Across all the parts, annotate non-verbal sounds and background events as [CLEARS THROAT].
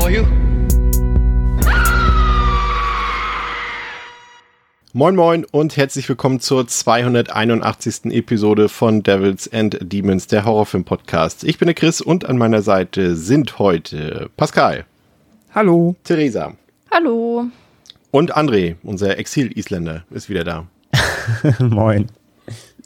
For you. Moin Moin und herzlich willkommen zur 281. Episode von Devils and Demons, der Horrorfilm-Podcast. Ich bin der Chris und an meiner Seite sind heute Pascal. Hallo. Theresa. Hallo. Und André, unser Exil-Isländer, ist wieder da. [LAUGHS] Moin.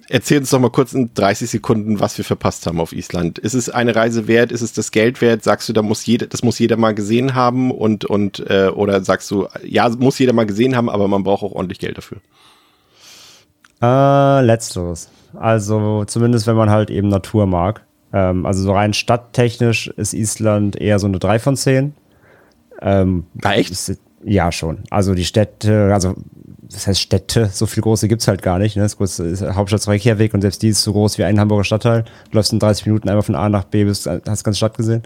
Erzähl uns doch mal kurz in 30 Sekunden, was wir verpasst haben auf Island. Ist es eine Reise wert? Ist es das Geld wert? Sagst du, da muss jeder, das muss jeder mal gesehen haben und, und äh, oder sagst du, ja, muss jeder mal gesehen haben, aber man braucht auch ordentlich Geld dafür? Äh, letzteres. Also zumindest, wenn man halt eben Natur mag. Ähm, also so rein stadttechnisch ist Island eher so eine 3 von 10. Ähm, Na echt? Ist, ja, schon. Also die Städte, also das heißt Städte, so viel große gibt's halt gar nicht. Ne? Das größte ist Hauptstadt Reykjavik und selbst die ist so groß wie ein Hamburger Stadtteil. Du läufst in 30 Minuten einmal von A nach B, bis hast die ganze Stadt gesehen.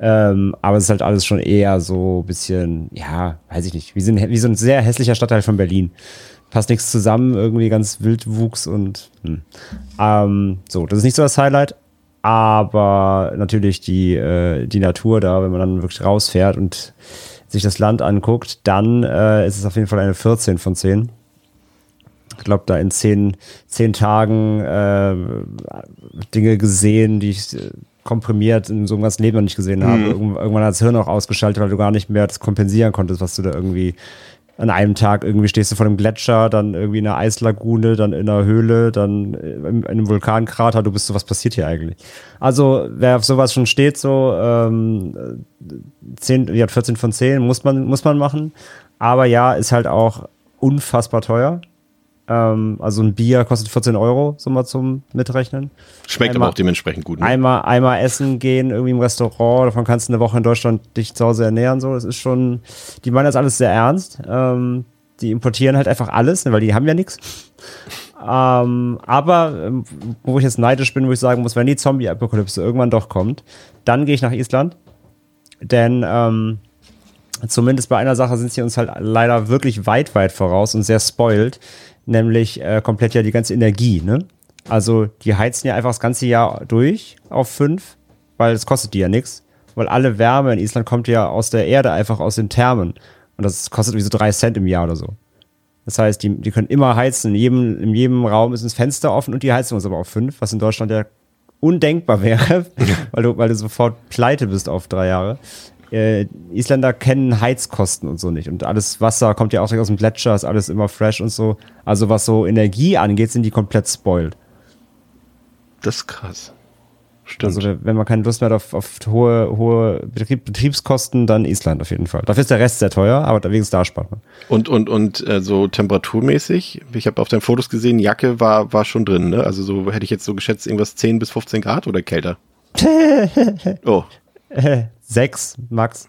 Ähm, aber es ist halt alles schon eher so bisschen, ja, weiß ich nicht, wie so ein, wie so ein sehr hässlicher Stadtteil von Berlin. Passt nichts zusammen, irgendwie ganz Wildwuchs und hm. ähm, so, das ist nicht so das Highlight, aber natürlich die, äh, die Natur da, wenn man dann wirklich rausfährt und sich das Land anguckt, dann äh, ist es auf jeden Fall eine 14 von 10. Ich glaube, da in 10, 10 Tagen äh, Dinge gesehen, die ich äh, komprimiert in so einem ganzen Leben noch nicht gesehen habe. Irgendwann, irgendwann hat das Hirn auch ausgeschaltet, weil du gar nicht mehr das kompensieren konntest, was du da irgendwie an einem Tag irgendwie stehst du vor einem Gletscher, dann irgendwie in einer Eislagune, dann in einer Höhle, dann in einem Vulkankrater, du bist so, was passiert hier eigentlich? Also, wer auf sowas schon steht, so ähm, 10, ja, 14 von 10 muss man, muss man machen. Aber ja, ist halt auch unfassbar teuer. Ähm, also ein Bier kostet 14 Euro, so mal zum Mitrechnen. Schmeckt Einmal- aber auch dementsprechend gut. Ne? Einmal, einmal essen gehen, irgendwie im Restaurant, davon kannst du eine Woche in Deutschland dich zu Hause ernähren, so. Das ist schon, die meinen das alles sehr ernst. Ähm, die importieren halt einfach alles, ne, weil die haben ja nichts. Ähm, aber ähm, wo ich jetzt neidisch bin, wo ich sagen muss, wenn die Zombie-Apokalypse irgendwann doch kommt, dann gehe ich nach Island. Denn ähm, zumindest bei einer Sache sind sie uns halt leider wirklich weit, weit voraus und sehr spoiled, nämlich äh, komplett ja die ganze Energie. Ne? Also die heizen ja einfach das ganze Jahr durch auf fünf, weil es kostet die ja nichts. Weil alle Wärme in Island kommt ja aus der Erde, einfach aus den Thermen. Und das kostet wie so drei Cent im Jahr oder so. Das heißt, die, die können immer heizen. In jedem, in jedem Raum ist ein Fenster offen und die heizen uns aber auf fünf, was in Deutschland ja undenkbar [LAUGHS] wäre, weil du, weil du sofort pleite bist auf drei Jahre. Äh, Isländer kennen Heizkosten und so nicht. Und alles Wasser kommt ja auch direkt aus dem Gletscher, ist alles immer fresh und so. Also was so Energie angeht, sind die komplett spoiled. Das ist krass. Stimmt. Also wenn man keine Lust mehr hat auf, auf hohe, hohe Betrieb, Betriebskosten, dann Island auf jeden Fall. Dafür ist der Rest sehr teuer, aber wenigstens da spart man. Und, und, und äh, so temperaturmäßig, ich habe auf deinen Fotos gesehen, Jacke war, war schon drin, ne? Also so hätte ich jetzt so geschätzt, irgendwas 10 bis 15 Grad oder kälter? [LAUGHS] oh, [LAUGHS] Sechs max.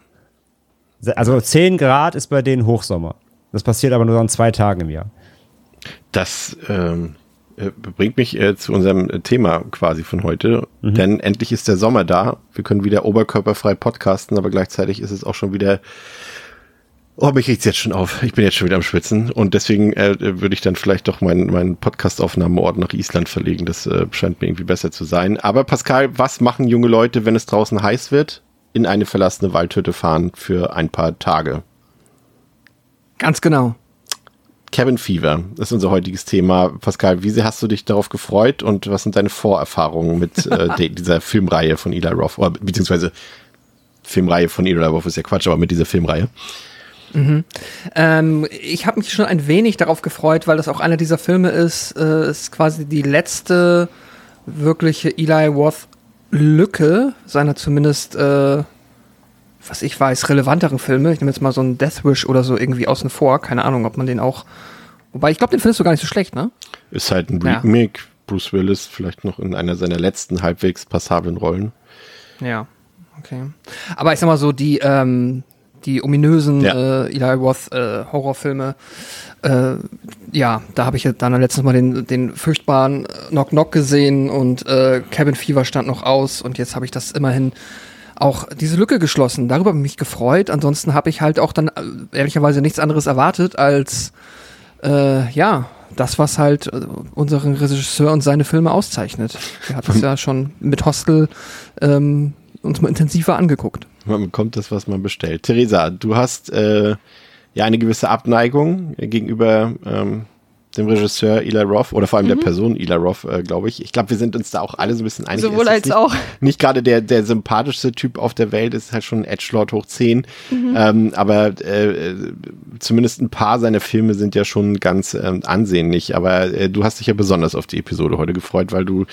Also 10 Grad ist bei denen Hochsommer. Das passiert aber nur an zwei Tagen im Jahr. das ähm, äh, bringt mich äh, zu unserem äh, Thema quasi von heute. Denn endlich ist der Sommer da. Wir können wieder oberkörperfrei podcasten, aber gleichzeitig ist es auch schon wieder. Oh, mich riecht's jetzt schon auf. Ich bin jetzt schon wieder am Schwitzen. Und deswegen äh, würde ich dann vielleicht doch meinen meinen Podcast-Aufnahmeort nach Island verlegen. Das äh, scheint mir irgendwie besser zu sein. Aber Pascal, was machen junge Leute, wenn es draußen heiß wird? In eine verlassene Waldhütte fahren für ein paar Tage. Ganz genau. Cabin Fever ist unser heutiges Thema. Pascal, wie sehr hast du dich darauf gefreut und was sind deine Vorerfahrungen mit äh, [LAUGHS] dieser Filmreihe von Eli Roth? Oder, beziehungsweise Filmreihe von Eli Roth ist ja Quatsch, aber mit dieser Filmreihe. Ähm, ich habe mich schon ein wenig darauf gefreut, weil das auch einer dieser Filme ist, äh, ist quasi die letzte wirkliche Eli Roth Lücke seiner zumindest, äh, was ich weiß, relevanteren Filme. Ich nehme jetzt mal so einen Death Wish oder so irgendwie außen vor. Keine Ahnung, ob man den auch. Wobei, ich glaube, den findest du gar nicht so schlecht, ne? Ist halt ein Ja. Remake Bruce Willis vielleicht noch in einer seiner letzten halbwegs passablen Rollen. Ja, okay. Aber ich sag mal so, die, ähm, die ominösen Ja. äh, Eli Roth äh, Horrorfilme, äh, ja, da habe ich dann letztens mal den, den furchtbaren Knock Knock gesehen und äh, Cabin Fever stand noch aus und jetzt habe ich das immerhin auch diese Lücke geschlossen. Darüber habe ich mich gefreut. Ansonsten habe ich halt auch dann äh, ehrlicherweise nichts anderes erwartet als äh, ja, das, was halt äh, unseren Regisseur und seine Filme auszeichnet. Er hat das ja schon mit Hostel ähm, uns mal intensiver angeguckt. Man bekommt das, was man bestellt. Theresa, du hast äh, ja eine gewisse Abneigung gegenüber ähm, dem Regisseur Eli Roth oder vor allem der Person Eli Roth, äh, glaube ich. Ich glaube, wir sind uns da auch alle so ein bisschen einig. Sowohl als nicht, auch. Nicht gerade der, der sympathischste Typ auf der Welt, ist halt schon ein Edgelord hoch 10. Ähm, aber äh, äh, zumindest ein paar seiner Filme sind ja schon ganz ähm, ansehnlich. Aber äh, du hast dich ja besonders auf die Episode heute gefreut, weil du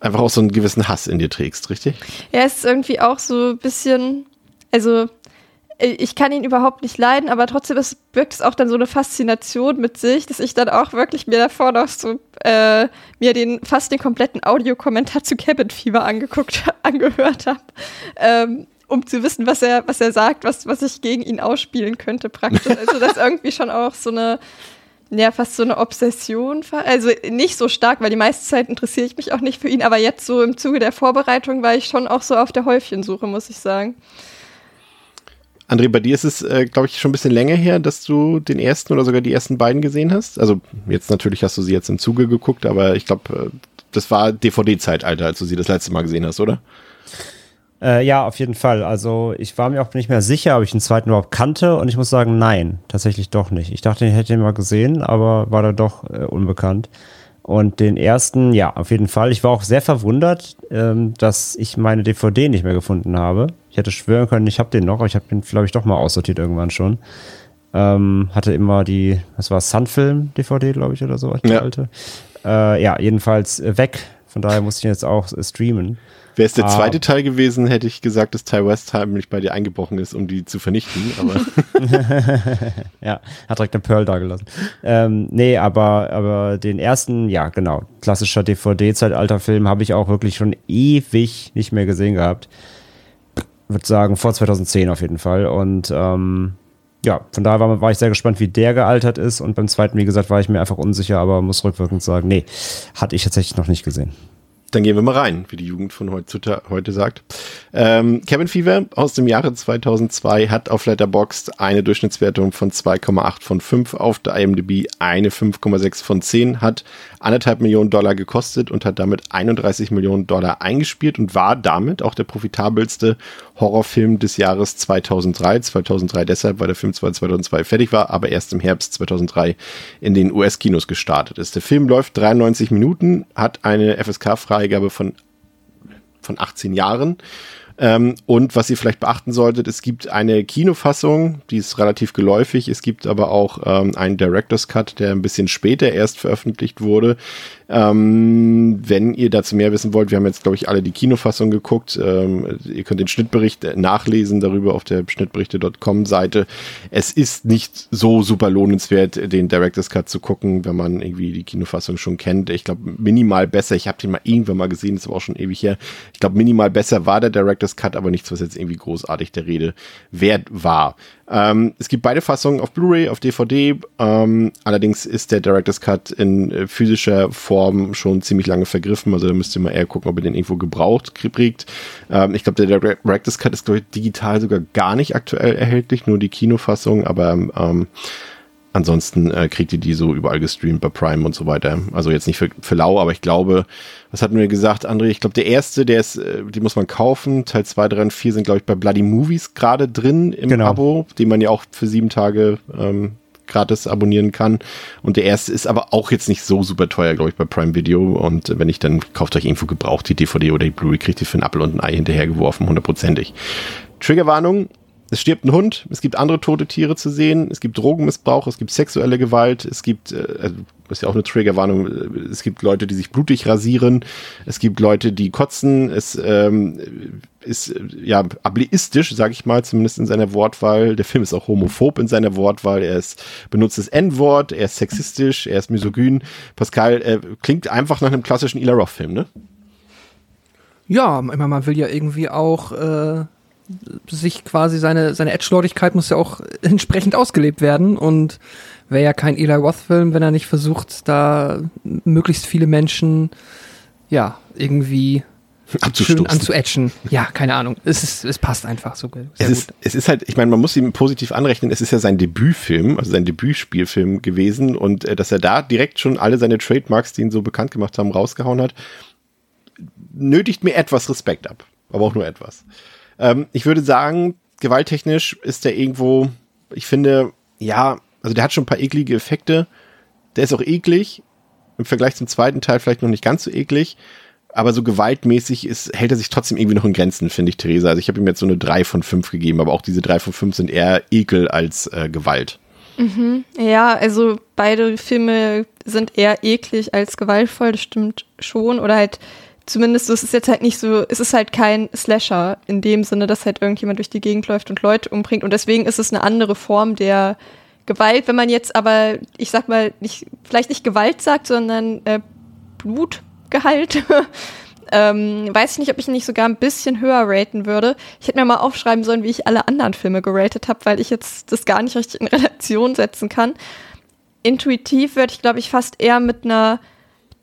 einfach auch so einen gewissen Hass in dir trägst, richtig? Ja, es ist irgendwie auch so ein bisschen, also äh, ich kann ihn überhaupt nicht leiden, aber trotzdem ist, birgt es auch dann so eine Faszination mit sich, dass ich dann auch wirklich mir davor noch so äh, mir den fast den kompletten Audiokommentar zu Cabin Fever angeguckt, [LAUGHS] angehört habe. Ähm, um zu wissen, was er, was er sagt, was, was ich gegen ihn ausspielen könnte, praktisch. Also das ist irgendwie schon auch so eine, ja, fast so eine Obsession. Also nicht so stark, weil die meiste Zeit interessiere ich mich auch nicht für ihn, aber jetzt so im Zuge der Vorbereitung war ich schon auch so auf der Häufchensuche, muss ich sagen. André, bei dir ist es, äh, glaube ich, schon ein bisschen länger her, dass du den ersten oder sogar die ersten beiden gesehen hast. Also jetzt natürlich hast du sie jetzt im Zuge geguckt, aber ich glaube, äh, das war DVD-Zeitalter, als du sie das letzte Mal gesehen hast, oder? Äh, ja, auf jeden Fall. Also ich war mir auch nicht mehr sicher, ob ich den zweiten überhaupt kannte und ich muss sagen, nein, tatsächlich doch nicht. Ich dachte, ich hätte ihn mal gesehen, aber war da doch äh, unbekannt. Und den ersten, ja, auf jeden Fall. Ich war auch sehr verwundert, ähm, dass ich meine DVD nicht mehr gefunden habe. Ich hätte schwören können, ich habe den noch, aber ich habe den, glaube ich, doch mal aussortiert irgendwann schon. Ähm, hatte immer die, was war Sunfilm-DVD, glaube ich, oder so, die Ja. alte. Äh, ja, jedenfalls äh, weg. Von daher musste ich ihn jetzt auch äh, streamen. Wäre es der Ah. zweite Teil gewesen, hätte ich gesagt, dass Ty West heimlich bei dir eingebrochen ist, um die zu vernichten. Aber [LAUGHS] Ja, hat direkt eine Pearl da gelassen. Ähm, nee, aber, aber den ersten, ja, genau, klassischer DVD-Zeitalter-Film habe ich auch wirklich schon ewig nicht mehr gesehen gehabt. Würde sagen, vor 2010 auf jeden Fall. Und ähm, ja, von daher war, war ich sehr gespannt, wie der gealtert ist. Und beim zweiten, wie gesagt, war ich mir einfach unsicher, aber muss rückwirkend sagen, nee, hatte ich tatsächlich noch nicht gesehen. dann gehen wir mal rein, wie die Jugend von heutzutage, heute sagt. Ähm, Cabin Fever aus dem Jahre 2002 hat auf Letterboxd eine Durchschnittswertung von 2,8 von 5, auf der IMDb eine 5,6 von 10, hat anderthalb Millionen Dollar gekostet und hat damit 31 Millionen Dollar eingespielt und war damit auch der profitabelste Horrorfilm des Jahres 2003. 2003 deshalb, weil der Film zwar 2002 fertig war, aber erst im Herbst 2003 in den US-Kinos gestartet ist. Der Film läuft 93 Minuten, hat eine FSK-Freigabe von, von 18 Jahren. Ähm, und was ihr vielleicht beachten solltet, es gibt eine Kinofassung, die ist relativ geläufig. Es gibt aber auch ähm, einen Director's Cut, der ein bisschen später erst veröffentlicht wurde. Ähm, wenn ihr dazu mehr wissen wollt, wir haben jetzt, glaube ich, alle die Kinofassung geguckt. Ähm, ihr könnt den Schnittbericht nachlesen darüber auf der schnittberichte.com Seite. Es ist nicht so super lohnenswert, den Director's Cut zu gucken, wenn man irgendwie die Kinofassung schon kennt. Ich glaube, minimal besser. Ich habe den mal irgendwann mal gesehen, das war auch schon ewig her. Ich glaube, minimal besser war der Director's Cut, aber nichts, was jetzt irgendwie großartig der Rede wert war. Ähm, es gibt beide Fassungen auf Blu-ray, auf DVD. Ähm, allerdings ist der Director's Cut in äh, physischer Form schon ziemlich lange vergriffen. Also da müsst ihr mal eher gucken, ob ihr den irgendwo gebraucht kriegt. Ähm, ich glaube, der Director's Cut ist, glaube ich, digital sogar gar nicht aktuell erhältlich, nur die Kinofassung. Aber ähm, Ansonsten äh, kriegt ihr die so überall gestreamt bei Prime und so weiter. Also jetzt nicht für, für lau, aber ich glaube, was hatten wir gesagt, André? Ich glaube, der erste, der ist, äh, die muss man kaufen. Teil 2, 3 und 4 sind, glaube ich, bei Bloody Movies gerade drin im Genau. Abo, den man ja auch für sieben Tage ähm, gratis abonnieren kann. Und der erste ist aber auch jetzt nicht so super teuer, glaube ich, bei Prime Video. Und wenn ich dann kauft euch irgendwo gebraucht die DVD oder die Blu-ray, kriegt ihr für einen Apfel und ein Ei hinterhergeworfen, hundertprozentig. Triggerwarnung, es stirbt ein Hund, es gibt andere tote Tiere zu sehen, es gibt Drogenmissbrauch, es gibt sexuelle Gewalt, es gibt, äh, also ist ja auch eine Triggerwarnung. Es gibt Leute, die sich blutig rasieren. Es gibt Leute, die kotzen. Es ähm, ist ja ableistisch, sage ich mal, zumindest in seiner Wortwahl. Der Film ist auch homophob in seiner Wortwahl. Er ist, benutzt das N-Wort, er ist sexistisch, er ist misogyn. Pascal äh, klingt einfach nach einem klassischen Ila Roth-Film, ne? Ja, immer man will ja irgendwie auch äh, sich quasi seine, seine Edgelordigkeit muss ja auch [LAUGHS] entsprechend ausgelebt werden und wäre ja kein Eli Roth-Film, wenn er nicht versucht, da möglichst viele Menschen ja irgendwie schön anzuetchen. Ja, keine Ahnung. Es, ist, es passt einfach so sehr es ist, gut. Es ist halt, ich meine, man muss ihm positiv anrechnen, es ist ja sein Debütfilm, also sein Debütspielfilm gewesen und äh, dass er da direkt schon alle seine Trademarks, die ihn so bekannt gemacht haben, rausgehauen hat, nötigt mir etwas Respekt ab. Aber auch nur etwas. Ähm, ich würde sagen, gewalttechnisch ist der irgendwo, ich finde, ja, also der hat schon ein paar eklige Effekte. Der ist auch eklig. Im Vergleich zum zweiten Teil vielleicht noch nicht ganz so eklig. Aber so gewaltmäßig ist, hält er sich trotzdem irgendwie noch in Grenzen, finde ich, Theresa. Also ich habe ihm jetzt so eine 3 von 5 gegeben, aber auch diese 3 von 5 sind eher Ekel als äh, Gewalt. Mhm. Ja, also beide Filme sind eher eklig als gewaltvoll, das stimmt schon. Oder halt zumindest so, es ist jetzt halt nicht so, es ist halt kein Slasher in dem Sinne, dass halt irgendjemand durch die Gegend läuft und Leute umbringt. Und deswegen ist es eine andere Form der Gewalt. Wenn man jetzt aber, ich sag mal, nicht, vielleicht nicht Gewalt sagt, sondern äh, Blutgehalt, [LAUGHS] ähm, weiß ich nicht, ob ich ihn nicht sogar ein bisschen höher raten würde. Ich hätte mir mal aufschreiben sollen, wie ich alle anderen Filme geratet habe, weil ich jetzt das gar nicht richtig in Relation setzen kann. Intuitiv würde ich, glaube ich, fast eher mit einer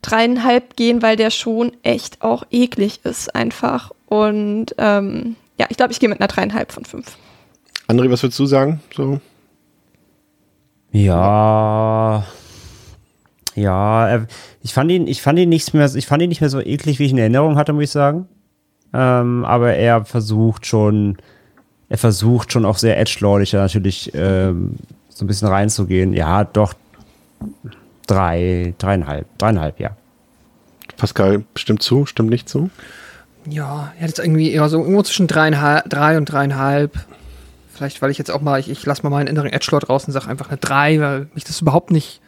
dreieinhalb gehen, weil der schon echt auch eklig ist einfach. Und ähm, ja, ich glaube, ich gehe mit einer dreieinhalb von fünf. André, was würdest du sagen? So? Ja. Ja, äh, ich fand ihn, ich fand ihn nicht mehr, ich fand ihn nicht mehr so eklig, wie ich in Erinnerung hatte, muss ich sagen. Ähm, aber er versucht schon, er versucht schon auch sehr edgelordig natürlich ähm, so ein bisschen reinzugehen. Ja, doch drei, dreieinhalb, dreieinhalb, ja. Pascal, stimmt zu, stimmt nicht zu? Ja, er hat irgendwie eher so irgendwo zwischen dreieinhalb, drei und dreieinhalb. Vielleicht, weil ich jetzt auch mal, ich, ich lasse mal meinen inneren Edgelord raus und sage einfach eine drei, weil mich das überhaupt nicht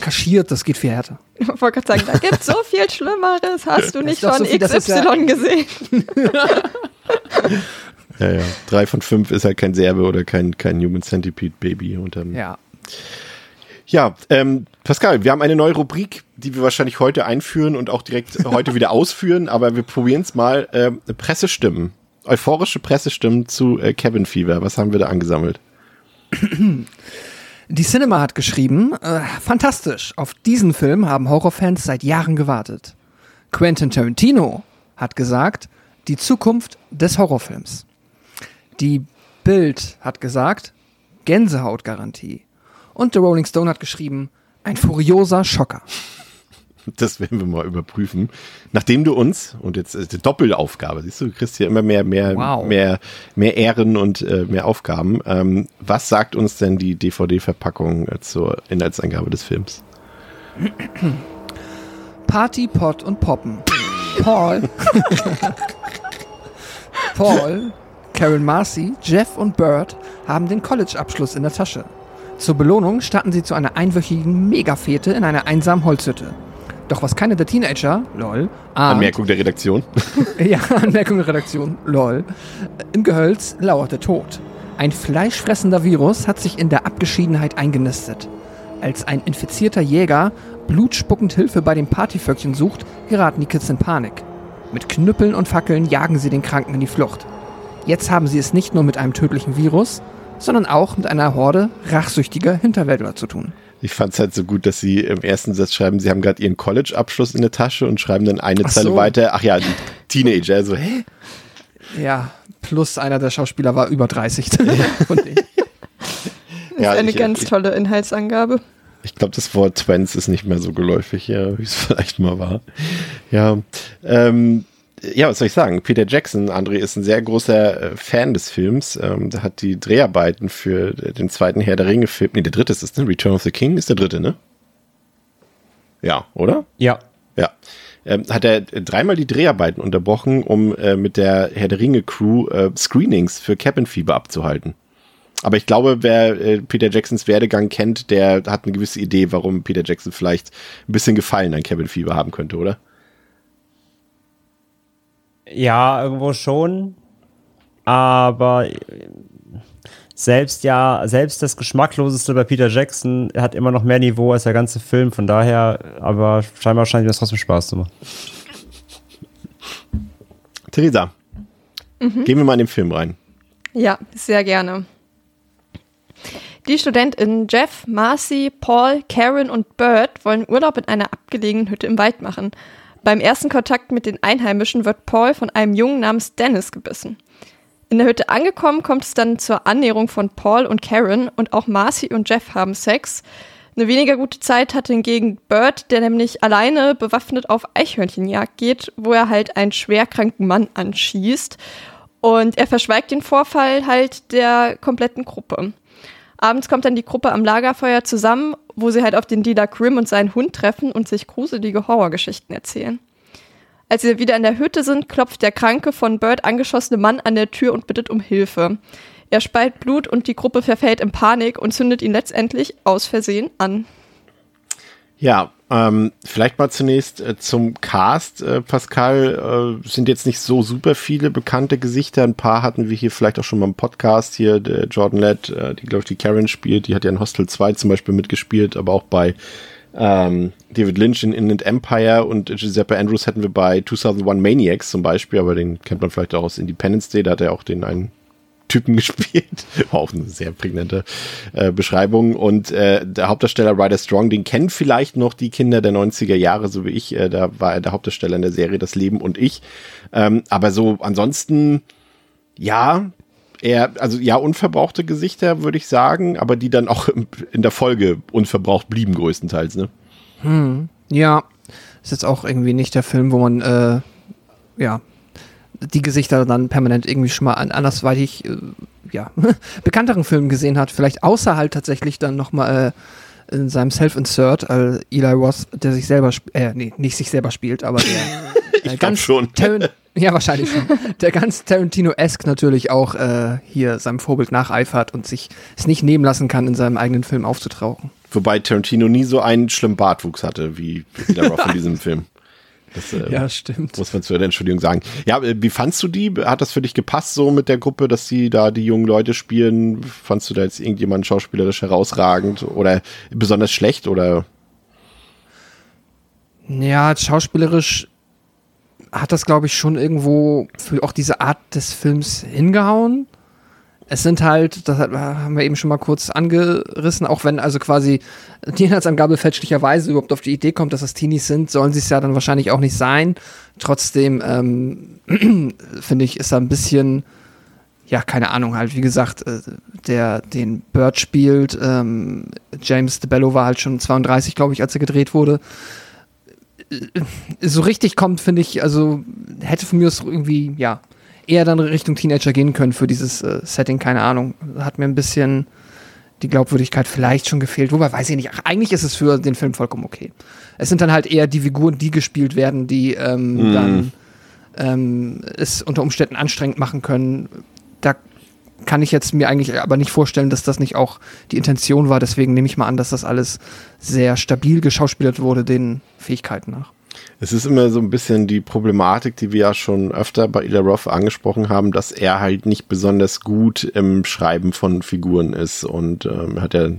kaschiert, das geht viel härter. Ich wollte gerade sagen, da gibt es so viel Schlimmeres, hast du nicht von so viel, XY ja gesehen. [LAUGHS] ja, ja. Drei von fünf ist halt kein Serbe oder kein, kein Human Centipede Baby. Ja. Ja, ähm, Pascal, wir haben eine neue Rubrik, die wir wahrscheinlich heute einführen und auch direkt heute wieder [LAUGHS] ausführen, aber wir probieren es mal. Äh, Pressestimmen, euphorische Pressestimmen zu äh, Cabin Fever. Was haben wir da angesammelt? Die Cinema hat geschrieben, äh, fantastisch, auf diesen Film haben Horrorfans seit Jahren gewartet. Quentin Tarantino hat gesagt, die Zukunft des Horrorfilms. Die Bild hat gesagt, Gänsehautgarantie. Und The Rolling Stone hat geschrieben, ein furioser Schocker. Das werden wir mal überprüfen. Nachdem du uns, und jetzt ist die Doppelaufgabe, siehst du, du kriegst hier immer mehr, mehr, wow. mehr, mehr Ehren und äh, mehr Aufgaben. Ähm, was sagt uns denn die DVD-Verpackung äh, zur Inhaltsangabe des Films? Party, Pot und Poppen. Paul. Paul, Karen Marcy, Jeff und Bert haben den College-Abschluss in der Tasche. Zur Belohnung starten sie zu einer einwöchigen Megafete in einer einsamen Holzhütte. Doch was keine der Teenager, lol, ahnt, Anmerkung der Redaktion. [LAUGHS] ja, Anmerkung der Redaktion, lol. Im Gehölz lauert der Tod. Ein fleischfressender Virus hat sich in der Abgeschiedenheit eingenistet. Als ein infizierter Jäger blutspuckend Hilfe bei den Partyvöckchen sucht, geraten die Kids in Panik. Mit Knüppeln und Fackeln jagen sie den Kranken in die Flucht. Jetzt haben sie es nicht nur mit einem tödlichen Virus, sondern auch mit einer Horde rachsüchtiger Hinterwäldler zu tun. Ich fand es halt so gut, dass sie im ersten Satz schreiben, sie haben gerade ihren College-Abschluss in der Tasche und schreiben dann eine ach Zeile so. weiter. Ach ja, die Teenager. Also, hä? Ja, plus einer der Schauspieler war über 30. [LAUGHS] das ja, ist eine ich, ganz ich, tolle Inhaltsangabe. Ich glaube, das Wort Twents ist nicht mehr so geläufig, ja, wie es [LAUGHS] vielleicht mal war. Ja, ähm, ja, was soll ich sagen? Peter Jackson, André, ist ein sehr großer äh, Fan des Films. Ähm, der hat die Dreharbeiten für den zweiten Herr der Ringe-Film, nee, der dritte ist es, ne? Return of the King ist der dritte, ne? Ja, oder? Ja. Ja. Ähm, hat er dreimal die Dreharbeiten unterbrochen, um äh, mit der Herr der Ringe-Crew äh, Screenings für Cabin Fever abzuhalten. aber ich glaube, wer äh, Peter Jacksons Werdegang kennt, der hat eine gewisse Idee, warum Peter Jackson vielleicht ein bisschen Gefallen an Kevin Fieber haben könnte, oder? Ja, irgendwo schon. Aber selbst ja, selbst das Geschmackloseste bei Peter Jackson hat immer noch mehr Niveau als der ganze Film. Von daher, aber scheinbar scheint mir das trotzdem Spaß zu machen. Theresa, mhm. gehen wir mal in den Film rein. Ja, sehr gerne. Die StudentInnen Jeff, Marcy, Paul, Karen und Bert wollen Urlaub in einer abgelegenen Hütte im Wald machen. Beim ersten Kontakt mit den Einheimischen wird Paul von einem Jungen namens Dennis gebissen. In der Hütte angekommen kommt es dann zur Annäherung von Paul und Karen und auch Marcy und Jeff haben Sex. Eine weniger gute Zeit hat hingegen Bert, der nämlich alleine bewaffnet auf Eichhörnchenjagd geht, wo er halt einen schwerkranken Mann anschießt. Und er verschweigt den Vorfall halt der kompletten Gruppe. Abends kommt dann die Gruppe am Lagerfeuer zusammen, wo sie halt auf den Dealer Grimm und seinen Hund treffen und sich gruselige Horrorgeschichten erzählen. Als sie wieder in der Hütte sind, klopft der kranke, von Bird angeschossene Mann an der Tür und bittet um Hilfe. Er speit Blut und die Gruppe verfällt in Panik und zündet ihn letztendlich aus Versehen an. Ja, ähm, vielleicht mal zunächst äh, zum Cast. Äh, Pascal, äh, sind jetzt nicht so super viele bekannte Gesichter. Ein paar hatten wir hier vielleicht auch schon mal im Podcast. Hier der Jordan Lett, äh, die, glaube ich, die Karen spielt. Die hat ja in Hostel 2 zum Beispiel mitgespielt, aber auch bei ähm, David Lynch in Inland Empire und Giuseppe Andrews hätten wir bei 2001 Maniacs zum Beispiel, aber den kennt man vielleicht auch aus Independence Day, da hat er auch den einen Typen [LAUGHS] gespielt. War auch eine sehr prägnante äh, Beschreibung. Und äh, der Hauptdarsteller Ryder Strong, den kennen vielleicht noch die Kinder der 90er Jahre, so wie ich. Äh, da war er der Hauptdarsteller in der Serie Das Leben und ich. Ähm, aber so ansonsten, ja, eher, also ja, unverbrauchte Gesichter, würde ich sagen, aber die dann auch in der Folge unverbraucht blieben, größtenteils, ne? Hm, ja. Ist jetzt auch irgendwie nicht der Film, wo man, äh, ja, die Gesichter dann permanent irgendwie schon mal an andersweitig, äh, ja, [LAUGHS] bekannteren Filmen gesehen hat. Vielleicht außer halt tatsächlich dann nochmal äh, in seinem Self-Insert, äh, Eli Roth, der sich selber, äh, nee, nicht sich selber spielt, aber der [LAUGHS] äh, ganz schon. [LAUGHS] ja, wahrscheinlich schon. Der ganz Tarantino-esque natürlich auch äh, hier seinem Vorbild nacheifert und sich es nicht nehmen lassen kann, in seinem eigenen Film aufzutauchen. Wobei Tarantino nie so einen schlimmen Bartwuchs hatte wie Eli Roth in diesem Film. Das, äh, ja, stimmt. Muss man zu der Entschuldigung sagen. Ja, äh, wie fandst du die? Hat das für dich gepasst so mit der Gruppe, dass sie da die jungen Leute spielen? Fandst du da jetzt irgendjemand schauspielerisch herausragend oder besonders schlecht oder? Ja, schauspielerisch hat das, glaube ich, schon irgendwo für auch diese Art des Films hingehauen es sind halt, das haben wir eben schon mal kurz angerissen, auch wenn also quasi die Inhaltsangabe fälschlicherweise überhaupt auf die Idee kommt, dass das Teenies sind, sollen sie es ja dann wahrscheinlich auch nicht sein. Trotzdem ähm, [CLEARS THROAT] finde ich, ist da ein bisschen, ja, keine Ahnung, halt, wie gesagt, äh, der den Bird spielt, ähm, James DeBello war halt schon 32, glaube ich, als er gedreht wurde. Äh, so richtig kommt, finde ich, also hätte von mir aus irgendwie, ja, eher dann Richtung Teenager gehen können für dieses äh, Setting, keine Ahnung. Hat mir ein bisschen die Glaubwürdigkeit vielleicht schon gefehlt. Wobei, weiß ich nicht. Ach, eigentlich ist es für den Film vollkommen okay. Es sind dann halt eher die Figuren, die gespielt werden, die ähm, mm. dann ähm, es unter Umständen anstrengend machen können. Da kann ich jetzt mir eigentlich aber nicht vorstellen, dass das nicht auch die Intention war. Deswegen nehme ich mal an, dass das alles sehr stabil geschauspielert wurde, den Fähigkeiten nach. Es ist immer so ein bisschen die Problematik, die wir ja schon öfter bei Ila Roth angesprochen haben, dass er halt nicht besonders gut im Schreiben von Figuren ist und ähm, hat ja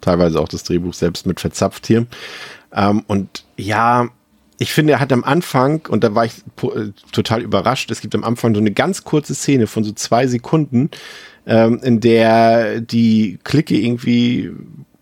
teilweise auch das Drehbuch selbst mit verzapft hier. Ähm, und ja, ich finde, er hat am Anfang, und da war ich äh, total überrascht, es gibt am Anfang so eine ganz kurze Szene von so zwei Sekunden, ähm, in der die Clique irgendwie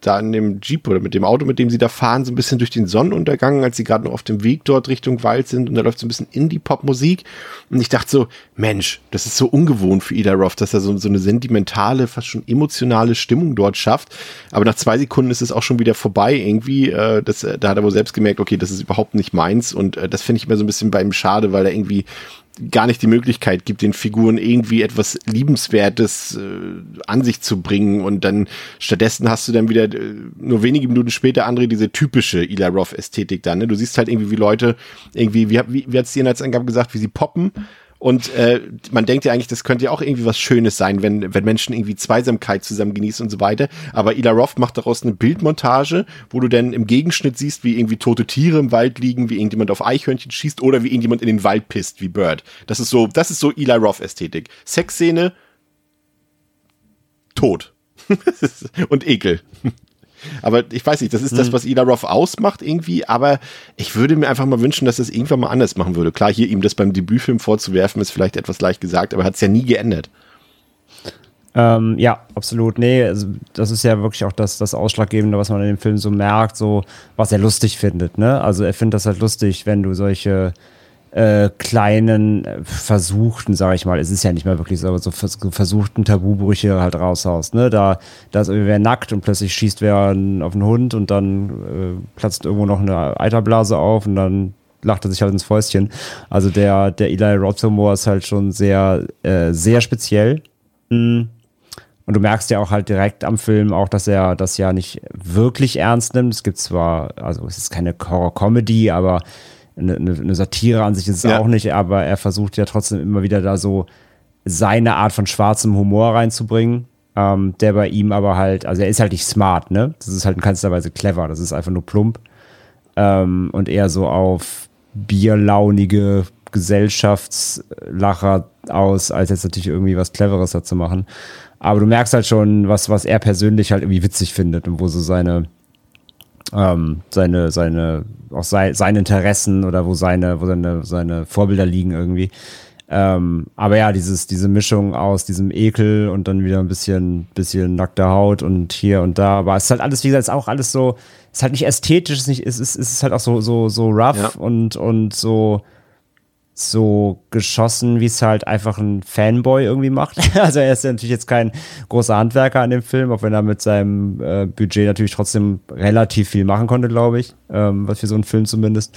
da in dem Jeep oder mit dem Auto, mit dem sie da fahren, so ein bisschen durch den Sonnenuntergang, als sie gerade noch auf dem Weg dort Richtung Wald sind und da läuft so ein bisschen Indie-Pop-Musik. Und ich dachte so, Mensch, das ist so ungewohnt für Ida Roth, dass er so, so eine sentimentale, fast schon emotionale Stimmung dort schafft, aber nach zwei Sekunden ist es auch schon wieder vorbei irgendwie, äh, das, äh, da hat er wohl selbst gemerkt, okay, das ist überhaupt nicht meins. Und äh, das finde ich immer so ein bisschen bei ihm schade, weil er irgendwie gar nicht die Möglichkeit gibt, den Figuren irgendwie etwas Liebenswertes äh, an sich zu bringen und dann stattdessen hast du dann wieder äh, nur wenige Minuten später andere diese typische Eli Roth Ästhetik dann. Ne? Du siehst halt irgendwie wie Leute irgendwie, wie, wie, wie hat es die Inhaltsangabe gesagt, wie sie poppen Und äh, man denkt ja eigentlich, das könnte ja auch irgendwie was Schönes sein, wenn, wenn Menschen irgendwie Zweisamkeit zusammen genießen und so weiter. Aber Ila Roth macht daraus eine Bildmontage, wo du dann im Gegenschnitt siehst, wie irgendwie tote Tiere im Wald liegen, wie irgendjemand auf Eichhörnchen schießt oder wie irgendjemand in den Wald pisst, wie Bird. Das ist so, das ist so Eli Roth-Ästhetik. Sexszene, Tod. [LAUGHS] und Ekel. Aber ich weiß nicht, das ist das, mhm. was Ida Roth ausmacht irgendwie, aber ich würde mir einfach mal wünschen, dass es irgendwann mal anders machen würde. Klar, hier ihm das beim Debütfilm vorzuwerfen, ist vielleicht etwas leicht gesagt, aber hat es ja nie geändert. Ähm, ja, absolut. Nee, also das ist ja wirklich auch das, das Ausschlaggebende, was man in dem Film so merkt, so was er lustig findet. Ne? Also er findet das halt lustig, wenn du solche äh, kleinen äh, versuchten, sage ich mal, es ist ja nicht mehr wirklich so, aber so versuchten Tabubrüche halt raushaust. Ne? Da, da ist irgendwie wer nackt und plötzlich schießt wer auf einen Hund und dann äh, platzt irgendwo noch eine Eiterblase auf und dann lacht er sich halt ins Fäustchen. Also der, der Eli Roth ist halt schon sehr, äh, sehr speziell. Mhm. Und du merkst ja auch halt direkt am Film auch, dass er das ja nicht wirklich ernst nimmt. Es gibt zwar, also es ist keine Horror-Comedy, aber eine, eine Satire an sich ist es ja. auch nicht, aber er versucht ja trotzdem immer wieder da so seine Art von schwarzem Humor reinzubringen, ähm, der bei ihm aber halt, also er ist halt nicht smart, ne? Das ist halt in keinster Weise clever, das ist einfach nur plump ähm, und eher so auf bierlaunige Gesellschaftslacher aus, als jetzt natürlich irgendwie was Cleveres dazu machen. Aber du merkst halt schon, was, was er persönlich halt irgendwie witzig findet und wo so seine, ähm, seine, seine, auch sei, seine Interessen oder wo seine, wo seine, seine Vorbilder liegen irgendwie. Ähm, aber ja, dieses, diese Mischung aus diesem Ekel und dann wieder ein bisschen, bisschen nackter Haut und hier und da. Aber es ist halt alles, wie gesagt, ist auch alles so, ist halt nicht ästhetisch, ist nicht, es ist, ist halt auch so, so, so rough ja. und, und so, so geschossen, wie es halt einfach ein Fanboy irgendwie macht. [LAUGHS] Also er ist ja natürlich jetzt kein großer Handwerker an dem Film, auch wenn er mit seinem äh, Budget natürlich trotzdem relativ viel machen konnte, glaube ich. Ähm, was für so einen Film zumindest.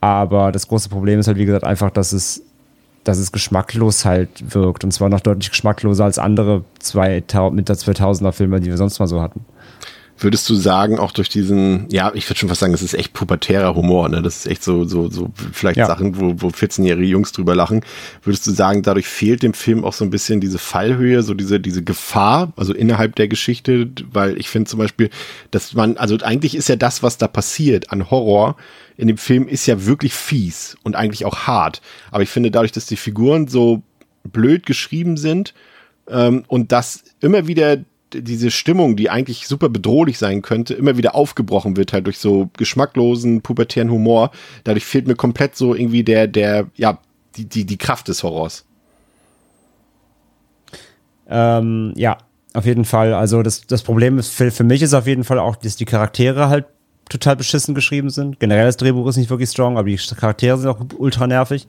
Aber das große Problem ist halt, wie gesagt, einfach, dass es, dass es geschmacklos halt wirkt. Und zwar noch deutlich geschmackloser als andere zwei, mit der 2000er Filme, die wir sonst mal so hatten würdest du sagen, auch durch diesen, ja, ich würde schon fast sagen, es ist echt pubertärer Humor, ne? Das ist echt so, so, so vielleicht ja. Sachen, wo, wo 14-jährige Jungs drüber lachen. Würdest du sagen, dadurch fehlt dem Film auch so ein bisschen diese Fallhöhe, so diese, diese Gefahr, also innerhalb der Geschichte, weil ich finde zum Beispiel, dass man, also eigentlich ist ja das, was da passiert an Horror, in dem Film ist ja wirklich fies und eigentlich auch hart. Aber ich finde dadurch, dass die Figuren so blöd geschrieben sind, ähm, und dass immer wieder diese Stimmung, die eigentlich super bedrohlich sein könnte, immer wieder aufgebrochen wird halt durch so geschmacklosen, pubertären Humor. Dadurch fehlt mir komplett so irgendwie der, der, ja, die, die, die Kraft des Horrors. Ähm, ja, auf jeden Fall. Also das, das Problem ist für, für mich ist auf jeden Fall auch, dass die Charaktere halt total beschissen geschrieben sind. Generell das Drehbuch ist nicht wirklich strong, aber die Charaktere sind auch ultra nervig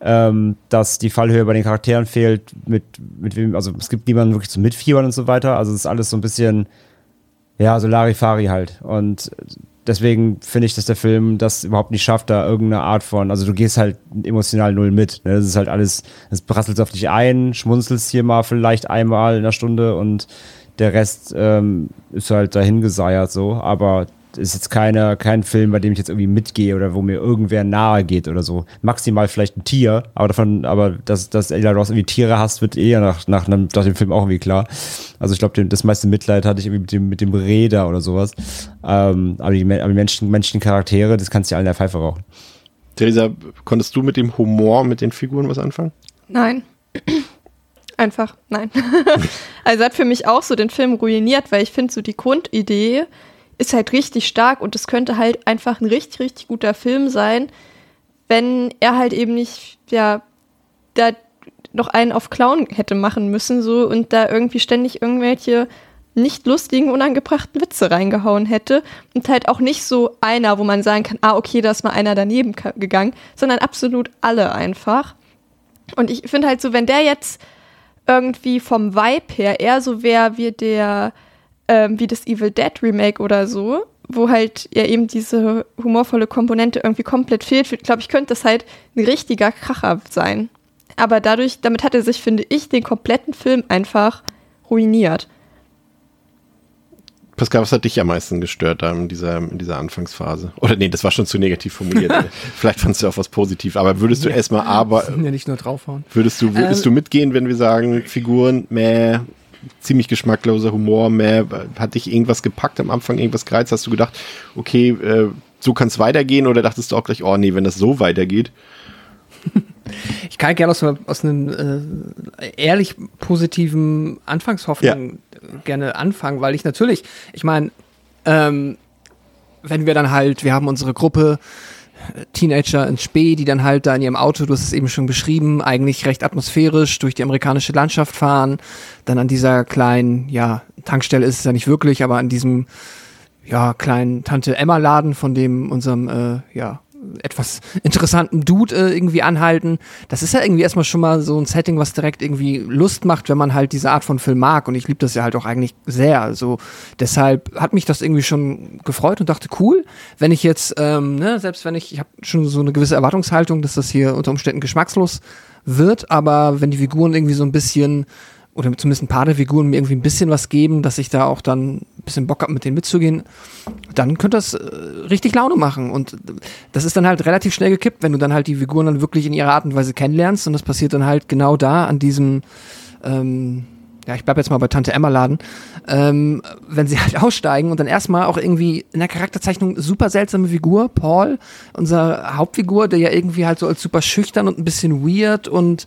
ähm, dass die Fallhöhe bei den Charakteren fehlt, mit, mit wem, also es gibt niemanden wirklich zum Mitfiebern und so weiter. Also es ist alles so ein bisschen, ja, so Larifari halt. Und deswegen finde ich, dass der Film das überhaupt nicht schafft, da irgendeine Art von, also du gehst halt emotional null mit. Ne? Das ist halt alles, es prasselt auf dich ein, schmunzelst hier mal vielleicht einmal in der Stunde und der Rest ähm, ist halt dahingeseiert so. Aber ist jetzt keine, kein Film, bei dem ich jetzt irgendwie mitgehe oder wo mir irgendwer nahe geht oder so. Maximal vielleicht ein Tier, aber davon, aber dass, dass Ella Ross irgendwie Tiere hasst, wird eher nach, nach, einem, nach dem Film auch irgendwie klar. Also ich glaube, das meiste Mitleid hatte ich irgendwie mit dem, mit dem Räder oder sowas. Ähm, aber die, aber die Menschen, menschlichen Charaktere, das kannst du ja alle in der Pfeife rauchen. Theresa, konntest du mit dem Humor, mit den Figuren was anfangen? Nein. [CLEARS THROAT] Einfach, nein. [LAUGHS] also hat für mich auch so den Film ruiniert, weil ich finde so die Grundidee, ist halt richtig stark und es könnte halt einfach ein richtig, richtig guter Film sein, wenn er halt eben nicht, ja, da noch einen auf Clown hätte machen müssen, so und da irgendwie ständig irgendwelche nicht lustigen, unangebrachten Witze reingehauen hätte und halt auch nicht so einer, wo man sagen kann, ah, okay, da ist mal einer daneben gegangen, sondern absolut alle einfach. Und ich finde halt so, wenn der jetzt irgendwie vom Vibe her eher so wäre wie der ähm, wie das Evil Dead Remake oder so, wo halt ja eben diese humorvolle Komponente irgendwie komplett fehlt, glaube ich, könnte das halt ein richtiger Kracher sein. Aber dadurch, damit hat er sich, finde ich, den kompletten Film einfach ruiniert. Pascal, was hat dich am meisten gestört da in dieser, in dieser Anfangsphase? Oder nee, das war schon zu negativ formuliert. [LAUGHS] Vielleicht fandst du auch was positiv, aber würdest du erstmal aber. Ja, nicht nur draufhauen. Würdest du, würdest ähm, du mitgehen, wenn wir sagen, Figuren, mehr ziemlich geschmackloser Humor, mehr, hat dich irgendwas gepackt am Anfang, irgendwas gereizt? Hast du gedacht, okay, äh, so kann es weitergehen oder dachtest du auch gleich, oh nee, wenn das so weitergeht? [LAUGHS] Ich kann gerne aus, aus einem äh, ehrlich positiven Anfangshoffnung ja. gerne anfangen, weil ich natürlich, ich meine, ähm, wenn wir dann halt, wir haben unsere Gruppe Teenager in Spee, die dann halt da in ihrem Auto, du hast es eben schon beschrieben, eigentlich recht atmosphärisch durch die amerikanische Landschaft fahren, dann an dieser kleinen, ja, Tankstelle ist es ja nicht wirklich, aber an diesem, ja, kleinen Tante Emma Laden, von dem unserem, äh, ja, etwas interessanten Dude äh, irgendwie anhalten. Das ist ja irgendwie erstmal schon mal so ein Setting, was direkt irgendwie Lust macht, wenn man halt diese Art von Film mag. Und ich liebe das ja halt auch eigentlich sehr. Also deshalb hat mich das irgendwie schon gefreut und dachte, cool, wenn ich jetzt, ähm, ne, selbst wenn ich, ich habe schon so eine gewisse Erwartungshaltung, dass das hier unter Umständen geschmackslos wird, aber wenn die Figuren irgendwie so ein bisschen oder zumindest ein paar der Figuren mir irgendwie ein bisschen was geben, dass ich da auch dann ein bisschen Bock habe, mit denen mitzugehen, dann könnte das äh, richtig Laune machen. Und das ist dann halt relativ schnell gekippt, wenn du dann halt die Figuren dann wirklich in ihrer Art und Weise kennenlernst. Und das passiert dann halt genau da an diesem, ähm, ja, ich bleib jetzt mal bei Tante Emma Laden, ähm, wenn sie [LAUGHS] halt aussteigen und dann erstmal auch irgendwie in der Charakterzeichnung super seltsame Figur, Paul, unser Hauptfigur, der ja irgendwie halt so als super schüchtern und ein bisschen weird und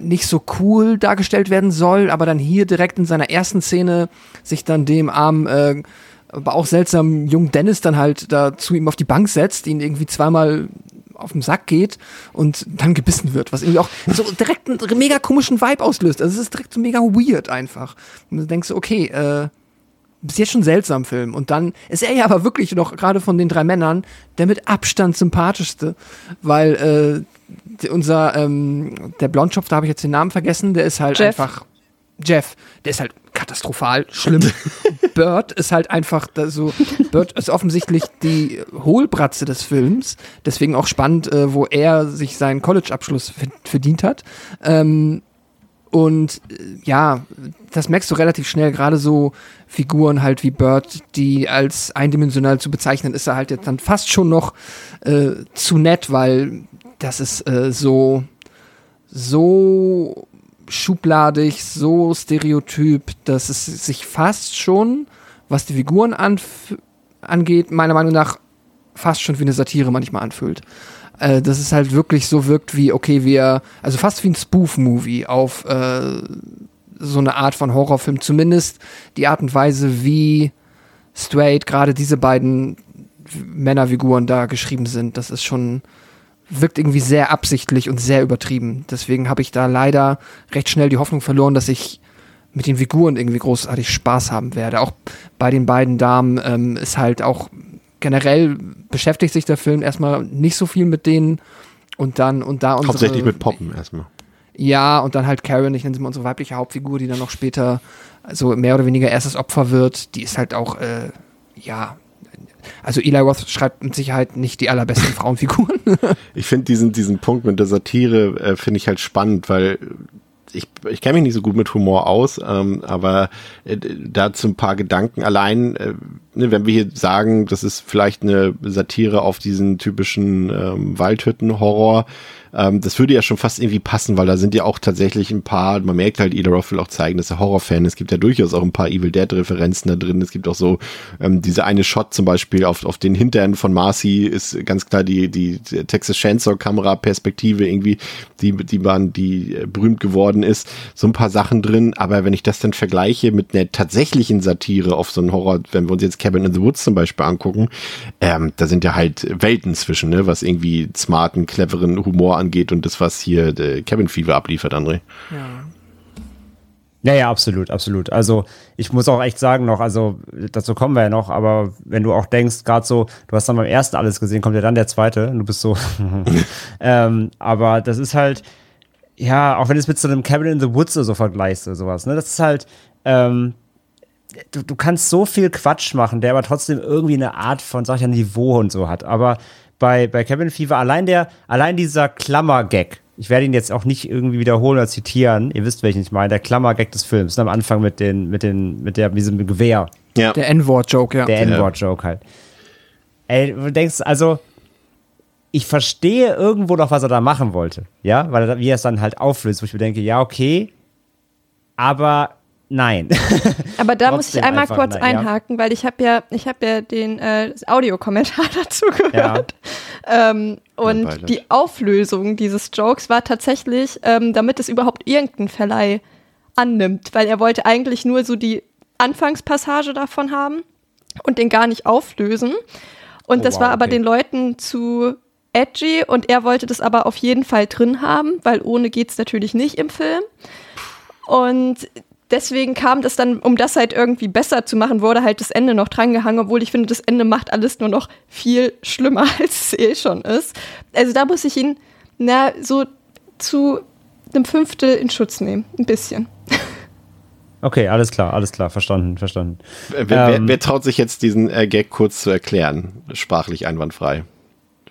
nicht so cool dargestellt werden soll, aber dann hier direkt in seiner ersten Szene sich dann dem armen, äh, aber auch seltsamen jungen Dennis dann halt da zu ihm auf die Bank setzt, ihn irgendwie zweimal auf den Sack geht und dann gebissen wird, was irgendwie auch so direkt einen mega komischen Vibe auslöst. Also es ist direkt so mega weird einfach. Und du denkst, okay, äh, bis jetzt schon seltsam Film. Und dann ist er ja aber wirklich noch, gerade von den drei Männern, der mit Abstand sympathischste, weil äh, unser, ähm, der Blondschopf, da habe ich jetzt den Namen vergessen, der ist halt Jeff. einfach, Jeff, der ist halt katastrophal schlimm. [LAUGHS] Bird ist halt einfach so, Bird ist offensichtlich die Hohlbratze des Films, deswegen auch spannend, äh, wo er sich seinen College-Abschluss verdient hat. Ähm, und äh, ja, das merkst du relativ schnell, gerade so Figuren halt wie Bird, die als eindimensional zu bezeichnen, ist er halt jetzt dann fast schon noch äh, zu nett, weil das ist äh, so, so schubladig, so stereotyp, dass es sich fast schon, was die Figuren angeht, meiner Meinung nach fast schon wie eine Satire manchmal anfühlt. Äh, dass es halt wirklich so wirkt wie, okay, wir, also fast wie ein Spoof-Movie auf äh, so eine Art von Horrorfilm. Zumindest die Art und Weise, wie straight gerade diese beiden Männerfiguren da geschrieben sind. Das ist schon wirkt irgendwie sehr absichtlich und sehr übertrieben. Deswegen habe ich da leider recht schnell die Hoffnung verloren, dass ich mit den Figuren irgendwie großartig Spaß haben werde. Auch bei den beiden Damen ähm, ist halt auch generell beschäftigt sich der Film erstmal nicht so viel mit denen und dann und da unsere, Hauptsächlich mit Poppen erstmal. Ja, und dann halt Karen, ich nenne sie mal unsere weibliche Hauptfigur, die dann noch später so mehr oder weniger erstes Opfer wird. Die ist halt auch, äh, ja, also Eli Roth schreibt mit Sicherheit nicht die allerbesten [LAUGHS] Frauenfiguren. ich finde diesen, diesen Punkt mit der Satire, äh, finde ich halt spannend, weil ich, ich kenne mich nicht so gut mit Humor aus, ähm, aber äh, dazu ein paar Gedanken. Allein, äh, ne, wenn wir hier sagen, das ist vielleicht eine Satire auf diesen typischen ähm, Waldhütten-Horror, ähm, das würde ja schon fast irgendwie passen, weil da sind ja auch tatsächlich ein paar, man merkt halt, Ida Roth will auch zeigen, dass er Horrorfan ist. Es gibt ja durchaus auch ein paar Evil Dead-Referenzen da drin. Es gibt auch so ähm, diese eine Shot zum Beispiel auf, auf den Hintern von Marcy ist ganz klar die, die Texas Chainsaw-Kamera-Perspektive irgendwie, die, die waren, die äh, berühmt geworden ist. So ein paar Sachen drin, aber wenn ich das dann vergleiche mit einer tatsächlichen Satire auf so einen Horror, wenn wir uns jetzt Cabin in the Woods zum Beispiel angucken, ähm, da sind ja halt Welten zwischen, ne, was irgendwie smarten, cleveren Humor angeht und das, was hier der Cabin Fever abliefert, André. Ja. Ja, ja, absolut, absolut. Also ich muss auch echt sagen noch, also dazu kommen wir ja noch, aber wenn du auch denkst, gerade so, du hast dann beim ersten alles gesehen, kommt ja dann der zweite und du bist so. [LAUGHS] [LAUGHS] ähm, aber das ist halt, ja, auch wenn du es mit so einem Cabin in the Woods oder so vergleichst oder sowas, ne, das ist halt, ähm, du, du kannst so viel Quatsch machen, der aber trotzdem irgendwie eine Art von, sag ich ja, Niveau und so hat. Aber bei, bei Cabin Fever, allein der, allein dieser Klammer-Gag, ich werde ihn jetzt auch nicht irgendwie wiederholen oder zitieren, ihr wisst, welchen ich meine, der Klammer-Gag des Films, ne, am Anfang mit den, mit den, mit der, mit diesem Gewehr. Ja. Der N-Wort-Joke, ja. Der N-Wort-Joke halt. Ey, du denkst, also, ich verstehe irgendwo noch, was er da machen wollte. Ja, weil er, wie er es dann halt auflöst, wo ich mir denke, ja, okay, aber nein. [LAUGHS] Aber da muss ich einmal kurz nein, ja. einhaken, weil ich habe ja, ich habe ja den äh, das Audiokommentar [LAUGHS] dazu gehört. Ähm, und Beileid. die Auflösung dieses Jokes war tatsächlich, ähm, damit es überhaupt irgendein Verleih annimmt, weil er wollte eigentlich nur so die Anfangspassage davon haben und den gar nicht auflösen. Und Oh, das wow, war aber okay. den Leuten zu edgy und er wollte das aber auf jeden Fall drin haben, weil ohne geht's natürlich nicht im Film. Und deswegen kam das dann, um das halt irgendwie besser zu machen, wurde halt das Ende noch drangehangen, obwohl ich finde, das Ende macht alles nur noch viel schlimmer, [LAUGHS] als es eh schon ist. Also da muss ich ihn, na, so zu einem Fünftel in Schutz nehmen. Ein bisschen. Okay, alles klar, alles klar, verstanden, verstanden. Wer, wer, Ähm. wer traut sich jetzt diesen äh, Gag kurz zu erklären? Sprachlich einwandfrei.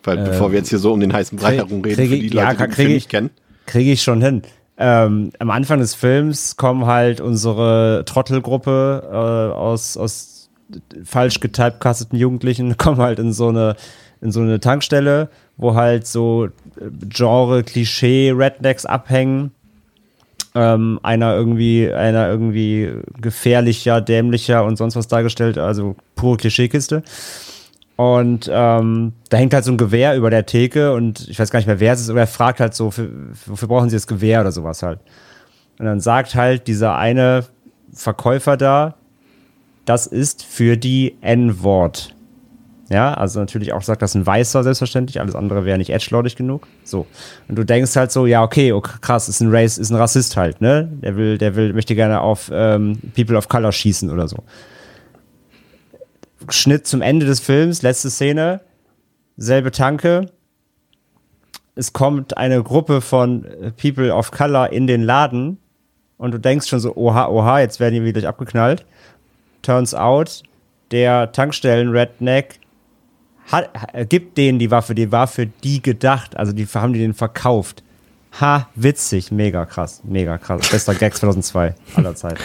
Weil bevor wir jetzt hier so um den heißen Brei herumreden, krieg für die ja, Leute, die den nicht kennen. Kriege ich schon hin. Ähm, am Anfang des Films kommen halt unsere Trottelgruppe äh, aus, aus falsch getypecasteten Jugendlichen, [LAUGHS] kommen halt in so eine, in so eine Tankstelle, wo halt so äh, Genre, Klischee, Rednecks abhängen. Ähm, einer irgendwie, einer irgendwie gefährlicher, dämlicher und sonst was dargestellt, also pure Klischeekiste. Und ähm, da hängt halt so ein Gewehr über der Theke und ich weiß gar nicht mehr, wer es ist, aber er fragt halt so, für, wofür brauchen Sie das Gewehr oder sowas halt. Und dann sagt halt dieser eine Verkäufer da, das ist für die N-Wort. Ja, also natürlich auch sagt das ein Weißer, selbstverständlich, alles andere wäre nicht edgelordig genug. So. Und du denkst halt so, ja, okay, okay krass, ist ein Race, ist ein Rassist halt, ne? Der will, der will, möchte gerne auf ähm, People of Color schießen oder so. Schnitt zum Ende des Films, letzte Szene, selbe Tanke. Es kommt eine Gruppe von People of Color in den Laden und du denkst schon so, oha, oha, jetzt werden die wieder abgeknallt. Turns out, der Tankstellen-Redneck hat, äh, gibt denen die Waffe, die war für die gedacht, also die haben die den verkauft. Ha, witzig, mega krass, mega krass. Bester Gag [LAUGHS] 2002 aller Zeiten.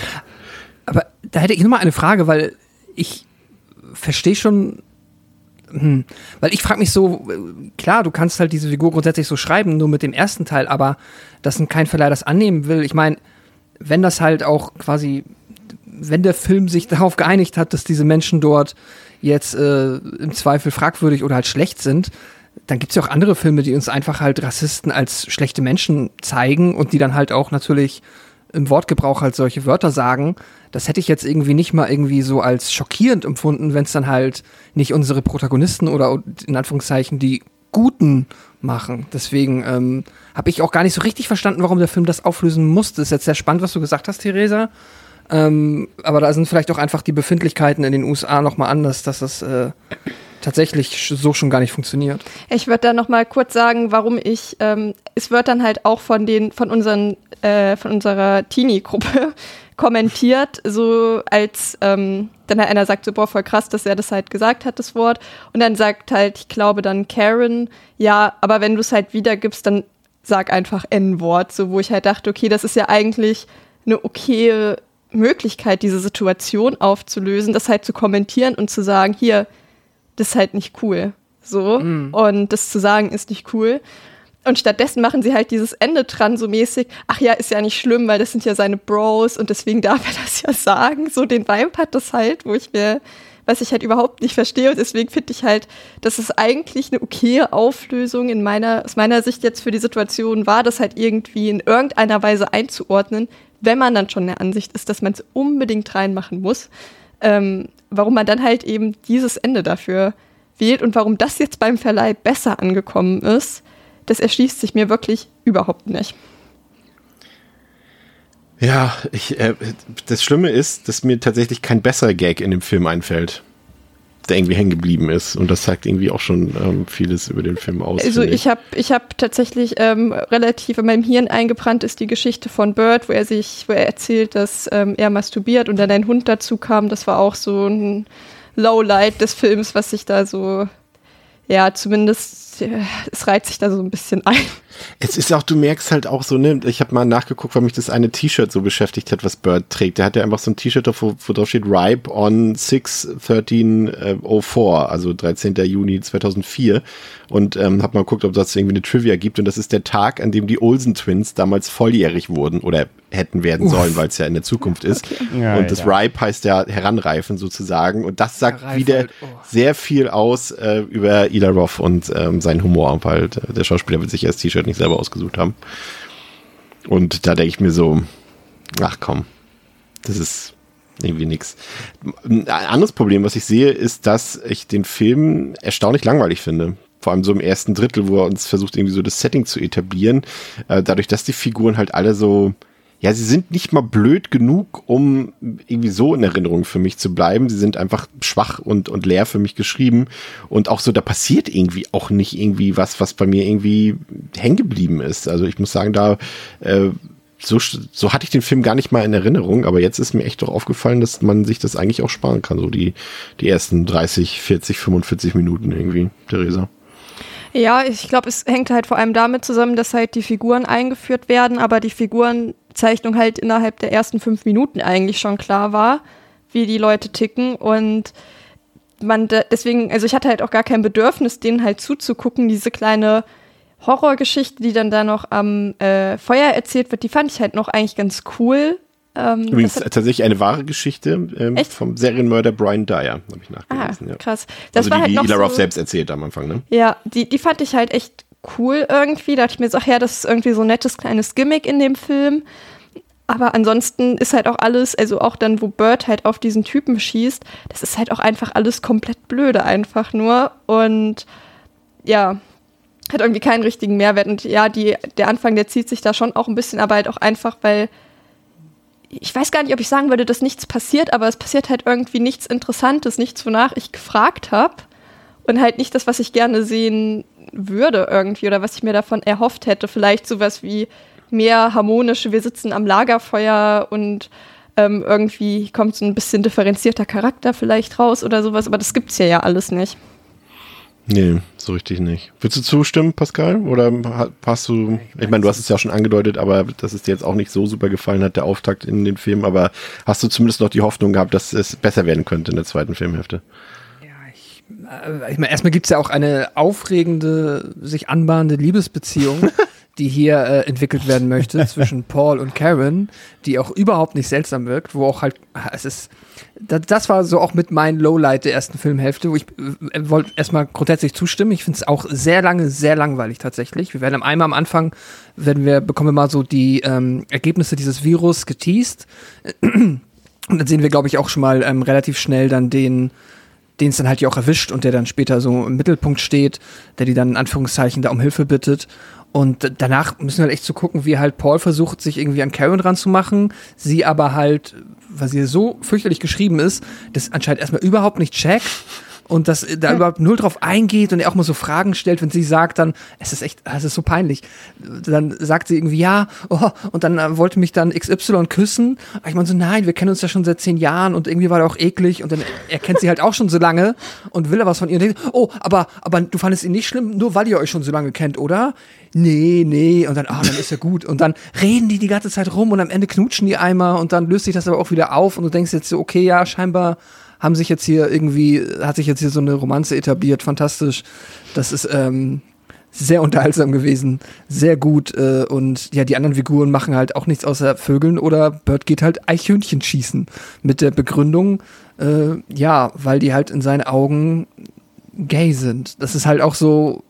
Aber da hätte ich noch mal eine Frage, weil ich verstehe schon, hm, weil ich frage mich so, klar, du kannst halt diese Figur grundsätzlich so schreiben, nur mit dem ersten Teil, aber dass ein kein Verleih das annehmen will, ich meine, wenn das halt auch quasi, wenn der Film sich [LAUGHS] darauf geeinigt hat, dass diese Menschen dort jetzt äh, im Zweifel fragwürdig oder halt schlecht sind, dann gibt es ja auch andere Filme, die uns einfach halt Rassisten als schlechte Menschen zeigen und die dann halt auch natürlich im Wortgebrauch halt solche Wörter sagen. Das hätte ich jetzt irgendwie nicht mal irgendwie so als schockierend empfunden, wenn es dann halt nicht unsere Protagonisten oder in Anführungszeichen die Guten machen. Deswegen ähm, habe ich auch gar nicht so richtig verstanden, warum der Film das auflösen musste. Ist jetzt sehr spannend, was du gesagt hast, Theresa. Ähm, aber da sind vielleicht auch einfach die Befindlichkeiten in den USA nochmal anders, dass das äh, tatsächlich so schon gar nicht funktioniert. Ich würde da noch mal kurz sagen, warum ich, ähm, es wird dann halt auch von den, von unseren, äh, von unserer Teenie-Gruppe [LAUGHS] kommentiert, so als ähm, dann halt einer sagt so, boah, voll krass, dass er das halt gesagt hat, das Wort. Und dann sagt halt, ich glaube dann Karen, ja, aber wenn du es halt wiedergibst, dann sag einfach N-Wort, so wo ich halt dachte, okay, das ist ja eigentlich eine okaye Möglichkeit, diese Situation aufzulösen, das halt zu kommentieren und zu sagen, hier, das ist halt nicht cool. So. Und das zu sagen ist nicht cool. Und stattdessen machen sie halt dieses Ende dran so mäßig, ach ja, ist ja nicht schlimm, weil das sind ja seine Bros und deswegen darf er [LAUGHS] das ja sagen. So den Vibe hat das halt, wo ich mir, was ich halt überhaupt nicht verstehe. Und deswegen finde ich halt, dass es eigentlich eine okaye Auflösung in meiner, aus meiner Sicht jetzt für die Situation war, das halt irgendwie in irgendeiner Weise einzuordnen, wenn man dann schon der Ansicht ist, dass man es unbedingt reinmachen muss. Ähm, warum man dann halt eben dieses Ende dafür wählt und warum das jetzt beim Verleih besser angekommen ist, das erschließt sich mir wirklich überhaupt nicht. Ja, ich, äh, das Schlimme ist, dass mir tatsächlich kein besserer Gag in dem Film einfällt, der irgendwie hängen geblieben ist. Und das sagt irgendwie auch schon ähm, vieles über den Film aus. Also ich habe ich hab tatsächlich ähm, relativ in meinem Hirn eingebrannt ist die Geschichte von Bird, wo er sich, wo er erzählt, dass ähm, er masturbiert und dann ein Hund dazu kam. Das war auch so ein Lowlight des Films, was sich da so, ja, zumindest, äh, es reiht sich da so ein bisschen ein. Es ist auch, du merkst halt auch so, ne, ich habe mal nachgeguckt, weil mich das eine T-Shirt so beschäftigt hat, was Bird trägt. Der hat ja einfach so ein T-Shirt, wo, wo drauf steht Ripe on 6-13-04, also 13. Juni 2004. Und ähm, hab mal geguckt, ob das irgendwie eine Trivia gibt. Und das ist der Tag, an dem die Olsen Twins damals volljährig wurden oder hätten werden sollen, weil es ja in der Zukunft ist. Okay. Ja, und das ja. Ripe heißt ja heranreifen sozusagen. Und das sagt wieder halt. oh. sehr viel aus äh, über Ila Roth und ähm, seinen Humor, weil der Schauspieler wird sich ja das T-Shirt nicht selber ausgesucht haben. Und da denke ich mir so, ach komm, das ist irgendwie nix. Ein anderes Problem, was ich sehe, ist, dass ich den Film erstaunlich langweilig finde vor allem so im ersten Drittel, wo er uns versucht, irgendwie so das Setting zu etablieren, äh, dadurch, dass die Figuren halt alle so, ja, sie sind nicht mal blöd genug, um irgendwie so in Erinnerung für mich zu bleiben. Sie sind einfach schwach und, und leer für mich geschrieben. Und auch so, da passiert irgendwie auch nicht irgendwie was, was bei mir irgendwie hängen geblieben ist. Also ich muss sagen, da, äh, so, so hatte ich den Film gar nicht mal in Erinnerung, aber jetzt ist mir echt doch aufgefallen, dass man sich das eigentlich auch sparen kann, so die, die ersten 30, 40, 45 Minuten irgendwie, Theresa. Ja, ich glaube, es hängt halt vor allem damit zusammen, dass halt die Figuren eingeführt werden, aber die Figurenzeichnung halt innerhalb der ersten fünf Minuten eigentlich schon klar war, wie die Leute ticken und man deswegen, also ich hatte halt auch gar kein Bedürfnis, denen halt zuzugucken, diese kleine Horrorgeschichte, die dann da noch am äh, Feuer erzählt wird, die fand ich halt noch eigentlich ganz cool. Ähm, Übrigens tatsächlich eine wahre Geschichte ähm, vom Serienmörder Brian Dyer, habe ich nachgelesen. Ah, ja. krass. Das also war die, halt die Ila so, selbst erzählt am Anfang, ne? Ja, die, die fand ich halt echt cool irgendwie. Da dachte ich mir so, ach ja, das ist irgendwie so ein nettes kleines Gimmick in dem Film. Aber ansonsten ist halt auch alles, also auch dann, wo Bird halt auf diesen Typen schießt, das ist halt auch einfach alles komplett blöde einfach nur. Und ja, hat irgendwie keinen richtigen Mehrwert. Und ja, die, der Anfang, der zieht sich da schon auch ein bisschen, aber halt auch einfach, weil ich weiß gar nicht, ob ich sagen würde, dass nichts passiert, aber es passiert halt irgendwie nichts Interessantes, nichts, wonach ich gefragt habe. Und halt nicht das, was ich gerne sehen würde irgendwie oder was ich mir davon erhofft hätte. Vielleicht sowas wie mehr harmonische, wir sitzen am Lagerfeuer und ähm, irgendwie kommt so ein bisschen differenzierter Charakter vielleicht raus oder sowas, aber das gibt's ja ja alles nicht. Nee, so richtig nicht. Willst du zustimmen, Pascal? Oder hast du, ich meine, du hast es ja schon angedeutet, aber dass es dir jetzt auch nicht so super gefallen hat, der Auftakt in den Film, aber hast du zumindest noch die Hoffnung gehabt, dass es besser werden könnte in der zweiten Filmhälfte? Ja, ich, äh, ich meine, erstmal gibt es ja auch eine aufregende, sich anbahnende Liebesbeziehung. [LAUGHS] die hier äh, entwickelt werden möchte zwischen Paul und Karen, die auch überhaupt nicht seltsam wirkt, wo auch halt, es ist, das war so auch mit mein Lowlight der ersten Filmhälfte, wo ich äh, wollte erstmal grundsätzlich zustimmen. Ich finde es auch sehr lange, sehr langweilig tatsächlich. Wir werden einmal am Anfang, werden wir, bekommen wir mal so die ähm, Ergebnisse dieses Virus geteased. [CLEARS THROAT] Und dann sehen wir, glaube ich, auch schon mal ähm, relativ schnell dann den, den es dann halt ja auch erwischt und der dann später so im Mittelpunkt steht, der die dann in Anführungszeichen da um Hilfe bittet. Und danach müssen wir halt echt zu so gucken, wie halt Paul versucht, sich irgendwie an Karen dran zu machen, sie aber halt weil sie so fürchterlich geschrieben ist, das anscheinend erstmal überhaupt nicht checkt und dass da ja. überhaupt null drauf eingeht und er auch mal so Fragen stellt, wenn sie sagt dann, es ist echt, es ist so peinlich. Dann sagt sie irgendwie ja, oh, und dann äh, wollte mich dann XY küssen. Ich meine so, nein, wir kennen uns ja schon seit zehn Jahren und irgendwie war er auch eklig und dann er kennt sie halt auch schon so lange und will er was von ihr und denkt, oh, aber, aber du fandest ihn nicht schlimm, nur weil ihr euch schon so lange kennt, oder? Nee, nee, und dann, ah, dann ist ja gut. Und dann reden die die ganze Zeit rum und am Ende knutschen die einmal und dann löst sich das aber auch wieder auf und du denkst jetzt so, okay, ja, scheinbar haben sich jetzt hier irgendwie, hat sich jetzt hier so eine Romanze etabliert, fantastisch. Das ist ähm, sehr unterhaltsam gewesen, sehr gut äh, und ja, die anderen Figuren machen halt auch nichts außer Vögeln oder Bird geht halt Eichhörnchen schießen mit der Begründung, äh, ja, weil die halt in seinen Augen gay sind. Das ist halt auch so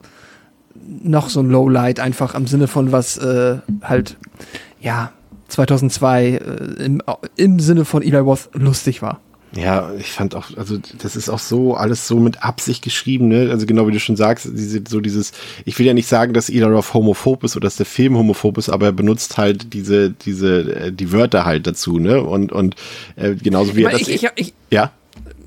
noch so ein Lowlight einfach im Sinne von was äh, halt ja 2002 äh, im, im Sinne von Eli Roth lustig war. Ja, ich fand auch, also das ist auch so alles so mit Absicht geschrieben, ne? Also genau wie du schon sagst, diese, so dieses, ich will ja nicht sagen, dass Ida Roth homophob ist oder dass der Film homophob ist, aber er benutzt halt diese, diese, äh, die Wörter halt dazu, ne? Und, und äh, genauso wie er das. Ich, ich, ich, ja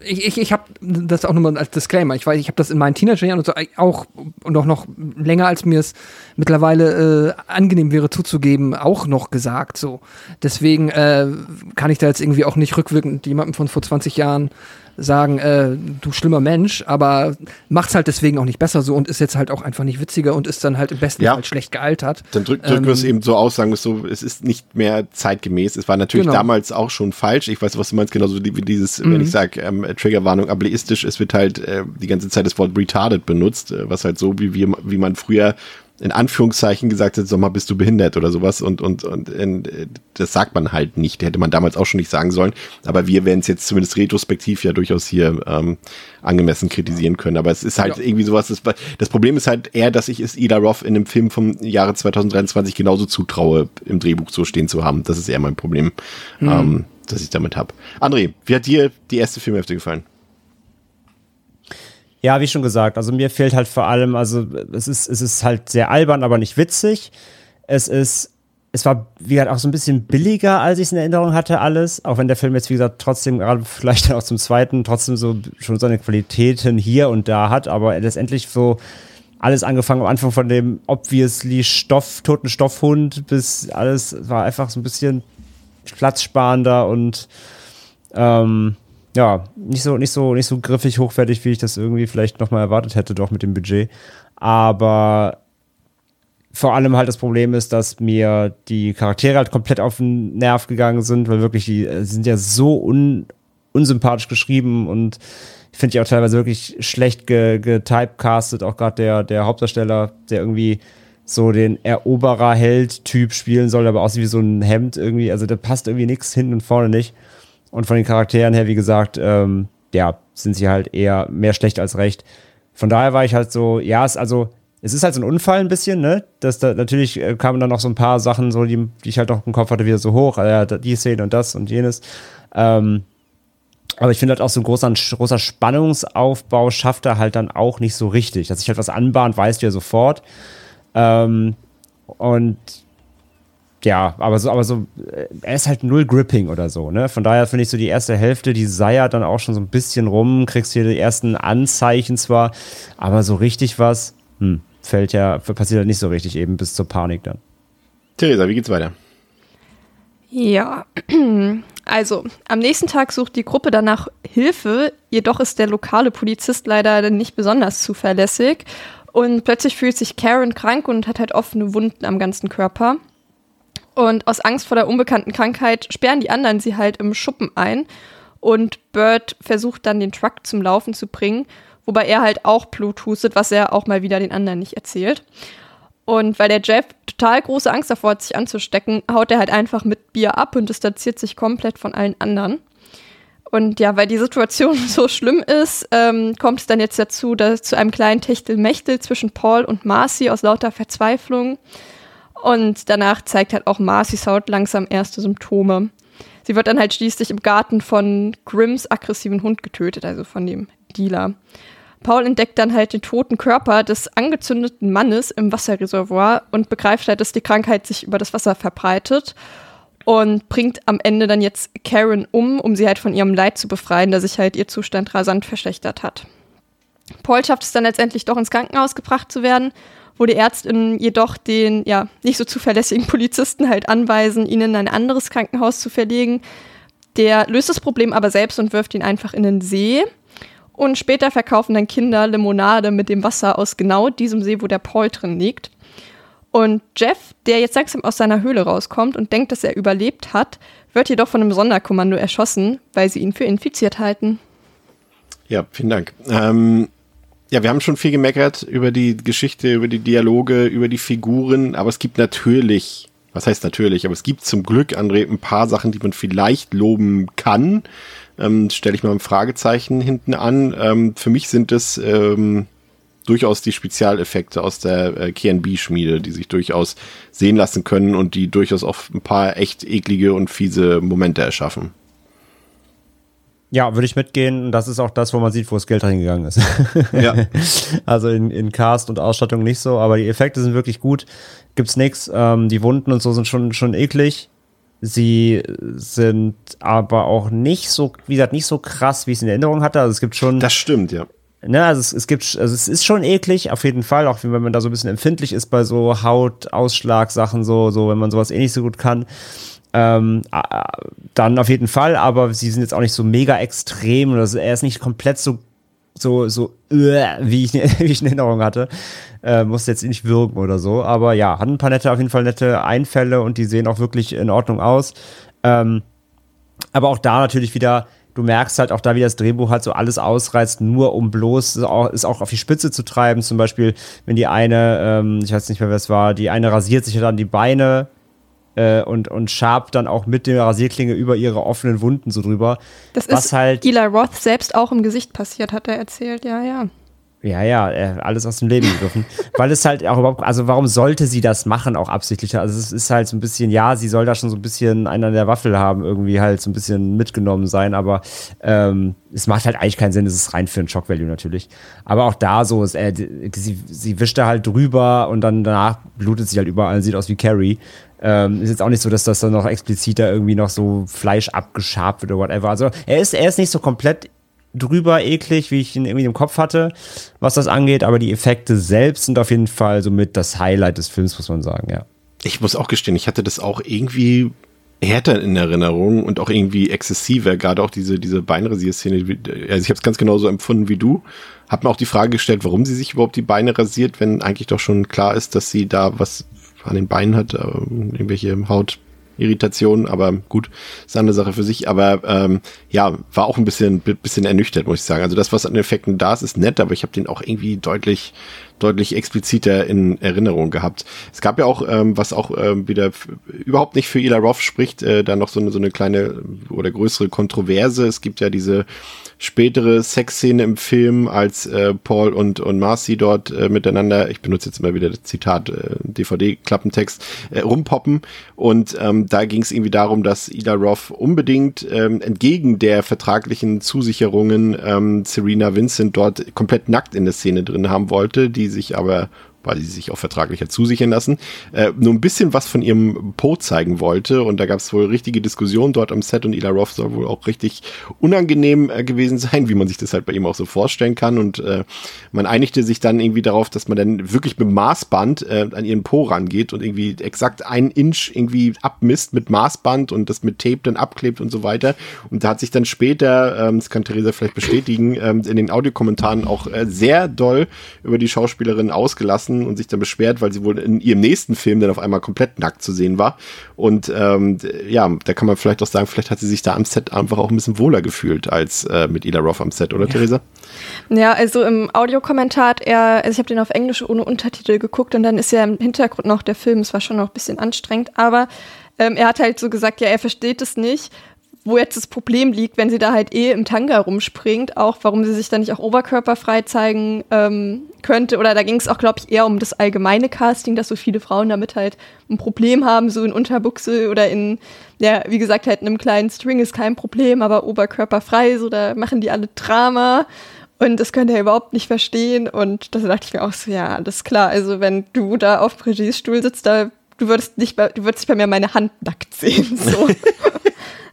ich, ich, ich habe das auch nochmal als Disclaimer. Ich weiß, ich habe das in meinen Teenagerjahren und so auch und auch noch länger, als mir es mittlerweile äh, angenehm wäre zuzugeben, auch noch gesagt. So. Deswegen äh, kann ich da jetzt irgendwie auch nicht rückwirkend jemandem von vor 20 Jahren sagen, äh, du schlimmer Mensch, aber macht's halt deswegen auch nicht besser so und ist jetzt halt auch einfach nicht witziger und ist dann halt im besten Ja. Fall schlecht gealtert. Dann drück, drücken wir es Ähm, eben so aus, sagen wir es so, es ist nicht mehr zeitgemäß. Es war natürlich Genau. damals auch schon falsch. Ich weiß, was du meinst, genauso wie dieses, wenn Mhm. ich sage, ähm, Triggerwarnung ableistisch, es wird halt äh, die ganze Zeit das Wort retarded benutzt, äh, was halt so, wie, wir, wie man früher in Anführungszeichen gesagt hat, sag mal, bist du behindert oder sowas und, und, und äh, das sagt man halt nicht. Hätte man damals auch schon nicht sagen sollen. Aber wir werden es jetzt zumindest retrospektiv ja durchaus hier ähm, angemessen kritisieren können. Aber es ist halt Ja. irgendwie sowas, das, das Problem ist halt eher, dass ich es Ida Roth in einem Film vom Jahre 2023 genauso zutraue, im Drehbuch so stehen zu haben. Das ist eher mein Problem, ähm, das ich damit habe. André, wie hat dir die erste Filmhälfte gefallen? Ja, wie schon gesagt, also mir fehlt halt vor allem, also es ist, es ist halt sehr albern, aber nicht witzig. Es ist, es war, wie gesagt, auch so ein bisschen billiger, als ich es in Erinnerung hatte, alles. Auch wenn der Film jetzt, wie gesagt, trotzdem, gerade [LAUGHS] vielleicht dann auch zum zweiten, trotzdem so schon seine Qualitäten hier und da hat, aber letztendlich so alles angefangen am Anfang von dem obviously Stoff, toten Stoffhund bis alles war einfach so ein bisschen platzsparender und ähm, ja, nicht so, nicht so, nicht so griffig hochwertig, wie ich das irgendwie vielleicht nochmal erwartet hätte, doch mit dem Budget. Aber vor allem halt das Problem ist, dass mir die Charaktere halt komplett auf den Nerv gegangen sind, weil wirklich die äh, sind ja so un, unsympathisch geschrieben und ich finde die auch teilweise wirklich schlecht ge- getypecastet, auch gerade der, der Hauptdarsteller, der irgendwie so den Eroberer-Held-Typ spielen soll, aber aussieht wie so ein Hemd irgendwie, also da passt irgendwie nichts hinten und vorne nicht. Und von den Charakteren her, wie gesagt, ähm, ja, sind sie halt eher mehr schlecht als recht. Von daher war ich halt so, ja, es, also, es ist halt so ein Unfall ein bisschen, ne? Das, da, natürlich äh, kamen dann noch so ein paar Sachen, so, die, die ich halt noch im Kopf hatte, wieder so hoch, ja, die Szene und das und jenes. Ähm, aber ich finde halt auch so ein großer, großer Spannungsaufbau schafft er halt dann auch nicht so richtig. Dass sich halt was anbahnt, weißt du ja sofort. Ähm, und ja, aber so, aber so, äh, er ist halt null Gripping oder so, ne? Von daher finde ich so die erste Hälfte, die seiert dann auch schon so ein bisschen rum, kriegst hier die ersten Anzeichen zwar, aber so richtig was, hm, fällt ja, passiert halt nicht so richtig eben bis zur Panik dann. Theresa, wie geht's weiter? Ja, [CLEARS THROAT] also am nächsten Tag sucht die Gruppe danach Hilfe, jedoch ist der lokale Polizist leider nicht besonders zuverlässig und plötzlich fühlt sich Karen krank und hat halt offene Wunden am ganzen Körper. Und aus Angst vor der unbekannten Krankheit sperren die anderen sie halt im Schuppen ein und Bird versucht dann den Truck zum Laufen zu bringen, wobei er halt auch Blut hustet, was er auch mal wieder den anderen nicht erzählt. Und weil der Jeff total große Angst davor hat, sich anzustecken, haut er halt einfach mit Bier ab und distanziert sich komplett von allen anderen. Und ja, weil die Situation [LAUGHS] so schlimm ist, ähm, kommt es dann jetzt dazu, dass zu einem kleinen Techtelmechtel zwischen Paul und Marcy aus lauter Verzweiflung. Und danach zeigt halt auch Marcy's Haut langsam erste Symptome. Sie wird dann halt schließlich im Garten von Grimms aggressiven Hund getötet, also von dem Dealer. Paul entdeckt dann halt den toten Körper des angezündeten Mannes im Wasserreservoir und begreift halt, dass die Krankheit sich über das Wasser verbreitet und bringt am Ende dann jetzt Karen um, um sie halt von ihrem Leid zu befreien, da sich halt ihr Zustand rasant verschlechtert hat. Paul schafft es dann letztendlich doch ins Krankenhaus gebracht zu werden, wo die Ärztinnen jedoch den ja nicht so zuverlässigen Polizisten halt anweisen, ihn in ein anderes Krankenhaus zu verlegen. Der löst das Problem aber selbst und wirft ihn einfach in den See. Und später verkaufen dann Kinder Limonade mit dem Wasser aus genau diesem See, wo der Paul drin liegt. Und Jeff, der jetzt langsam aus seiner Höhle rauskommt und denkt, dass er überlebt hat, wird jedoch von einem Sonderkommando erschossen, weil sie ihn für infiziert halten. Ja, vielen Dank. Ähm, ja, wir haben schon viel gemeckert über die Geschichte, über die Dialoge, über die Figuren, aber es gibt natürlich, was heißt natürlich, aber es gibt zum Glück, André, ein paar Sachen, die man vielleicht loben kann. Ähm, Stelle ich mal ein Fragezeichen hinten an. Ähm, für mich sind es ähm, durchaus die Spezialeffekte aus der äh, KNB-Schmiede, die sich durchaus sehen lassen können und die durchaus auch ein paar echt eklige und fiese Momente erschaffen. Ja, würde ich mitgehen. Das ist auch das, wo man sieht, wo das Geld reingegangen ist. [LAUGHS] Ja. Also in, in Cast und Ausstattung nicht so, aber die Effekte sind wirklich gut. Gibt's nix. Ähm, die Wunden und so sind schon, schon eklig. Sie sind aber auch nicht so, wie gesagt, nicht so krass, wie ich es in Erinnerung hatte. Also es gibt schon Das stimmt, ja. ne, also es, es gibt, also es ist schon eklig, auf jeden Fall, auch wenn man da so ein bisschen empfindlich ist bei so Hautausschlag-Sachen, so, so, wenn man sowas eh nicht so gut kann. Ähm, dann auf jeden Fall, aber sie sind jetzt auch nicht so mega extrem oder er ist nicht komplett so so, so, äh, wie, ich, [LAUGHS] wie ich in Erinnerung hatte. Äh, musste jetzt nicht wirken oder so. Aber ja, hat ein paar nette, auf jeden Fall nette Einfälle und die sehen auch wirklich in Ordnung aus. Ähm, aber auch da natürlich wieder, du merkst halt auch da, wie das Drehbuch halt so alles ausreizt, nur um bloß es auch auf die Spitze zu treiben. Zum Beispiel, wenn die eine, ähm, ich weiß nicht mehr, wer es war, die eine rasiert sich dann die Beine äh, und, und schabt dann auch mit der Rasierklinge über ihre offenen Wunden so drüber. Das ist halt Eli Roth selbst auch im Gesicht passiert, hat er erzählt, ja, ja. Ja, ja, äh, alles aus dem Leben gegriffen. [LAUGHS] Weil es halt auch überhaupt, also warum sollte sie das machen, auch absichtlich? Also es ist halt so ein bisschen, ja, sie soll da schon so ein bisschen einer der Waffel haben, irgendwie halt so ein bisschen mitgenommen sein, aber ähm, es macht halt eigentlich keinen Sinn, es ist rein für ein Shock-Value natürlich. Aber auch da so, ist, äh, sie, sie wischt da halt drüber und dann danach blutet sie halt überall, sieht aus wie Carrie. Ähm, ist jetzt auch nicht so, dass das dann noch expliziter irgendwie noch so Fleisch abgeschabt wird oder whatever. Also er ist, er ist nicht so komplett drüber eklig, wie ich ihn irgendwie im Kopf hatte, was das angeht, aber die Effekte selbst sind auf jeden Fall somit das Highlight des Films, muss man sagen, ja. Ich muss auch gestehen, ich hatte das auch irgendwie härter in Erinnerung und auch irgendwie exzessiver, gerade auch diese, diese Beinrasierszene. Also ich habe es ganz genauso empfunden wie du. Hab mir auch die Frage gestellt, warum sie sich überhaupt die Beine rasiert, wenn eigentlich doch schon klar ist, dass sie da was an den Beinen hat, äh, irgendwelche Haut, Irritation, aber gut, ist eine Sache für sich. Aber ähm, ja, war auch ein bisschen, bisschen ernüchtert, muss ich sagen. Also das, was an Effekten da ist, ist nett, aber ich habe den auch irgendwie deutlich, deutlich expliziter in Erinnerung gehabt. Es gab ja auch, ähm, was auch ähm, wieder überhaupt nicht für Ila Roth spricht, äh, da noch so eine, so eine kleine oder größere Kontroverse. Es gibt ja diese spätere Sexszene im Film, als äh, Paul und, und Marcy dort äh, miteinander, ich benutze jetzt immer wieder das Zitat, äh, DVD-Klappentext, äh, rumpoppen. Und ähm, da ging es irgendwie darum, dass Ida Roth unbedingt ähm, entgegen der vertraglichen Zusicherungen ähm, Serena Vincent dort komplett nackt in der Szene drin haben wollte, die sich aber weil sie sich auch vertraglich hat zusichern lassen, äh, nur ein bisschen was von ihrem Po zeigen wollte. Und da gab es wohl richtige Diskussionen dort am Set und Ila Roth soll wohl auch richtig unangenehm äh, gewesen sein, wie man sich das halt bei ihm auch so vorstellen kann. Und äh, man einigte sich dann irgendwie darauf, dass man dann wirklich mit Maßband äh, an ihren Po rangeht und irgendwie exakt ein Inch irgendwie abmisst mit Maßband und das mit Tape dann abklebt und so weiter. Und da hat sich dann später, ähm, das kann Theresa vielleicht bestätigen, ähm, in den Audiokommentaren auch äh, sehr doll über die Schauspielerin ausgelassen gelassen und sich dann beschwert, weil sie wohl in ihrem nächsten Film dann auf einmal komplett nackt zu sehen war. Und ähm, ja, da kann man vielleicht auch sagen, vielleicht hat sie sich da am Set einfach auch ein bisschen wohler gefühlt als äh, mit Ila Roth am Set, oder ja. Theresa? Ja, also im Audiokommentar hat er, also ich habe den auf Englisch ohne Untertitel geguckt und dann ist ja im Hintergrund noch der Film, es war schon noch ein bisschen anstrengend, aber ähm, er hat halt so gesagt, ja, er versteht es nicht, wo jetzt das Problem liegt, wenn sie da halt eh im Tanga rumspringt, auch warum sie sich da nicht auch oberkörperfrei zeigen ähm, könnte. Oder da ging es auch, glaube ich, eher um das allgemeine Casting, dass so viele Frauen damit halt ein Problem haben, so in Unterbuchse oder in, ja, wie gesagt, halt in einem kleinen String ist kein Problem, aber oberkörperfrei, so da machen die alle Drama. Und das könnte er überhaupt nicht verstehen. Und da dachte ich mir auch so, ja, alles klar. Also wenn du da auf Brigids Stuhl sitzt, da du würdest nicht du würdest bei mir meine Hand nackt sehen. So. [LAUGHS]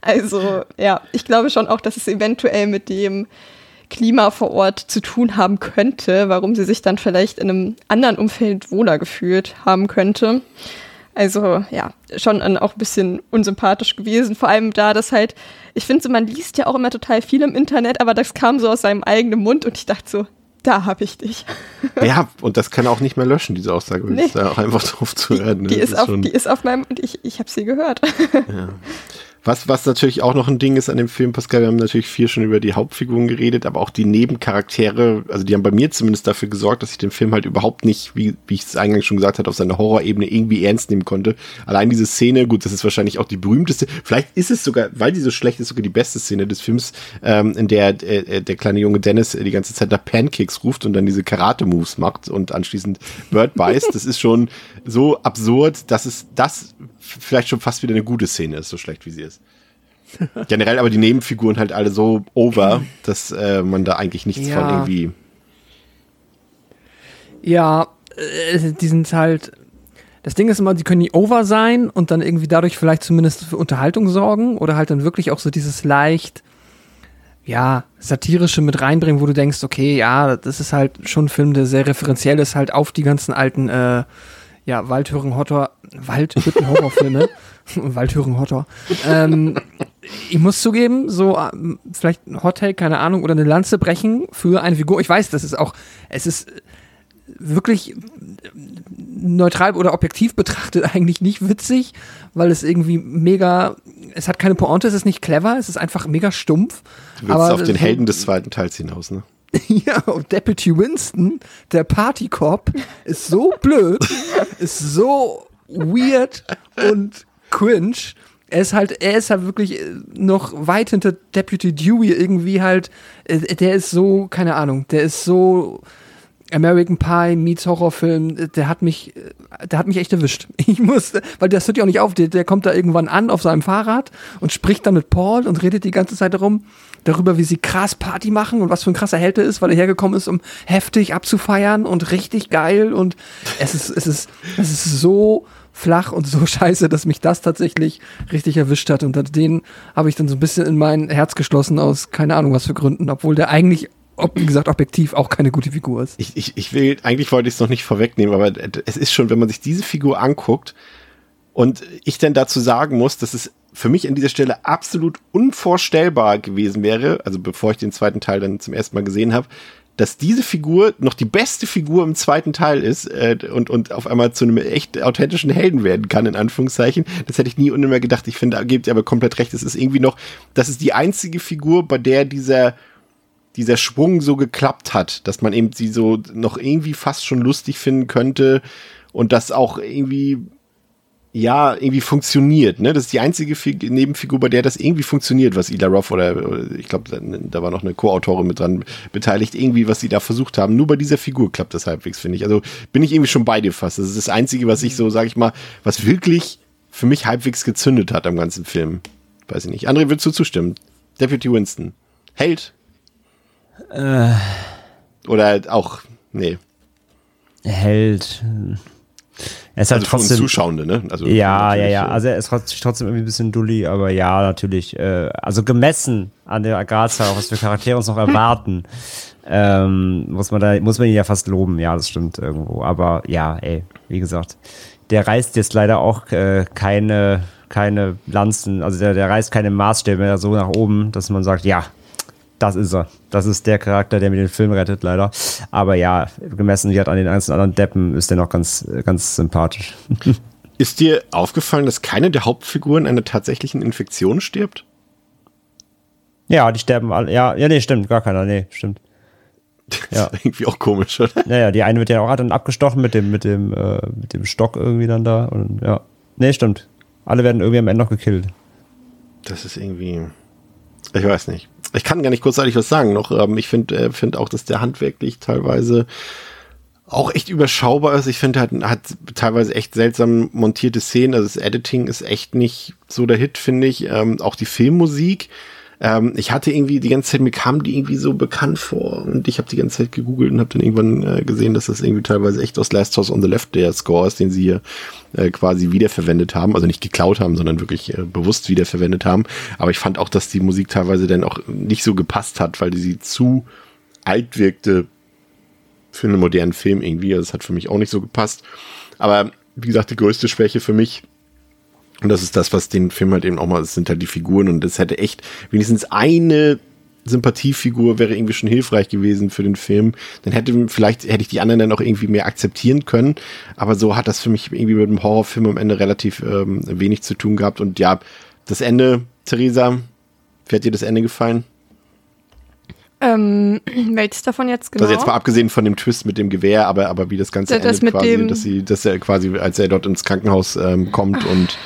Also ja, ich glaube schon auch, dass es eventuell mit dem Klima vor Ort zu tun haben könnte, warum sie sich dann vielleicht in einem anderen Umfeld wohler gefühlt haben könnte. Also ja, schon auch ein bisschen unsympathisch gewesen. Vor allem da, dass halt, ich finde so, man liest ja auch immer total viel im Internet, aber das kam so aus seinem eigenen Mund und ich dachte so, da habe ich dich. [LAUGHS] Ja, und das kann er auch nicht mehr löschen, diese Aussage. Nee. Ist da auch einfach drauf zu hören. Ne? Die, die, ist, auf, die ist auf meinem, und ich, ich habe sie gehört. Ja. [LAUGHS] Was, was natürlich auch noch ein Ding ist an dem Film, Pascal, wir haben natürlich viel schon über die Hauptfiguren geredet, aber auch die Nebencharaktere, also die haben bei mir zumindest dafür gesorgt, dass ich den Film halt überhaupt nicht, wie, wie ich es eingangs schon gesagt hatte, auf seiner Horrorebene irgendwie ernst nehmen konnte. Allein diese Szene, gut, das ist wahrscheinlich auch die berühmteste, vielleicht ist es sogar, weil die so schlecht ist, sogar die beste Szene des Films, ähm, in der äh, der kleine Junge Dennis die ganze Zeit nach Pancakes ruft und dann diese Karate-Moves macht und anschließend Bird beißt. Das ist schon so absurd, dass es das vielleicht schon fast wieder eine gute Szene ist, so schlecht wie sie ist. [LAUGHS] Generell aber die Nebenfiguren halt alle so over, dass äh, man da eigentlich nichts ja. von irgendwie. Ja, äh, die sind halt. Das Ding ist immer, die können nie over sein und dann irgendwie dadurch vielleicht zumindest für Unterhaltung sorgen oder halt dann wirklich auch so dieses leicht ja, satirische mit reinbringen, wo du denkst, okay, ja, das ist halt schon ein Film, der sehr referenziell ist, halt auf die ganzen alten, äh, ja, Waldhören-Horror, Waldhütten-Horrorfilme. [LAUGHS] Waldhören-Horror. Ähm, ich muss zugeben, so, ähm, vielleicht ein Hottake, keine Ahnung, oder eine Lanze brechen für eine Figur. Ich weiß, das ist auch, es ist wirklich neutral oder objektiv betrachtet [LAUGHS] eigentlich nicht witzig, weil es irgendwie mega, es hat keine Pointe, es ist nicht clever, es ist einfach mega stumpf. Du willst aber auf den Helden des zweiten Teils hinaus, ne? [LAUGHS] Ja, und Deputy Winston, der Partycop, ist so blöd, ist so weird und cringe. Er ist halt, er ist halt wirklich äh, noch weit hinter Deputy Dewey irgendwie halt, äh, der ist so, keine Ahnung, der ist so American Pie meets Horrorfilm, äh, der hat mich, der hat mich echt erwischt. [LAUGHS] Ich musste, weil das hört ja auch nicht auf, der, der kommt da irgendwann an auf seinem Fahrrad und spricht dann mit Paul und redet die ganze Zeit darum, darüber, wie sie krass Party machen und was für ein krasser Held er ist, weil er hergekommen ist, um heftig abzufeiern und richtig geil und es ist, es ist, es ist so flach und so [LAUGHS] scheiße, dass mich das tatsächlich richtig erwischt hat und den habe ich dann so ein bisschen in mein Herz geschlossen aus keine Ahnung was für Gründen, obwohl der eigentlich, ob, wie gesagt, objektiv auch keine gute Figur ist. Ich, ich, ich will, eigentlich wollte ich es noch nicht vorwegnehmen, aber es ist schon, wenn man sich diese Figur anguckt und ich dann dazu sagen muss, dass es für mich an dieser Stelle absolut unvorstellbar gewesen wäre, also bevor ich den zweiten Teil dann zum ersten Mal gesehen habe, dass diese Figur noch die beste Figur im zweiten Teil ist äh, und, und auf einmal zu einem echt authentischen Helden werden kann, in Anführungszeichen. Das hätte ich nie und nimmer gedacht. Ich finde, da gebt ihr aber komplett recht. Es ist irgendwie noch, das ist die einzige Figur, bei der dieser, dieser Schwung so geklappt hat, dass man eben sie so noch irgendwie fast schon lustig finden könnte und das auch irgendwie ja, irgendwie funktioniert, ne? Das ist die einzige Fig Nebenfigur, bei der das irgendwie funktioniert, was Ila Roth oder, oder ich glaube, da, da war noch eine Co-Autorin mit dran beteiligt, irgendwie, was sie da versucht haben. Nur bei dieser Figur klappt das halbwegs, finde ich. Also bin ich irgendwie schon bei dir fast. Das ist das Einzige, was ich so, sag ich mal, was wirklich für mich halbwegs gezündet hat am ganzen Film. Weiß ich nicht. André, würdest du zustimmen? Deputy Winston. Held? Äh, Oder auch, nee. Held. Er ist halt Also trotzdem. Zuschauende, ne? Also Ja, ja, ja. äh, Also er ist trotzdem trotzdem irgendwie ein bisschen dulli, aber ja, natürlich. Äh, also gemessen an der Gradzahl, auch was für Charaktere uns noch erwarten, [LAUGHS] ähm, muss man da, muss man ihn ja fast loben. Ja, das stimmt irgendwo. Aber ja, ey, wie gesagt, der reißt jetzt leider auch äh, keine, keine Lanzen, also der, der reißt keine Maßstäbe mehr so nach oben, dass man sagt, ja, das ist er. Das ist der Charakter, der mir den Film rettet, leider. Aber ja, gemessen wie halt an den einzelnen anderen Deppen ist der noch ganz, ganz sympathisch. [LAUGHS] Ist dir aufgefallen, dass keine der Hauptfiguren einer tatsächlichen Infektion stirbt? Ja, die sterben alle. Ja, ja, nee, stimmt, gar keiner. Nee, stimmt. Ja. Das ist irgendwie auch komisch, oder? Naja, die eine wird ja auch dann abgestochen mit dem, mit dem, äh, mit dem Stock irgendwie dann da. Und ja. Nee, stimmt. Alle werden irgendwie am Ende noch gekillt. Das ist irgendwie. Ich weiß nicht. Ich kann gar nicht kurzzeitig was sagen noch. Ähm, ich finde äh, find auch, dass der handwerklich teilweise auch echt überschaubar ist. Ich finde, hat, hat teilweise echt seltsam montierte Szenen. Also das Editing ist echt nicht so der Hit, finde ich. Ähm, auch die Filmmusik. Ähm, ich hatte irgendwie die ganze Zeit, mir kam die irgendwie so bekannt vor und ich habe die ganze Zeit gegoogelt und habe dann irgendwann äh, gesehen, dass das irgendwie teilweise echt aus Last House on the Left der Score ist, den sie hier äh, quasi wiederverwendet haben. Also nicht geklaut haben, sondern wirklich äh, bewusst wiederverwendet haben. Aber ich fand auch, dass die Musik teilweise dann auch nicht so gepasst hat, weil sie zu alt wirkte für einen modernen Film irgendwie. Also das hat für mich auch nicht so gepasst. Aber wie gesagt, die größte Schwäche für mich und das ist das, was den Film halt eben auch mal, es sind halt die Figuren und das hätte echt wenigstens eine Sympathiefigur wäre irgendwie schon hilfreich gewesen für den Film. Dann hätte vielleicht hätte ich die anderen dann auch irgendwie mehr akzeptieren können. Aber so hat das für mich irgendwie mit dem Horrorfilm am Ende relativ ähm, wenig zu tun gehabt. Und ja, das Ende, Theresa, wie hat dir das Ende gefallen? Ähm, [CLEARS THROAT] welches davon jetzt genau? Also jetzt mal abgesehen von dem Twist mit dem Gewehr, aber aber wie das Ganze Das endet mit quasi, dem- dass sie, dass er quasi, als er dort ins Krankenhaus ähm, kommt und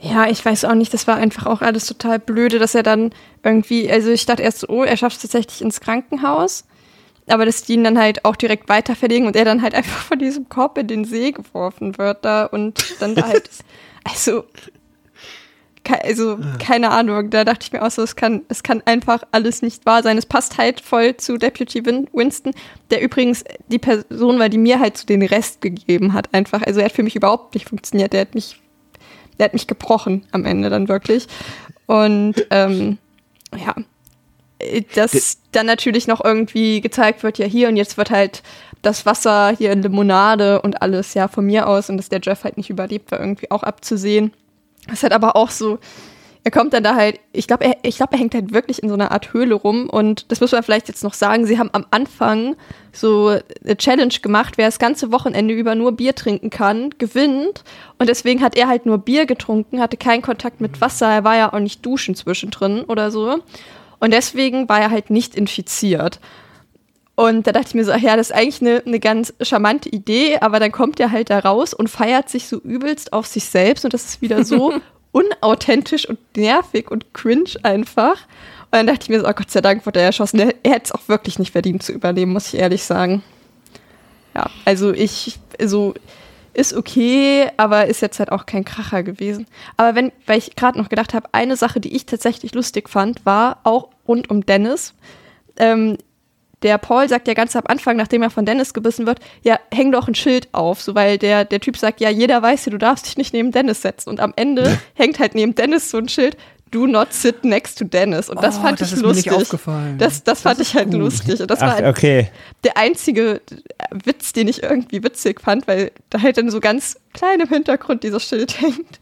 Ja, ich weiß auch nicht, das war einfach auch alles total blöde, dass er dann irgendwie, also ich dachte erst so, oh, er schafft es tatsächlich ins Krankenhaus, aber dass die ihn dann halt auch direkt weiter verlegen und er dann halt einfach von diesem Korb in den See geworfen wird da und dann da halt, [LAUGHS] also, ke- also keine Ahnung, da dachte ich mir auch so, es kann, es kann einfach alles nicht wahr sein. Es passt halt voll zu Deputy Win Winston, der übrigens die Person war, die mir halt so den Rest gegeben hat einfach. Also er hat für mich überhaupt nicht funktioniert, der hat mich der hat mich gebrochen am Ende dann wirklich. Und ähm, ja, dass dann natürlich noch irgendwie gezeigt wird, ja hier und jetzt wird halt das Wasser hier in Limonade und alles ja von mir aus und dass der Jeff halt nicht überlebt, war irgendwie auch abzusehen. Es hat aber auch so, er kommt dann da halt, ich glaube, er, glaub, er hängt halt wirklich in so einer Art Höhle rum und das muss man vielleicht jetzt noch sagen, sie haben am Anfang so eine Challenge gemacht, wer das ganze Wochenende über nur Bier trinken kann, gewinnt und deswegen hat er halt nur Bier getrunken, hatte keinen Kontakt mit Wasser, er war ja auch nicht duschen zwischendrin oder so und deswegen war er halt nicht infiziert. Und da dachte ich mir so, ach ja, das ist eigentlich eine, eine ganz charmante Idee, aber dann kommt er halt da raus und feiert sich so übelst auf sich selbst und das ist wieder so [LAUGHS] unauthentisch und nervig und cringe einfach. Und dann dachte ich mir so, oh Gott sei Dank wurde er erschossen. Er, er hätte es auch wirklich nicht verdient zu überleben, muss ich ehrlich sagen. Ja, also ich, so ist okay, aber ist jetzt halt auch kein Kracher gewesen. Aber wenn, weil ich gerade noch gedacht habe, eine Sache, die ich tatsächlich lustig fand, war auch rund um Dennis. Ähm, der Paul sagt ja ganz am Anfang, nachdem er von Dennis gebissen wird, ja, häng doch ein Schild auf, so weil der, der Typ sagt, ja, jeder weiß ja, du darfst dich nicht neben Dennis setzen. Und am Ende hängt halt neben Dennis so ein Schild, do not sit next to Dennis. Und das Oh, fand das ich ist mir lustig. nicht aufgefallen. Das, das fand ich halt lustig. Und das war Ach, halt okay. der einzige Witz, den ich irgendwie witzig fand, weil da halt dann so ganz klein im Hintergrund dieser Schild hängt.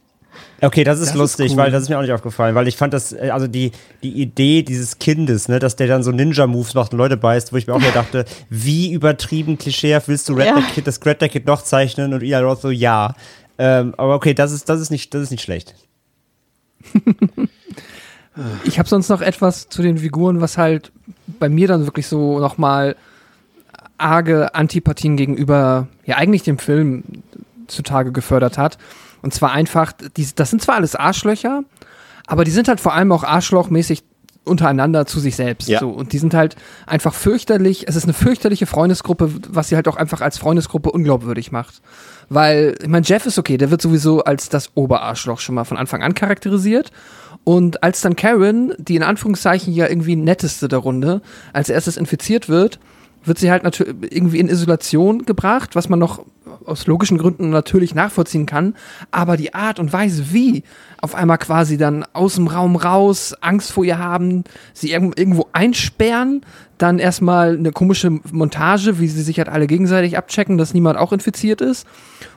Okay, das ist Das ist lustig, cool. weil das ist mir auch nicht aufgefallen, weil ich fand das, äh, also die, die Idee dieses Kindes, ne, dass der dann so Ninja-Moves macht und Leute beißt, wo ich mir auch wieder [LAUGHS] dachte, wie übertrieben klischeehaft willst du Red Ja. Dead Kid, das Red Dead Kid noch zeichnen und Eli Roth so, ja. Ähm, aber okay, das ist, das ist nicht, das ist nicht schlecht. [LAUGHS] Ich habe sonst noch etwas zu den Figuren, was halt bei mir dann wirklich so nochmal arge Antipathien gegenüber, ja eigentlich dem Film zutage gefördert hat. Und zwar einfach, die, das sind zwar alles Arschlöcher, aber die sind halt vor allem auch arschlochmäßig untereinander zu sich selbst. Ja. So. Und die sind halt einfach fürchterlich, es ist eine fürchterliche Freundesgruppe, was sie halt auch einfach als Freundesgruppe unglaubwürdig macht. Weil, ich meine, Jeff ist okay, der wird sowieso als das Oberarschloch schon mal von Anfang an charakterisiert. Und als dann Karen, die in Anführungszeichen ja irgendwie netteste der Runde, als erstes infiziert wird, wird sie halt natürlich irgendwie in Isolation gebracht, was man noch aus logischen Gründen natürlich nachvollziehen kann. Aber die Art und Weise, wie auf einmal quasi dann aus dem Raum raus, Angst vor ihr haben, sie irg- irgendwo einsperren, dann erstmal eine komische Montage, wie sie sich halt alle gegenseitig abchecken, dass niemand auch infiziert ist.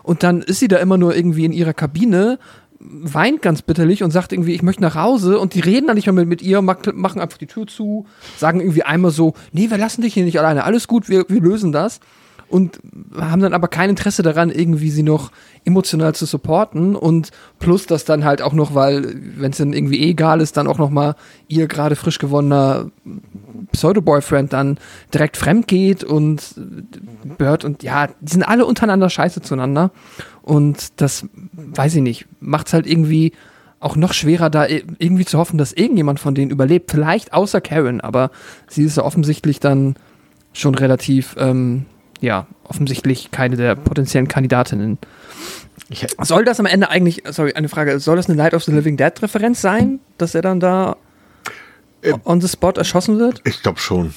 Und dann ist sie da immer nur irgendwie in ihrer Kabine, weint ganz bitterlich und sagt irgendwie, ich möchte nach Hause und die reden dann nicht mehr mit, mit ihr, mach- machen einfach die Tür zu, sagen irgendwie einmal so, nee, wir lassen dich hier nicht alleine, alles gut, wir, wir lösen das und haben dann aber kein Interesse daran, irgendwie sie noch emotional zu supporten und plus das dann halt auch noch, weil, wenn es dann irgendwie eh egal ist, dann auch noch mal ihr gerade frisch gewonnener Pseudo-Boyfriend dann direkt fremd geht und Bird und ja, die sind alle untereinander scheiße zueinander und das, weiß ich nicht, macht es halt irgendwie auch noch schwerer, da irgendwie zu hoffen, dass irgendjemand von denen überlebt. Vielleicht außer Karen, aber sie ist ja offensichtlich dann schon relativ, ähm, ja, offensichtlich keine der potenziellen Kandidatinnen. Soll das am Ende eigentlich, sorry, eine Frage, soll das eine Light of the Living Dead Referenz sein, dass er dann da Äh, on the spot erschossen wird? ich glaube schon.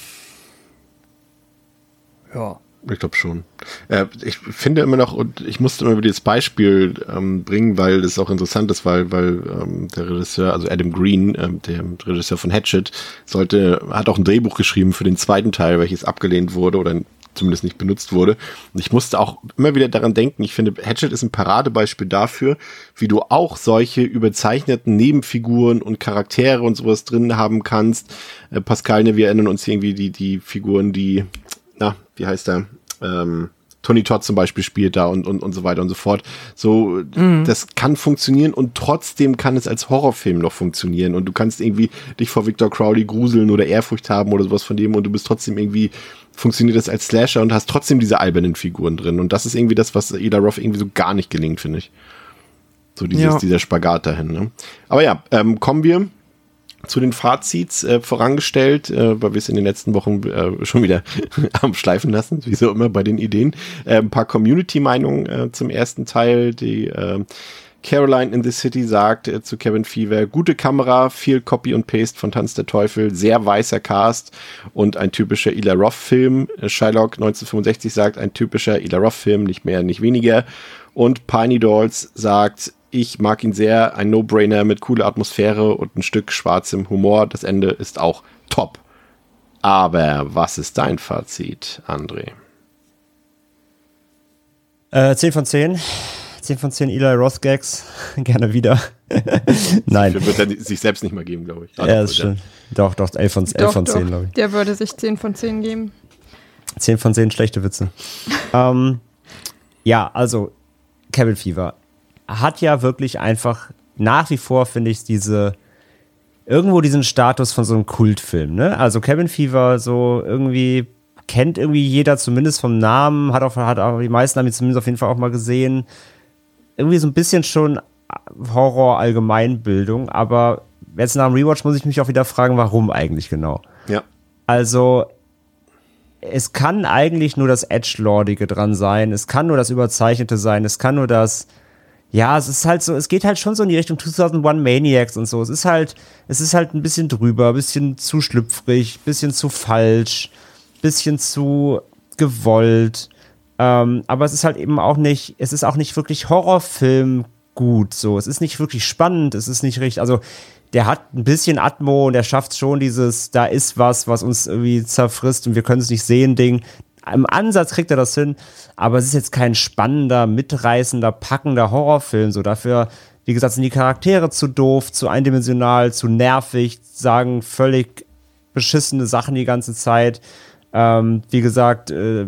Ja. Ich glaube schon. Äh, ich finde immer noch, und ich musste immer wieder das Beispiel ähm, bringen, weil das auch interessant ist, weil, weil ähm, der Regisseur, also Adam Green, ähm, der Regisseur von Hatchet, sollte, hat auch ein Drehbuch geschrieben für den zweiten Teil, welches abgelehnt wurde oder zumindest nicht benutzt wurde. Und ich musste auch immer wieder daran denken, ich finde, Hatchet ist ein Paradebeispiel dafür, wie du auch solche überzeichneten Nebenfiguren und Charaktere und sowas drin haben kannst. Äh, Pascal, ne, wir erinnern uns irgendwie die, die Figuren, die, na, wie heißt er? Ähm, Tony Todd zum Beispiel spielt da und, und, und so weiter und so fort. So, das kann funktionieren und trotzdem kann es als Horrorfilm noch funktionieren und du kannst irgendwie dich vor Victor Crowley gruseln oder Ehrfurcht haben oder sowas von dem und du bist trotzdem irgendwie, funktioniert das als Slasher und hast trotzdem diese albernen Figuren drin und das ist irgendwie das, was Eda Roth irgendwie so gar nicht gelingt, finde ich. So dieses, Ja. dieser Spagat dahin, ne? Aber ja, ähm, kommen wir zu den Fazits äh, vorangestellt, äh, weil wir es in den letzten Wochen äh, schon wieder [LAUGHS] am Schleifen lassen, wie so immer bei den Ideen. Äh, ein paar Community-Meinungen äh, zum ersten Teil. Die äh, Caroline in the City sagt äh, zu Kevin Fever, gute Kamera, viel Copy und Paste von Tanz der Teufel, sehr weißer Cast und ein typischer Ila Roth-Film. Äh, Shylock 1965 sagt, ein typischer Ila Roth-Film, nicht mehr, nicht weniger. Und Piney Dolls sagt, Ich mag ihn sehr. Ein No-Brainer mit cooler Atmosphäre und ein Stück schwarzem Humor. Das Ende ist auch top. Aber was ist dein Fazit, André? Äh, 10 von 10. 10 von 10 Eli Roth Gags. [LAUGHS] Gerne wieder. [LAUGHS] Nein. Der wird er sich selbst nicht mal geben, glaube ich. Ah, ja, das stimmt. Doch, doch, 11 von, 11 Doch, von 10, doch. glaube ich. Der würde sich 10 von 10 geben. 10 von 10 schlechte Witze. [LAUGHS] ähm, ja, also Cabin Fever hat ja wirklich einfach nach wie vor, finde ich, diese irgendwo diesen Status von so einem Kultfilm, ne? Also Cabin Fever so irgendwie kennt irgendwie jeder zumindest vom Namen, hat auch, hat auch die meisten haben ihn zumindest auf jeden Fall auch mal gesehen. Irgendwie so ein bisschen schon Horror Allgemeinbildung, aber jetzt nach dem Rewatch muss ich mich auch wieder fragen, warum eigentlich genau. Ja. Also es kann eigentlich nur das Edgelordige dran sein, es kann nur das Überzeichnete sein, es kann nur das, ja, es ist halt so, es geht halt schon so in die Richtung 2001 Maniacs und so. Es ist halt, es ist halt ein bisschen drüber, ein bisschen zu schlüpfrig, ein bisschen zu falsch, ein bisschen zu gewollt. Ähm, aber es ist halt eben auch nicht, es ist auch nicht wirklich Horrorfilm gut, so. Es ist nicht wirklich spannend, es ist nicht richtig, also der hat ein bisschen Atmo und er schafft schon dieses, da ist was, was uns irgendwie zerfrisst und wir können es nicht sehen, Ding. Im Ansatz kriegt er das hin, aber es ist jetzt kein spannender, mitreißender, packender Horrorfilm. So dafür, wie gesagt, sind die Charaktere zu doof, zu eindimensional, zu nervig, sagen völlig beschissene Sachen die ganze Zeit. Ähm, wie gesagt, äh,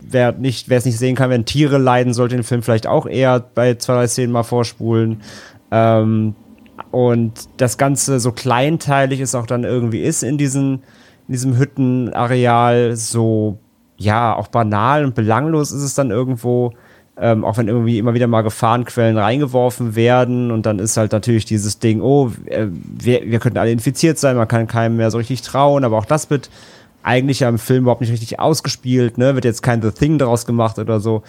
wer es nicht sehen kann, wenn Tiere leiden, sollte den Film vielleicht auch eher bei zwei, drei Szenen mal vorspulen. Ähm, und das Ganze so kleinteilig es auch dann irgendwie ist in, diesen, in diesem Hüttenareal, so ja, auch banal und belanglos ist es dann irgendwo, ähm, auch wenn irgendwie immer wieder mal Gefahrenquellen reingeworfen werden und dann ist halt natürlich dieses Ding, oh, äh, wir, wir könnten alle infiziert sein, man kann keinem mehr so richtig trauen, aber auch das wird eigentlich ja im Film überhaupt nicht richtig ausgespielt, ne? wird jetzt kein The Thing daraus gemacht oder so.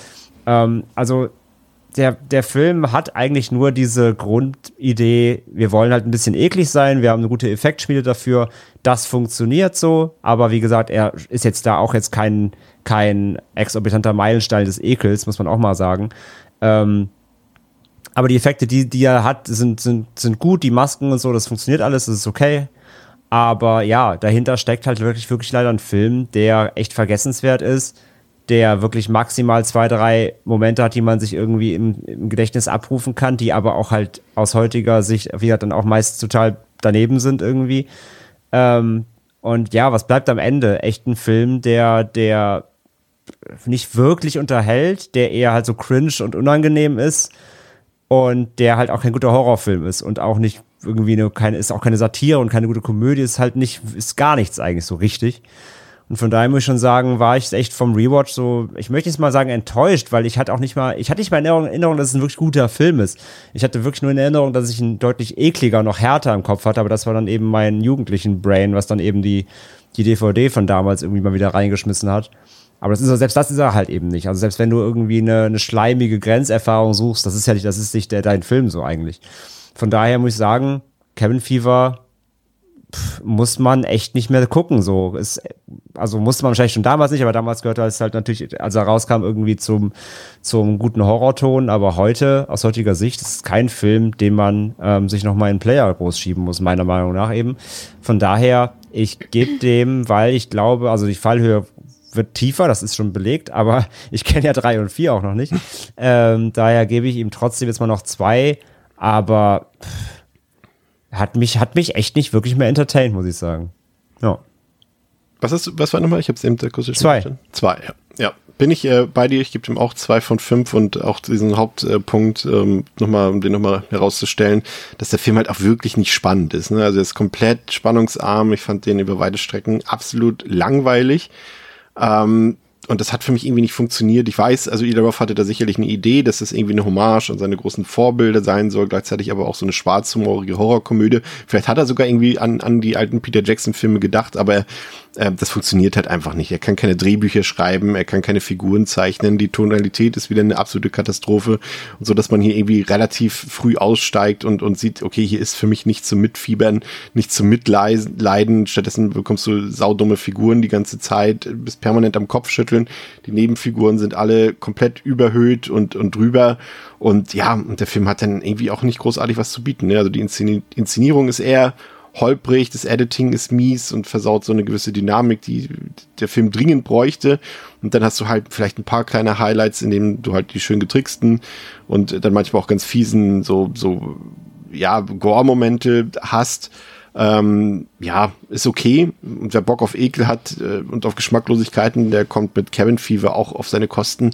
Ähm, also der, der Film hat eigentlich nur diese Grundidee, wir wollen halt ein bisschen eklig sein, wir haben eine gute Effektschmiede dafür, das funktioniert so, aber wie gesagt, er ist jetzt da auch jetzt kein, kein exorbitanter Meilenstein des Ekels, muss man auch mal sagen. Ähm, aber die Effekte, die, die er hat, sind, sind, sind gut, die Masken und so, das funktioniert alles, das ist okay. Aber ja, dahinter steckt halt wirklich, wirklich leider ein Film, der echt vergessenswert ist, der wirklich maximal zwei, drei Momente hat, die man sich irgendwie im, im Gedächtnis abrufen kann, die aber auch halt aus heutiger Sicht, wie gesagt, dann auch meist total daneben sind irgendwie. Ähm, und ja, was bleibt am Ende? Echt ein Film, der, der nicht wirklich unterhält, der eher halt so cringe und unangenehm ist und der halt auch kein guter Horrorfilm ist und auch nicht irgendwie eine, keine, ist auch keine Satire und keine gute Komödie, ist halt nicht, ist gar nichts eigentlich so richtig. Und von daher muss ich schon sagen, war ich echt vom Rewatch so, ich möchte jetzt mal sagen, enttäuscht, weil ich hatte auch nicht mal, ich hatte nicht mal in Erinnerung, dass es ein wirklich guter Film ist. Ich hatte wirklich nur in Erinnerung, dass ich ihn deutlich ekliger, noch härter im Kopf hatte, aber das war dann eben mein jugendlichen Brain, was dann eben die, die DVD von damals irgendwie mal wieder reingeschmissen hat. Aber das ist, selbst das ist er halt eben nicht. Also selbst wenn du irgendwie eine, eine schleimige Grenzerfahrung suchst, das ist ja nicht, das ist nicht der, dein Film so eigentlich. Von daher muss ich sagen, Cabin Fever pff, muss man echt nicht mehr gucken. So ist, also musste man wahrscheinlich schon damals nicht, aber damals gehörte es halt natürlich, als er rauskam, irgendwie zum, zum guten Horrorton. Aber heute, aus heutiger Sicht, ist es kein Film, den man ähm, sich nochmal in Player groß schieben muss, meiner Meinung nach eben. Von daher, ich gebe dem, weil ich glaube, also die Fallhöhe wird tiefer, das ist schon belegt, aber [LAUGHS] ich kenne ja drei und vier auch noch nicht. Ähm, daher gebe ich ihm trotzdem jetzt mal noch zwei, aber pff, hat mich, hat mich echt nicht wirklich mehr entertained, muss ich sagen. Ja. Was, ist, was war nochmal? Ich habe es eben akustisch Zwei. verstanden. Zwei, ja. ja. Bin ich äh, bei dir, ich gebe ihm auch zwei von fünf und auch diesen Hauptpunkt, ähm, nochmal, um den nochmal herauszustellen, dass der Film halt auch wirklich nicht spannend ist. Ne? Also er ist komplett spannungsarm. Ich fand den über weite Strecken absolut langweilig. Ähm, und das hat für mich irgendwie nicht funktioniert. Ich weiß, also Ida Roth hatte da sicherlich eine Idee, dass das irgendwie eine Hommage an seine großen Vorbilder sein soll, gleichzeitig aber auch so eine schwarzhumorige Horrorkomödie. Vielleicht hat er sogar irgendwie an, an die alten Peter Jackson-Filme gedacht, aber äh, das funktioniert halt einfach nicht. Er kann keine Drehbücher schreiben, er kann keine Figuren zeichnen, die Tonalität ist wieder eine absolute Katastrophe. Und so, dass man hier irgendwie relativ früh aussteigt und, und sieht, okay, hier ist für mich nicht zum Mitfiebern, nicht zum Mitleiden. Stattdessen bekommst du saudumme Figuren die ganze Zeit, bist permanent am Kopfschütteln Figuren. Die Nebenfiguren sind alle komplett überhöht und, und drüber. Und ja, und der Film hat dann irgendwie auch nicht großartig was zu bieten. Ne? Also die Inszen Inszenierung ist eher holprig, das Editing ist mies und versaut so eine gewisse Dynamik, die der Film dringend bräuchte. Und dann hast du halt vielleicht ein paar kleine Highlights, in denen du halt die schön getricksten und dann manchmal auch ganz fiesen, so, so, ja, Gore-Momente hast. Ähm, ja, ist okay. Und wer Bock auf Ekel hat äh, und auf Geschmacklosigkeiten, der kommt mit Cabin Fever auch auf seine Kosten.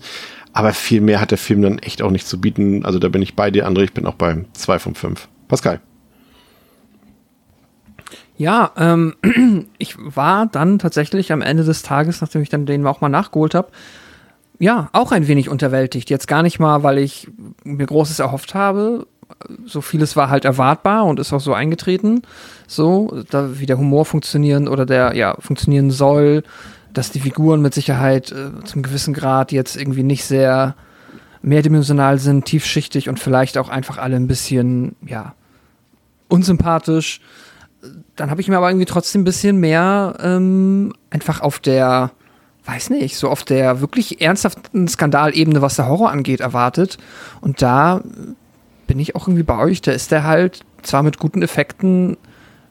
Aber viel mehr hat der Film dann echt auch nicht zu bieten. Also da bin ich bei dir, André. Ich bin auch bei zwei von fünf. Pascal. Ja, ähm, [CLEARS THROAT] ich war dann tatsächlich am Ende des Tages, nachdem ich dann den auch mal nachgeholt habe, ja, auch ein wenig unterwältigt. Jetzt gar nicht mal, weil ich mir Großes erhofft habe. So vieles war halt erwartbar und ist auch so eingetreten. So, da, wie der Humor funktionieren oder der, ja, funktionieren soll, dass die Figuren mit Sicherheit äh, zum gewissen Grad jetzt irgendwie nicht sehr mehrdimensional sind, tiefschichtig und vielleicht auch einfach alle ein bisschen, ja, unsympathisch dann habe ich mir aber irgendwie trotzdem ein bisschen mehr ähm, einfach auf der, weiß nicht, so auf der wirklich ernsthaften Skandalebene, was der Horror angeht, erwartet. Und da bin ich auch irgendwie bei euch. Da ist der halt zwar mit guten Effekten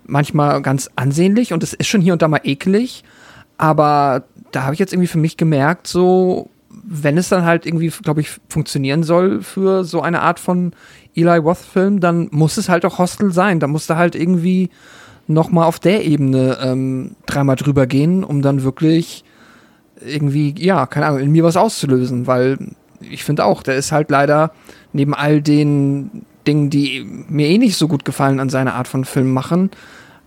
manchmal ganz ansehnlich und es ist schon hier und da mal eklig, aber da habe ich jetzt irgendwie für mich gemerkt, so wenn es dann halt irgendwie, glaube ich, funktionieren soll für so eine Art von Eli Roth-Film, dann muss es halt auch Hostel sein. Da muss da halt irgendwie nochmal auf der Ebene ähm, dreimal drüber gehen, um dann wirklich irgendwie, ja, keine Ahnung, in mir was auszulösen, weil ich finde auch, der ist halt leider neben all den Dingen, die mir eh nicht so gut gefallen an seiner Art von Film machen,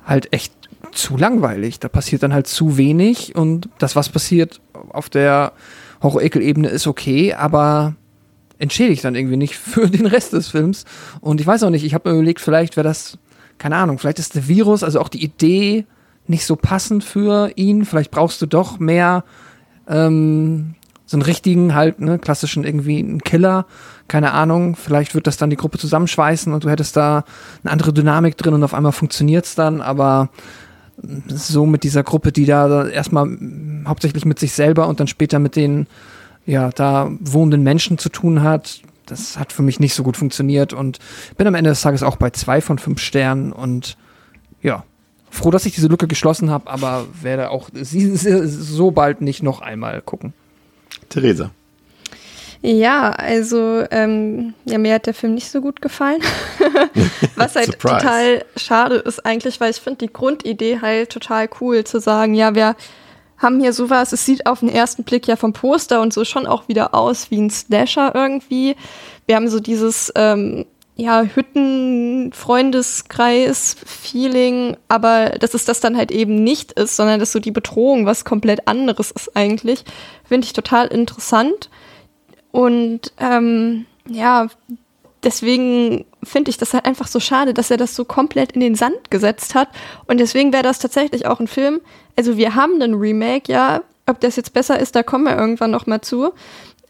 halt echt zu langweilig. Da passiert dann halt zu wenig und das, was passiert auf der Horror-Ekel-Ebene ist okay, aber entschädigt dann irgendwie nicht [LAUGHS] für den Rest des Films. Und ich weiß auch nicht, ich habe mir überlegt, vielleicht wäre das keine Ahnung, vielleicht ist der Virus, also auch die Idee nicht so passend für ihn. Vielleicht brauchst du doch mehr ähm, so einen richtigen, halt, ne, klassischen irgendwie einen Killer. Keine Ahnung, vielleicht wird das dann die Gruppe zusammenschweißen und du hättest da eine andere Dynamik drin und auf einmal funktioniert's dann, aber so mit dieser Gruppe, die da erstmal hauptsächlich mit sich selber und dann später mit den ja, da wohnenden Menschen zu tun hat, das hat für mich nicht so gut funktioniert und bin am Ende des Tages auch bei zwei von fünf Sternen und ja, froh, dass ich diese Lücke geschlossen habe, aber werde auch [LAUGHS] so bald nicht noch einmal gucken. Theresa. Ja, also ähm, ja, mir hat der Film nicht so gut gefallen. [LAUGHS] Was halt total schade ist eigentlich, weil ich finde die Grundidee halt total cool zu sagen, ja, wir haben hier sowas, es sieht auf den ersten Blick ja vom Poster und so schon auch wieder aus wie ein Slasher irgendwie. Wir haben so dieses, ähm, ja, Hütten-Freundeskreis-Feeling, aber dass es das dann halt eben nicht ist, sondern dass so die Bedrohung was komplett anderes ist eigentlich, finde ich total interessant. Und ähm, ja, deswegen finde ich das halt einfach so schade, dass er das so komplett in den Sand gesetzt hat. Und deswegen wäre das tatsächlich auch ein Film. Also wir haben einen Remake, ja. Ob das jetzt besser ist, da kommen wir irgendwann noch mal zu.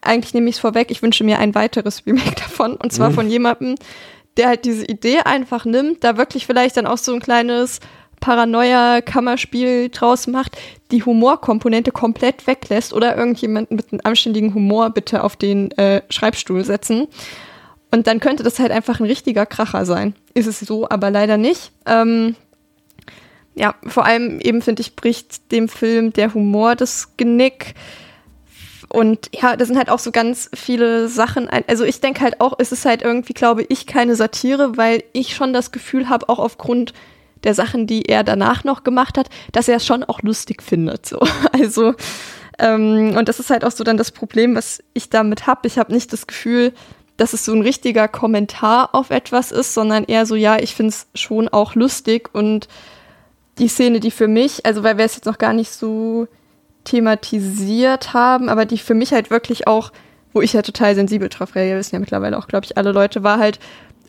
Eigentlich nehme ich es vorweg, ich wünsche mir ein weiteres Remake [LAUGHS] davon. Und zwar mhm. von jemandem, der halt diese Idee einfach nimmt, da wirklich vielleicht dann auch so ein kleines Paranoia-Kammerspiel draus macht, die Humorkomponente komplett weglässt oder irgendjemanden mit einem anständigen Humor bitte auf den äh, Schreibstuhl setzen. Und dann könnte das halt einfach ein richtiger Kracher sein. Ist es so, aber leider nicht. Ähm, ja, vor allem eben finde ich, bricht dem Film der Humor das Genick. Und ja, da sind halt auch so ganz viele Sachen. Ein also ich denke halt auch, es ist halt irgendwie, glaube ich, keine Satire, weil ich schon das Gefühl habe, auch aufgrund der Sachen, die er danach noch gemacht hat, dass er es schon auch lustig findet. So. [LAUGHS] Also, ähm, und das ist halt auch so dann das Problem, was ich damit habe. Ich habe nicht das Gefühl, dass es so ein richtiger Kommentar auf etwas ist, sondern eher so, ja, ich finde es schon auch lustig und die Szene, die für mich, also weil wir es jetzt noch gar nicht so thematisiert haben, aber die für mich halt wirklich auch, wo ich ja total sensibel drauf reagiere, wissen ja mittlerweile auch, glaube ich, alle Leute, war halt,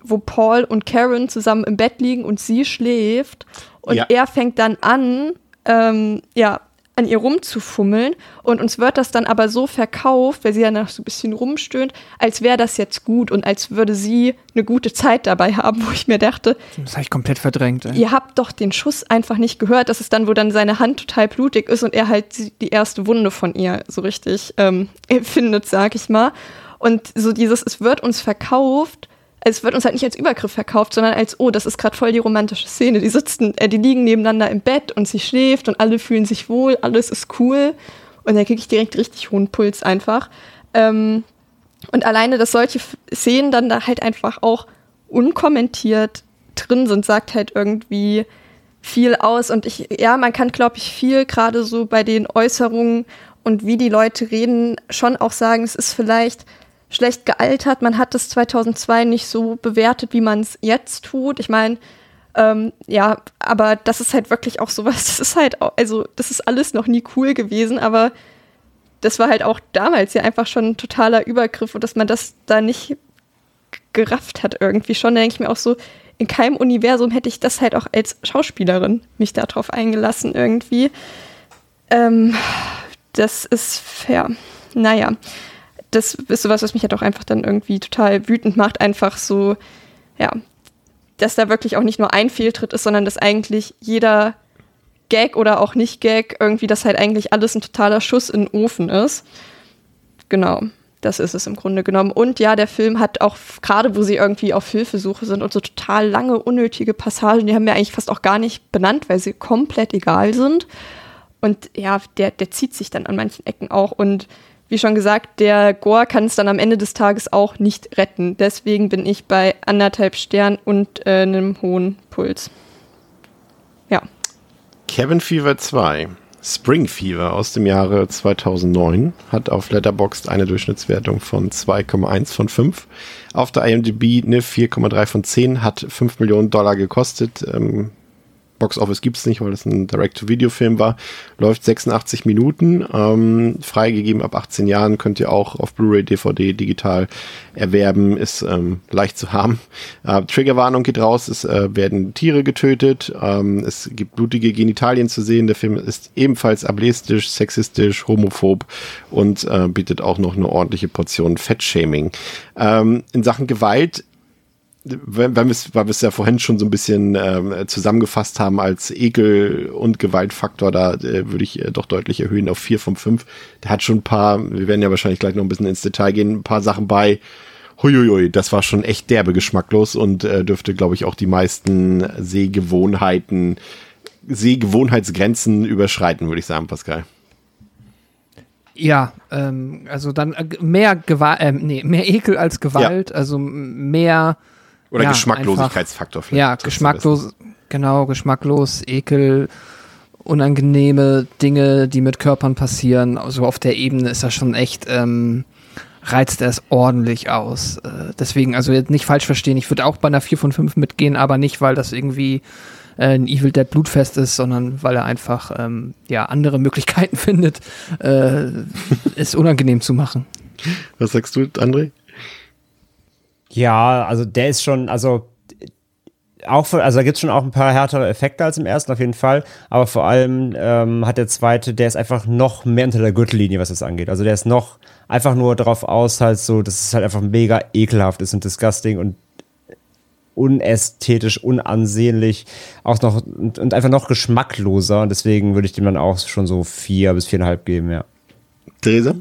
wo Paul und Karen zusammen im Bett liegen und sie schläft und ja. er fängt dann an, ähm, ja, an ihr rumzufummeln. Und uns wird das dann aber so verkauft, weil sie ja noch so ein bisschen rumstöhnt, als wäre das jetzt gut und als würde sie eine gute Zeit dabei haben, [LAUGHS] wo ich mir dachte, Das habe ich komplett verdrängt. Ey. ihr habt doch den Schuss einfach nicht gehört. Das ist dann, wo dann seine Hand total blutig ist und er halt die- erste Wunde von ihr so richtig ähm, [LAUGHS] findet, sag ich mal. Und so dieses, es wird uns verkauft, es wird uns halt nicht als Übergriff verkauft, sondern als, oh, das ist gerade voll die romantische Szene. Die sitzen, äh, die liegen nebeneinander im Bett und sie schläft und alle fühlen sich wohl, alles ist cool. Und dann kriege ich direkt richtig hohen Puls einfach. Ähm, und alleine, dass solche Szenen dann da halt einfach auch unkommentiert drin sind, sagt halt irgendwie viel aus. Und ich, ja, man kann, glaube ich, viel gerade so bei den Äußerungen und wie die Leute reden, schon auch sagen, es ist vielleicht schlecht gealtert. Man hat das 2002 nicht so bewertet, wie man es jetzt tut. Ich meine, ähm, ja, aber das ist halt wirklich auch sowas, [LAUGHS] das ist halt, auch, also das ist alles noch nie cool gewesen, aber das war halt auch damals ja einfach schon ein totaler Übergriff und dass man das da nicht gerafft hat irgendwie schon. Denke ich mir auch so, in keinem Universum hätte ich das halt auch als Schauspielerin mich darauf eingelassen irgendwie. Ähm, das ist fair. Naja, das ist sowas, was mich halt auch einfach dann irgendwie total wütend macht. Einfach so, ja, dass da wirklich auch nicht nur ein Fehltritt ist, sondern dass eigentlich jeder Gag oder auch nicht Gag irgendwie, dass halt eigentlich alles ein totaler Schuss in den Ofen ist. Genau, das ist es im Grunde genommen. Und ja, der Film hat auch, gerade wo sie irgendwie auf Hilfesuche sind und so total lange, unnötige Passagen, die haben wir eigentlich fast auch gar nicht benannt, weil sie komplett egal sind. Und ja, der, der zieht sich dann an manchen Ecken auch. Und wie schon gesagt, der Gore kann es dann am Ende des Tages auch nicht retten. Deswegen bin ich bei anderthalb Stern und äh, einem hohen Puls. Ja. Cabin Fever 2, Spring Fever aus dem Jahre 2009, hat auf Letterboxd eine Durchschnittswertung von 2,1 von 5. Auf der IMDb eine 4,3 von 10, hat 5 Millionen Dollar gekostet. Ähm, Box Office gibt's nicht, weil das ein Direct-to-Video-Film war. Läuft 86 Minuten, ähm, freigegeben ab 18 Jahren, könnt ihr auch auf Blu-ray, DVD, digital erwerben, ist ähm, leicht zu haben. Äh, Triggerwarnung geht raus, es äh, werden Tiere getötet, ähm, es gibt blutige Genitalien zu sehen. Der Film ist ebenfalls ableistisch, sexistisch, homophob und äh, bietet auch noch eine ordentliche Portion Fettshaming. Ähm, in Sachen Gewalt weil weil wir es weil wir es ja vorhin schon so ein bisschen ähm, zusammengefasst haben als Ekel- und Gewaltfaktor, da äh, würde ich äh, doch deutlich erhöhen auf vier von fünf. Der hat schon ein paar, wir werden ja wahrscheinlich gleich noch ein bisschen ins Detail gehen, ein paar Sachen bei. Huiuiui, das war schon echt derbe geschmacklos und äh, dürfte, glaube ich, auch die meisten Sehgewohnheiten, Sehgewohnheitsgrenzen überschreiten, würde ich sagen, Pascal. Ja, ähm, also dann äh, mehr Gewalt, ähm, nee, mehr Ekel als Gewalt, also m- mehr Oder Ja, Geschmacklosigkeitsfaktor vielleicht. Ja, geschmacklos, genau, geschmacklos, Ekel, unangenehme Dinge, die mit Körpern passieren. Also auf der Ebene ist das schon echt, ähm, reizt er es ordentlich aus. Äh, deswegen, also jetzt nicht falsch verstehen, ich würde auch bei einer 4 von 5 mitgehen, aber nicht, weil das irgendwie äh, ein Evil Dead Blutfest ist, sondern weil er einfach ähm, ja andere Möglichkeiten [LAUGHS] findet, äh, es unangenehm zu machen. Was sagst du, André? Ja, also der ist schon, also auch für, also da gibt es schon auch ein paar härtere Effekte als im ersten auf jeden Fall, aber vor allem ähm, hat der zweite, der ist einfach noch mehr unter der Gürtellinie, was das angeht. Also der ist noch einfach nur darauf aus, halt so, dass es halt einfach mega ekelhaft ist und disgusting und unästhetisch, unansehnlich, auch noch und, und einfach noch geschmackloser und deswegen würde ich dem dann auch schon so vier bis viereinhalb geben, ja. Theresa?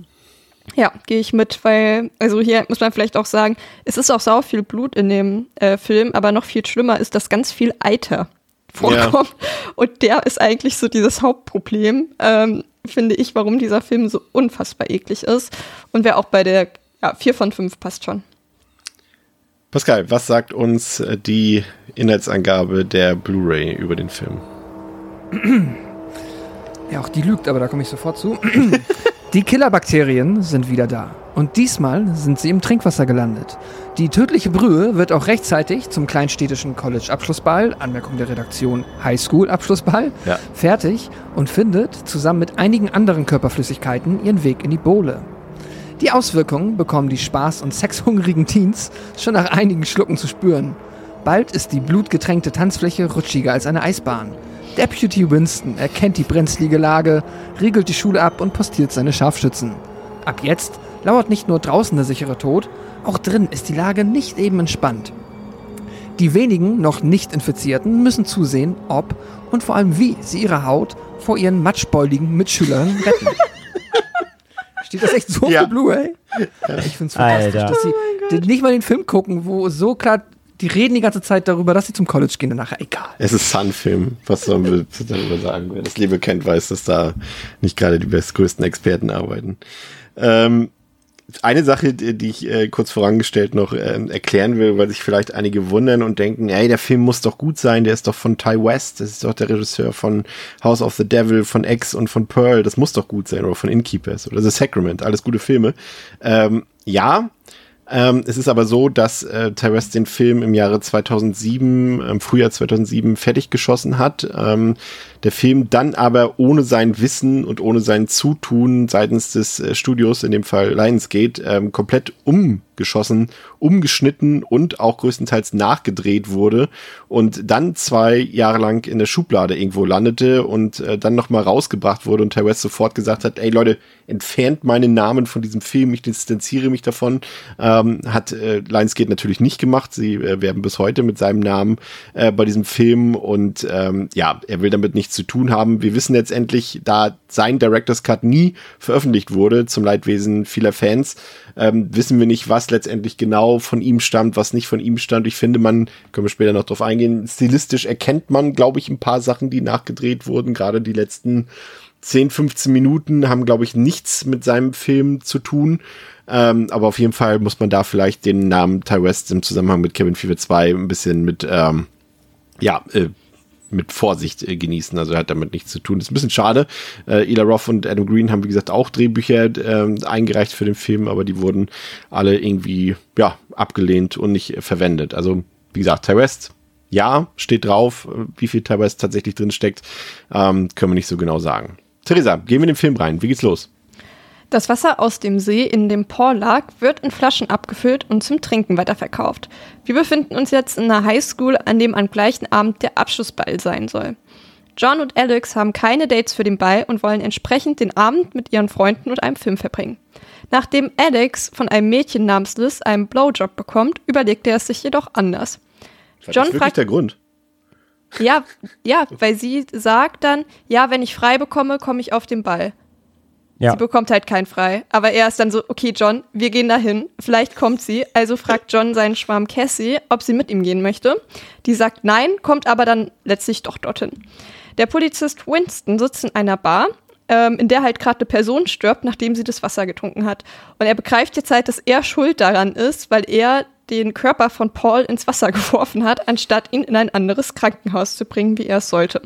Ja, gehe ich mit, weil, also hier muss man vielleicht auch sagen, es ist auch sau viel Blut in dem äh, Film, aber noch viel schlimmer ist, dass ganz viel Eiter vorkommt. Und der ist eigentlich so dieses Hauptproblem, ähm, finde ich, warum dieser Film so unfassbar eklig ist. Und wer auch bei der ja, 4 von 5 passt schon. Pascal, was sagt uns äh, die Inhaltsangabe der Blu-ray über den Film? Ja, auch die lügt, aber da komme ich sofort zu. [LAUGHS] Die Killerbakterien sind wieder da. Und diesmal sind sie im Trinkwasser gelandet. Die tödliche Brühe wird auch rechtzeitig zum kleinstädtischen College-Abschlussball, Anmerkung der Redaktion Highschool-Abschlussball, Ja. fertig und findet zusammen mit einigen anderen Körperflüssigkeiten ihren Weg in die Bowle. Die Auswirkungen bekommen die spaß- und sexhungrigen Teens schon nach einigen Schlucken zu spüren. Bald ist die blutgetränkte Tanzfläche rutschiger als eine Eisbahn. Deputy Winston erkennt die brenzlige Lage, riegelt die Schule ab und postiert seine Scharfschützen. Ab jetzt lauert nicht nur draußen der sichere Tod, auch drin ist die Lage nicht eben entspannt. Die wenigen noch nicht Infizierten müssen zusehen, ob und vor allem wie sie ihre Haut vor ihren matschbeuligen Mitschülern retten. [LAUGHS] Steht das echt so Ja. auf der Blu-ray? Ich find's fantastisch, Alter. dass sie die nicht mal den Film gucken, wo so klar, die reden die ganze Zeit darüber, dass sie zum College gehen und nachher egal. Es ist Sun-Film. Was sollen wir [LAUGHS] darüber sagen? Wer das Liebe kennt, weiß, dass da nicht gerade die bestgrößten Experten arbeiten. Ähm, eine Sache, die die ich äh, kurz vorangestellt noch ähm, erklären will, weil sich vielleicht einige wundern und denken, ey, der Film muss doch gut sein, der ist doch von Ty West, das ist doch der Regisseur von House of the Devil, von X und von Pearl, das muss doch gut sein, oder von Innkeepers oder The Sacrament, alles gute Filme. Ähm, ja, ähm, es ist aber so, dass äh, Ty West den Film im Jahre 2007, im Frühjahr 2007 fertig geschossen hat. Ähm, der Film dann aber ohne sein Wissen und ohne sein Zutun seitens des äh, Studios, in dem Fall Lionsgate, ähm, komplett umgeschossen, umgeschnitten und auch größtenteils nachgedreht wurde und dann zwei Jahre lang in der Schublade irgendwo landete und äh, dann nochmal rausgebracht wurde und Ty West sofort gesagt hat, ey Leute, entfernt meinen Namen von diesem Film, ich distanziere mich davon. Ähm, hat äh, Lionsgate natürlich nicht gemacht. Sie äh, werben bis heute mit seinem Namen äh, bei diesem Film und ähm, ja, er will damit nichts zu tun haben. Wir wissen letztendlich, da sein Director's Cut nie veröffentlicht wurde, zum Leidwesen vieler Fans, ähm, wissen wir nicht, was letztendlich genau von ihm stammt, was nicht von ihm stammt. Ich finde, man, können wir später noch drauf eingehen, stilistisch erkennt man, glaube ich, ein paar Sachen, die nachgedreht wurden, gerade die letzten 10, 15 Minuten haben, glaube ich, nichts mit seinem Film zu tun. Ähm, aber auf jeden Fall muss man da vielleicht den Namen Ty West im Zusammenhang mit Kevin Fever 2 ein bisschen mit, ähm, ja, äh, mit Vorsicht äh, genießen. Also er hat damit nichts zu tun. Das ist ein bisschen schade. Äh, Ela Roth und Adam Green haben, wie gesagt, auch Drehbücher äh, eingereicht für den Film, aber die wurden alle irgendwie, ja, abgelehnt und nicht verwendet. Also, wie gesagt, Ty West, ja, steht drauf. Äh, Wie viel Ty West tatsächlich drin steckt, ähm, können wir nicht so genau sagen. Theresa, gehen wir in den Film rein. Wie geht's los? Das Wasser aus dem See, in dem Paul lag, wird in Flaschen abgefüllt und zum Trinken weiterverkauft. Wir befinden uns jetzt in einer Highschool, an dem am gleichen Abend der Abschlussball sein soll. John und Alex haben keine Dates für den Ball und wollen entsprechend den Abend mit ihren Freunden und einem Film verbringen. Nachdem Alex von einem Mädchen namens Liz einen Blowjob bekommt, überlegt er es sich jedoch anders. John das wirklich fragt- der Grund? Ja, ja, weil sie sagt dann, ja, wenn ich frei bekomme, komme ich auf den Ball. Ja. Sie bekommt halt keinen frei. Aber er ist dann so, okay, John, wir gehen dahin. Vielleicht kommt sie. Also fragt John seinen Schwarm Cassie, ob sie mit ihm gehen möchte. Die sagt nein, kommt aber dann letztlich doch dorthin. Der Polizist Winston sitzt in einer Bar, ähm, in der halt gerade eine Person stirbt, nachdem sie das Wasser getrunken hat. Und er begreift jetzt halt, dass er schuld daran ist, weil er den Körper von Paul ins Wasser [LAUGHS] geworfen hat, anstatt ihn in ein anderes Krankenhaus zu bringen, wie er es sollte.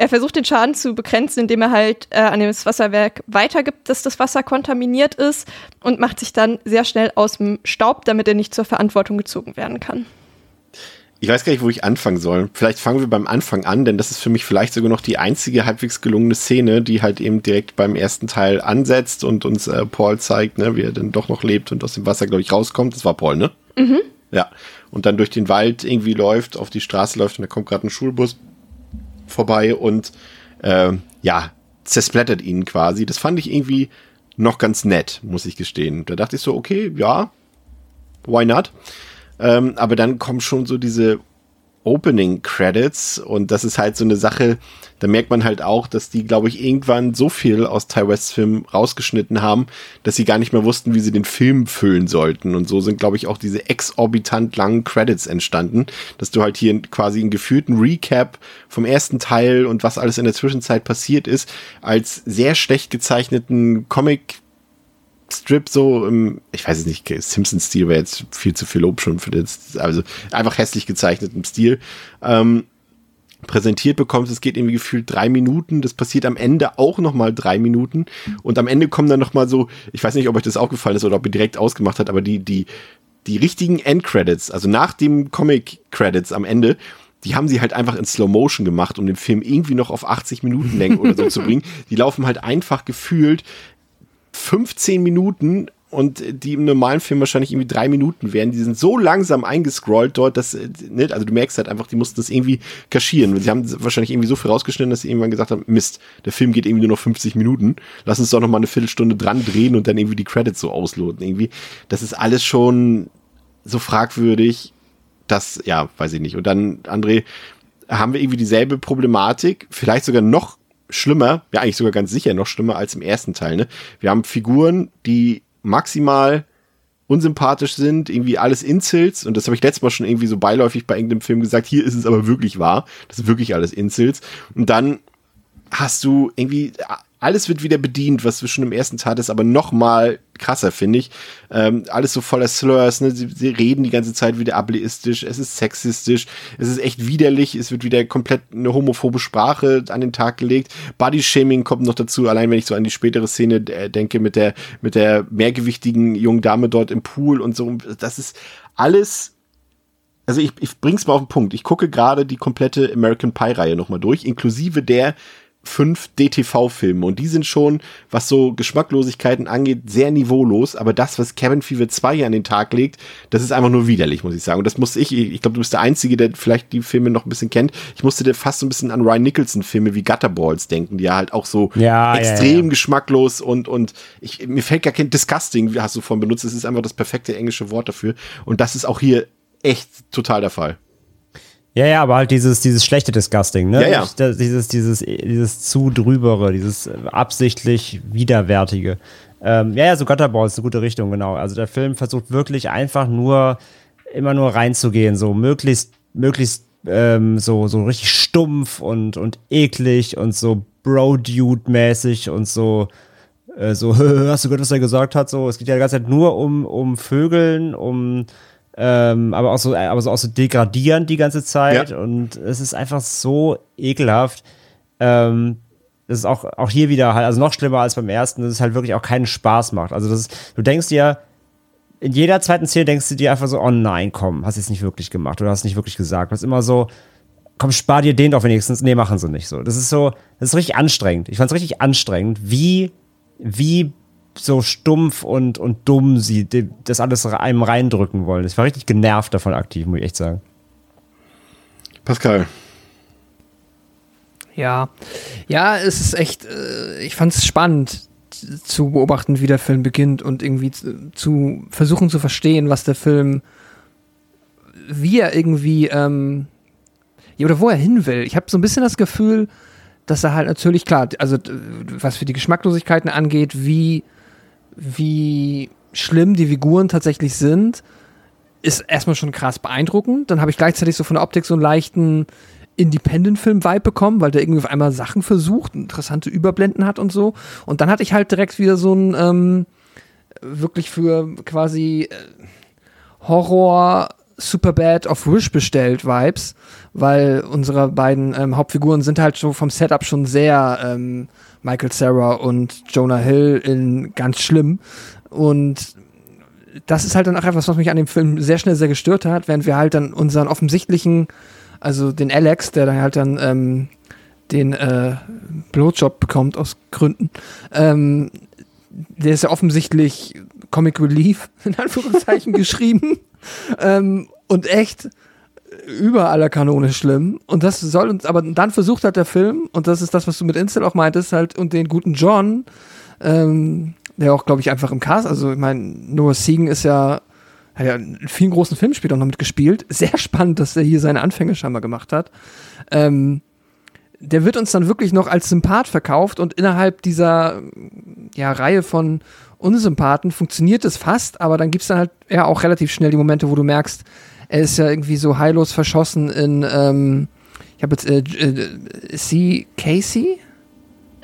Er versucht den Schaden zu begrenzen, indem er halt äh, an das Wasserwerk weitergibt, dass das Wasser kontaminiert ist und macht sich dann sehr schnell aus dem Staub, damit er nicht zur Verantwortung gezogen werden kann. Ich weiß gar nicht, wo ich anfangen soll. Vielleicht fangen wir beim Anfang an, denn das ist für mich vielleicht sogar noch die einzige halbwegs gelungene Szene, die halt eben direkt beim ersten Teil ansetzt und uns äh, Paul zeigt, ne, wie er dann doch noch lebt und aus dem Wasser, glaube ich, rauskommt. Das war Paul, ne? Mhm. Ja. Und dann durch den Wald irgendwie läuft, auf die Straße läuft und da kommt gerade ein Schulbus vorbei und äh, ja, zersplättert ihn quasi. Das fand ich irgendwie noch ganz nett, muss ich gestehen. Da dachte ich so, okay, ja, why not? Ähm, aber dann kommen schon so diese Opening Credits und das ist halt so eine Sache, da merkt man halt auch, dass die, glaube ich, irgendwann so viel aus Ty Wests Film rausgeschnitten haben, dass sie gar nicht mehr wussten, wie sie den Film füllen sollten. Und so sind, glaube ich, auch diese exorbitant langen Credits entstanden, dass du halt hier quasi einen geführten Recap vom ersten Teil und was alles in der Zwischenzeit passiert ist, als sehr schlecht gezeichneten Comic Strip so im, ich weiß es nicht, Simpsons-Stil wäre jetzt viel zu viel Lob schon für das, also einfach hässlich gezeichnetem Stil, ähm, präsentiert bekommst. Es geht irgendwie gefühlt drei Minuten. Das passiert am Ende auch nochmal drei Minuten. Und am Ende kommen dann nochmal so, ich weiß nicht, ob euch das aufgefallen ist oder ob ihr direkt ausgemacht habt, aber die, die, die richtigen Endcredits, also nach dem Comic-Credits am Ende, die haben sie halt einfach in Slow Motion gemacht, um den Film irgendwie noch auf 80 Minuten Länge oder so zu bringen. [LAUGHS] Die laufen halt einfach gefühlt 15 Minuten und die im normalen Film wahrscheinlich irgendwie drei Minuten wären. Die sind so langsam eingescrollt dort, dass, ne, also du merkst halt einfach, die mussten das irgendwie kaschieren. Sie haben wahrscheinlich irgendwie so viel rausgeschnitten, dass sie irgendwann gesagt haben, Mist, der Film geht irgendwie nur noch 50 Minuten. Lass uns doch noch mal eine Viertelstunde dran drehen und dann irgendwie die Credits so ausloten. Irgendwie, das ist alles schon so fragwürdig, dass, ja, weiß ich nicht. Und dann, André, haben wir irgendwie dieselbe Problematik, vielleicht sogar noch schlimmer, ja eigentlich sogar ganz sicher noch schlimmer als im ersten Teil. Ne? Wir haben Figuren, die maximal unsympathisch sind, irgendwie alles Insults, und das habe ich letztes Mal schon irgendwie so beiläufig bei irgendeinem Film gesagt, hier ist es aber wirklich wahr, das ist wirklich alles Insults. Und dann hast du irgendwie alles wird wieder bedient, was schon im ersten Teil ist, aber noch mal krasser, finde ich. Ähm, alles so voller Slurs, ne? Sie, sie, reden die ganze Zeit wieder ableistisch, es ist sexistisch, es ist echt widerlich, es wird wieder komplett eine homophobe Sprache an den Tag gelegt. Body-Shaming kommt noch dazu, allein wenn ich so an die spätere Szene äh, denke mit der, mit der mehrgewichtigen jungen Dame dort im Pool und so. Das ist alles also ich, ich bring's mal auf den Punkt. Ich gucke gerade die komplette American Pie Reihe nochmal durch, inklusive der fünf DTV-Filme und die sind schon, was so Geschmacklosigkeiten angeht, sehr niveaulos, aber das, was Cabin Fever 2 hier an den Tag legt, das ist einfach nur widerlich, muss ich sagen. Und das musste ich, ich glaube, du bist der Einzige, der vielleicht die Filme noch ein bisschen kennt. Ich musste dir fast so ein bisschen an Ryan Nicholson-Filme wie Gutterballs denken, die ja halt auch so ja, extrem ja, ja. geschmacklos und, und ich, mir fällt gar kein Disgusting, wie hast du vorhin benutzt, es ist einfach das perfekte englische Wort dafür. Und das ist auch hier echt total der Fall. Ja, ja, aber halt dieses, dieses schlechte Disgusting, ne? Ja, ja. Dieses, dieses, dieses zu drübere, dieses absichtlich widerwärtige. Ähm, ja, ja, so Gutterball ist eine gute Richtung, genau. Also der Film versucht wirklich einfach nur, immer nur reinzugehen, so möglichst, möglichst ähm, so, so richtig stumpf und, und eklig und so Bro-Dude-mäßig und so, äh, so, [LAUGHS] hast du gehört, was er gesagt hat? So, es geht ja die ganze Zeit nur um, um Vögeln, um ähm, aber auch so, aber so auch so degradierend die ganze Zeit. Ja. Und es ist einfach so ekelhaft. Ähm, das ist auch, auch hier wieder halt, also noch schlimmer als beim ersten, dass es halt wirklich auch keinen Spaß macht. Also das ist, du denkst dir, in jeder zweiten Szene denkst du dir einfach so, oh nein, komm, hast jetzt nicht wirklich gemacht oder hast nicht wirklich gesagt. Du hast immer so, komm, spar dir den doch wenigstens. Nee, machen sie nicht so. Das ist so, das ist richtig anstrengend. Ich fand es richtig anstrengend, wie, wie so stumpf und, und dumm sie das alles einem reindrücken wollen. Ich war richtig genervt davon aktiv, muss ich echt sagen. Pascal. Ja, ja, es ist echt, äh, ich fand es spannend zu beobachten, wie der Film beginnt und irgendwie zu, zu versuchen zu verstehen, was der Film, wie er irgendwie, ähm, ja, oder wo er hin will. Ich habe so ein bisschen das Gefühl, dass er halt natürlich, klar, also was für die Geschmacklosigkeiten angeht, wie wie schlimm die Figuren tatsächlich sind, ist erstmal schon krass beeindruckend. Dann habe ich gleichzeitig so von der Optik so einen leichten Independent-Film-Vibe bekommen, weil der irgendwie auf einmal Sachen versucht, interessante Überblenden hat und so. Und dann hatte ich halt direkt wieder so ein ähm, wirklich für quasi äh, Horror Superbad of Wish bestellt Vibes, weil unsere beiden ähm, Hauptfiguren sind halt so vom Setup schon sehr ähm, Michael Sarah und Jonah Hill in ganz schlimm. Und das ist halt dann auch etwas, was mich an dem Film sehr schnell sehr gestört hat, während wir halt dann unseren offensichtlichen, also den Alex, der dann halt dann ähm, den äh, Blowjob bekommt aus Gründen, ähm, der ist ja offensichtlich Comic Relief, [LAUGHS] in Anführungszeichen, geschrieben. [LAUGHS] Ähm, und echt über aller Kanone schlimm. Und das soll uns, aber dann versucht hat der Film, und das ist das, was du mit Insel auch meintest, halt, und den guten John, ähm, der auch, glaube ich, einfach im Cast, also ich meine, Noah Segan ist ja, hat ja in vielen großen Filmen später noch mitgespielt. Sehr spannend, dass er hier seine Anfänge scheinbar gemacht hat. Ähm, der wird uns dann wirklich noch als Sympath verkauft und innerhalb dieser ja, Reihe von Unsympathen funktioniert es fast, aber dann gibt es dann halt ja auch relativ schnell die Momente, wo du merkst, er ist ja irgendwie so heillos verschossen in, ähm, ich habe jetzt, äh, äh, C. Casey?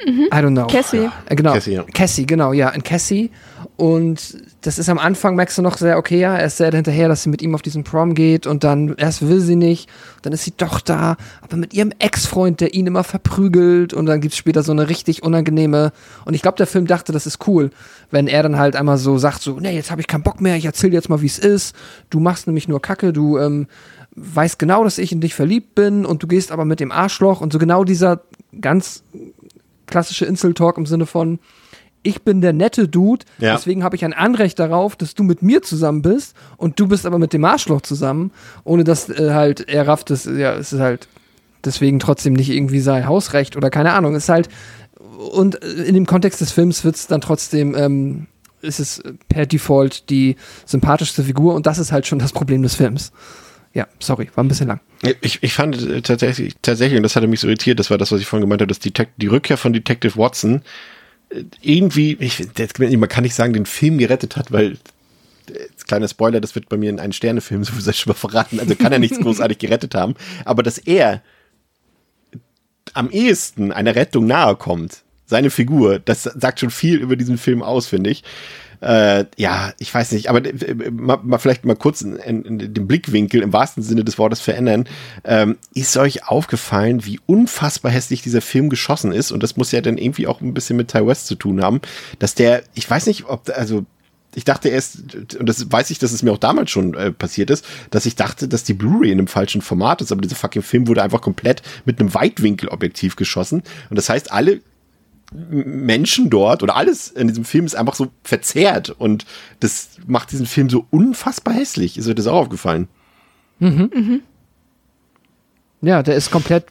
Mhm. I don't know. Cassie. Äh, genau. Cassie, ja. Cassie, genau, ja, in Cassie. Und das ist am Anfang, merkst du noch sehr, okay, ja, er ist sehr hinterher, dass sie mit ihm auf diesen Prom geht und dann erst will sie nicht, dann ist sie doch da, aber mit ihrem Ex-Freund, der ihn immer verprügelt und dann gibt es später so eine richtig unangenehme und ich glaube, der Film dachte, das ist cool, wenn er dann halt einmal so sagt, so, nee, jetzt habe ich keinen Bock mehr, ich erzähl dir jetzt mal, wie es ist, du machst nämlich nur Kacke, du ähm, weißt genau, dass ich in dich verliebt bin und du gehst aber mit dem Arschloch. Und so genau dieser ganz klassische Insel-Talk im Sinne von, ich bin der nette Dude, Ja. deswegen habe ich ein Anrecht darauf, dass du mit mir zusammen bist und du bist aber mit dem Arschloch zusammen, ohne dass äh, halt er rafft, dass ja, es ist halt deswegen trotzdem nicht irgendwie sei Hausrecht oder keine Ahnung, es ist halt und äh, in dem Kontext des Films wird es dann trotzdem ähm, ist es per Default die sympathischste Figur und das ist halt schon das Problem des Films. Ja, sorry, war ein bisschen lang. Ich, ich fand äh, tatsächlich, tatsächlich, und das hatte mich so irritiert, das war das, was ich vorhin gemeint habe, dass die, die Rückkehr von Detective Watson irgendwie, ich, man kann nicht sagen, den Film gerettet hat, weil, äh, kleiner Spoiler, das wird bei mir in einen Sternefilm, [LAUGHS] so viel sei schon mal verraten, also kann er nichts großartig gerettet haben, aber dass er am ehesten einer Rettung nahe kommt, seine Figur, das sagt schon viel über diesen Film aus, finde ich. Äh, ja, ich weiß nicht, aber äh, mal, mal vielleicht mal kurz in, in, in den Blickwinkel im wahrsten Sinne des Wortes verändern. Ähm, ist euch aufgefallen, wie unfassbar hässlich dieser Film geschossen ist? Und das muss ja dann irgendwie auch ein bisschen mit Ty West zu tun haben, dass der, ich weiß nicht, ob, also ich dachte erst, und das weiß ich, dass es mir auch damals schon äh, passiert ist, dass ich dachte, dass die Blu-ray in einem falschen Format ist, aber dieser fucking Film wurde einfach komplett mit einem Weitwinkelobjektiv geschossen. Und das heißt, alle Menschen dort oder alles in diesem Film ist einfach so verzerrt und das macht diesen Film so unfassbar hässlich. Ist euch das auch aufgefallen? Ja, der ist komplett.